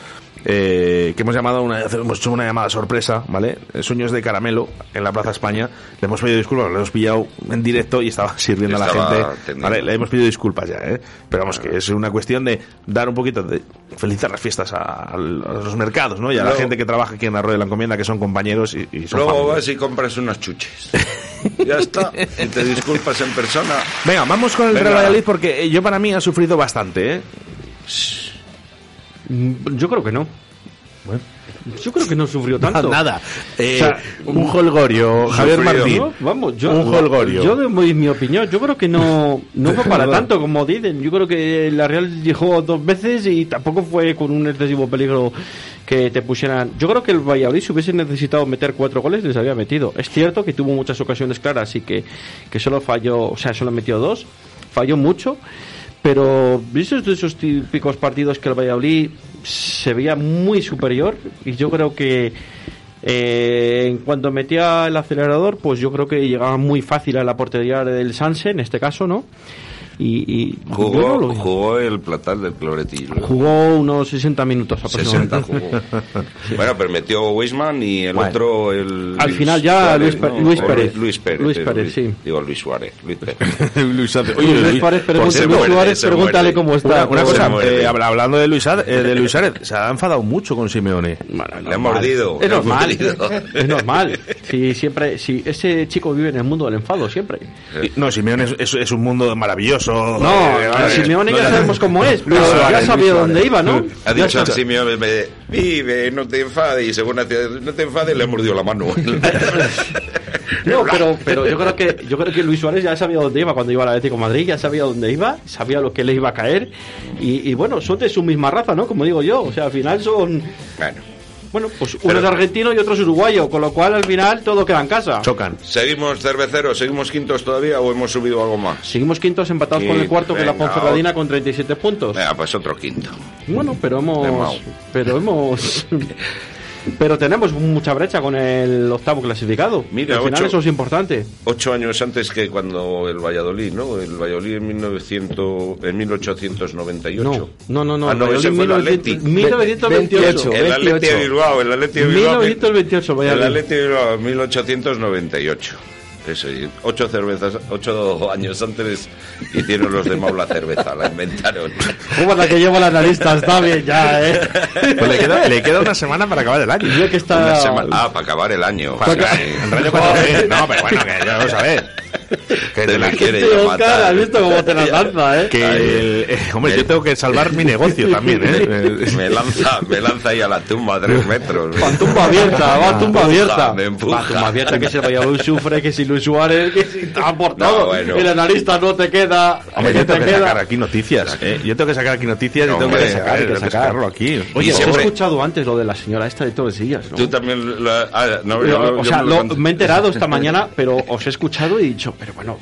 eh, que hemos llamado una, hemos hecho una llamada sorpresa, ¿vale? Sueños de caramelo en la Plaza España. Le hemos pedido disculpas, lo hemos pillado en directo y estaba sirviendo a la gente. ¿vale? Le hemos pedido disculpas ya, ¿eh? Pero vamos, que es una cuestión de dar un poquito de felicitar las fiestas a, a los mercados, ¿no? Y a la gente que trabaja aquí en la Rueda de la Encomienda, que son compañeros y, y son Luego familia. vas y compras unas chuches. ya está. Y te disculpas en persona. Venga, vamos con el. Real Valladolid porque yo para mí ha sufrido bastante, ¿eh? Mm, Yo creo que no. Yo creo que no sufrió tanto. Nada. Eh, O sea, un holgorio, Javier Sufrido. Martín. No, vamos, yo, un holgorio. Yo doy mi opinión. Yo creo que no, no fue para tanto como dicen. Yo creo que la Real llegó dos veces y tampoco fue con un excesivo peligro que te pusieran. Yo creo que el Valladolid si hubiese necesitado meter cuatro goles les había metido. Es cierto que tuvo muchas ocasiones claras y que, que solo falló, o sea, solo metió dos. Falló mucho. Pero esos de esos típicos partidos que el Valladolid se veía muy superior y yo creo que eh, en cuanto metía el acelerador, pues yo creo que llegaba muy fácil a la portería del Sanse, en este caso, ¿no? Y, y Jugó, no lo vi. jugó el platal del cloretillo. Jugó unos 60 minutos 60 aproximadamente. jugó. Bueno, pero metió Wisman y el Bueno. otro, el. Al final ya Luis Pérez- Luis Pérez. Luis Pérez. Luis eh, sí. Digo Luis Suárez. Luis Pérez. Luis Suárez. Oye, Luis Suárez, pregunta- se pregúntale cómo está. Una, cosa, eh, habla- hablando de Luis, eh, de Luis Suárez, se ha enfadado mucho con Simeone. Le ha mordido. Es normal. Es normal. Si siempre, si ese chico vive en el mundo del enfado siempre. No, Simeone es, es- es un mundo maravilloso. No, Eh, a. Simeone ya sabemos cómo es, pero Luis ya sabía dónde iba, ¿no? Ha dicho está. Simeone, me- vive, no te enfades, y según no te enfades, le ha mordido la mano. No, pero, pero yo creo que yo creo que Luis Suárez ya sabía dónde iba cuando iba al Atlético de Madrid, ya sabía dónde iba, sabía lo que le iba a caer y, y bueno, son de su misma raza, ¿no? Como digo yo, o sea, al final son Bueno. Bueno, pues uno es argentino y otro es uruguayo, con lo cual al final todo queda en casa. Chocan. ¿Seguimos cerveceros? ¿Seguimos quintos todavía o hemos subido algo más? Seguimos quintos empatados con el cuarto, que es la venga, Ponferradina con 37 puntos. Venga, pues otro quinto. Bueno, pero hemos pero hemos pero tenemos mucha brecha con el octavo clasificado. Mira, al final ocho- eso es importante. Ocho años antes que cuando el Valladolid, ¿no? El Valladolid en, 1900, en 1898. No, no, no, no. Ah, no, ese fue el 1900, Atleti. 1928. El Atleti de Bilbao, el Atleti de Bilbao. 1928, El. Atleti de Bilbao, 1898. Eso, y ocho cervezas, ocho años antes hicieron los de Mau la cerveza, la inventaron. Joder, la que lleva la analista, está bien ya, ¿eh? Pues le queda, le queda una semana para acabar el año. Yo que está... Una semana- ah, para acabar el año. Para- Sí. en Radio 4G. No, pero bueno, que ya lo sabes. Que Te la quiere matar. has visto cómo te la lanza, ¿eh? Que el- eh, hombre, yo tengo que salvar mi negocio también, ¿eh? Me lanza, me lanza ahí a la tumba a tres metros. Va tumba abierta, va tumba abierta. Me empuja. Va tumba abierta, que si Valladolid sufre, que si Luis Suárez, que si está por No, todo. bueno. El analista no te queda. Hombre, ¿qué yo tengo te que queda? sacar aquí noticias. ¿eh? Yo tengo que sacar aquí noticias y No, tengo que sacar, hay que que sacar. sacarlo aquí. Oye, os he escuchado antes lo de la señora esta de Torresillas, ¿no? Tú también. la- ah, no, yo- o sea, me lo- me he enterado esta mañana, pero os he escuchado y he dicho, pero bueno,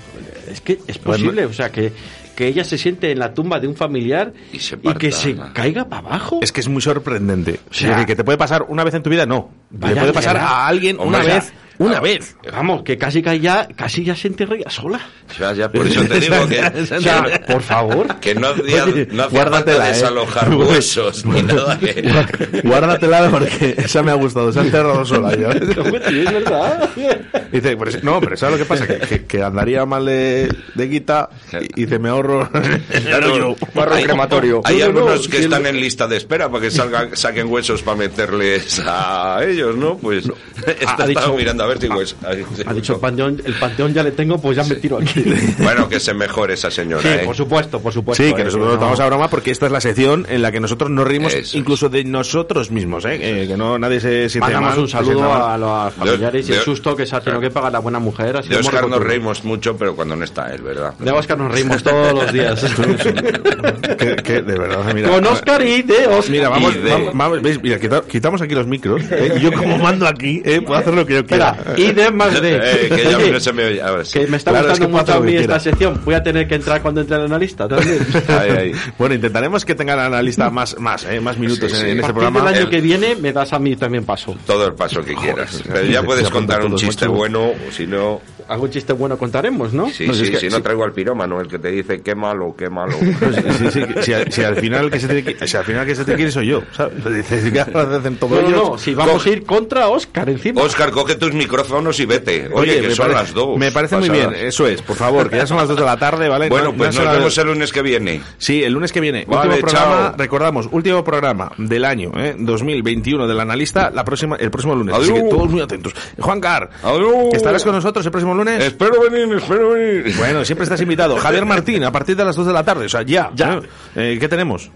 es que es posible, o sea, que, que ella se siente en la tumba de un familiar y, que se caiga para abajo. Es que es muy sorprendente. O sea, sea, que te puede pasar una vez en tu vida, no. Vaya puede pasar a alguien una vez. Una vez. Vamos, que casi cae ya, casi ya se entierra ya sola. Ya, ya, por eso te digo que. O sea, por favor. Que no hacía, no hacía falta ¿eh? desalojar huesos ni nada. Que... Guárdatela porque esa me ha gustado. Se ha enterrado sola ya. es verdad. Dice, pues, no, pero ¿sabes lo que pasa? Que, que- que andaría mal de, de guita y dice, me ahorro el rollo. hay, Hay No, no, algunos no, que si están el- en lista de espera para que salgan, saquen huesos para meterles a ellos, ¿no? Pues estaba mirando a ver huesos. Ha dicho el panteón, el panteón ya le tengo, pues ya me tiro aquí. Bueno, que se mejore esa señora, Sí, ¿eh? por supuesto, por supuesto. Sí, que eh, nosotros no. lo tomamos a broma porque esta es la sección en la que nosotros nos rimos Eso incluso de nosotros mismos, ¿eh? Eh, que no nadie se siente Mandamos mal, un saludo a los familiares y el susto que se ha tenido que pagar la buena mujer. así De Oscar nos reímos mucho, pero cuando no está él, ¿verdad? De Oscar nos reímos todos los días. Que- que de verdad, mira. Con Oscar y de Oscar. Mira, vamos, de- vamos, vamos, ¿veis? Mira, quita- quitamos aquí los micros. ¿eh? Y yo como mando aquí, ¿eh? puedo hacer lo que yo quiera. Y de más de. Eh, que ya no se me oye. Ahora sí. que me está Claro, es gustando que puedo mucho a mí que esta sección. Voy a tener que entrar cuando entre el analista también. Ahí, ahí. Bueno, intentaremos que tengan analista más, más, ¿eh? más minutos Sí, sí. en, en este programa. del año El- que viene me das a mí también paso. Todo el paso que quieras. Pero ya puedes contar un chiste bueno, o si no... Algún chiste bueno contaremos, ¿no? Sí, No, si sí, es que- si no traigo al pirómano, el que te dice qué malo, qué malo. Pues, sí, sí, que- si, al- si al final que se te, si al final que se te quiere soy yo, ¿sabes? Dices, ¿qué hacen todos No, no, no, si vamos a ir contra Oscar encima. Oscar, coge tus micrófonos y vete. Oye, que son pare- las dos. Me parece muy bien, eso es, por favor, que ya son las dos de la tarde, ¿vale? Bueno, No- pues no nos vemos el lunes que viene. Sí, el lunes que viene. Vale, último programa, chao. recordamos, último programa del año, ¿eh? 2021 del analista, la próxima, el próximo lunes. Así que todos muy atentos. Juan Car, Adiós. ¿estarás con nosotros el próximo lunes? Espero venir, espero venir. Bueno, siempre estás invitado. Javier Martín, a partir de las 2 de la tarde, o sea, ya. Ya. ¿eh? Eh, ¿Qué tenemos?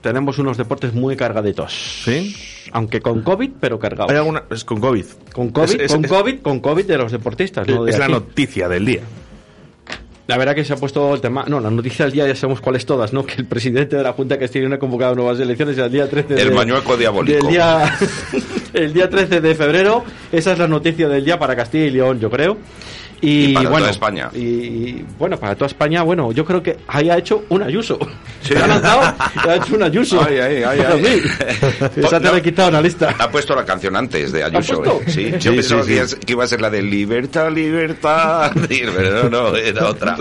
Tenemos unos deportes muy cargaditos. ¿Sí? Aunque con COVID, pero cargados. ¿Hay alguna? Es con COVID. Con COVID, Es- es- con es- COVID, con COVID de los deportistas, no de es la noticia del día. La verdad que se ha puesto el tema. No, la noticia del día ya sabemos cuáles todas, ¿no? Que el presidente de la Junta Castellana ha convocado nuevas elecciones el día 13 de El mañueco diabólico. Del día, el día 13 de febrero. Esa es la noticia del día para Castilla y León, yo creo. Y, Y para bueno, toda España. Y bueno, para toda España, bueno, yo creo que ahí ha hecho un Ayuso. Se ha lanzado y ha hecho un Ayuso. Ay, ay, ay, Para ay. mí. Esa te la he quitado en la lista. Ha puesto la canción antes de Ayuso. ¿eh? Sí, Sí, yo pensaba sí, que, sí. iba- que iba a ser la de libertad, libertad. Pero no, no, era otra.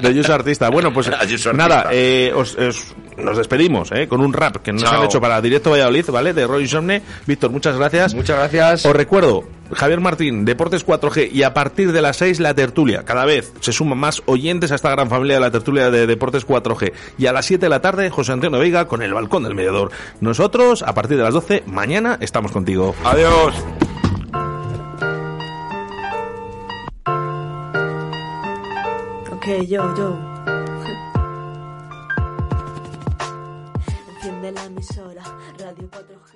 De Ayuso Artista. Bueno, pues Ayuso Artista. nada, eh, os- os- nos despedimos eh, con un rap que nos Chao. han hecho para Directo Valladolid, ¿vale? De Roy Insomne. Víctor, muchas gracias. Muchas gracias. Os recuerdo, Javier Martín, Deportes 4G y a partir de las 6 la tertulia. Cada vez se suman más oyentes a esta gran familia de la tertulia de Deportes 4G. Y a las 7 de la tarde, José Antonio Veiga con el balcón del mediador. Nosotros, a partir de las 12, mañana estamos contigo. Adiós. Yo, yo. Enciende la emisora, Radio 4G.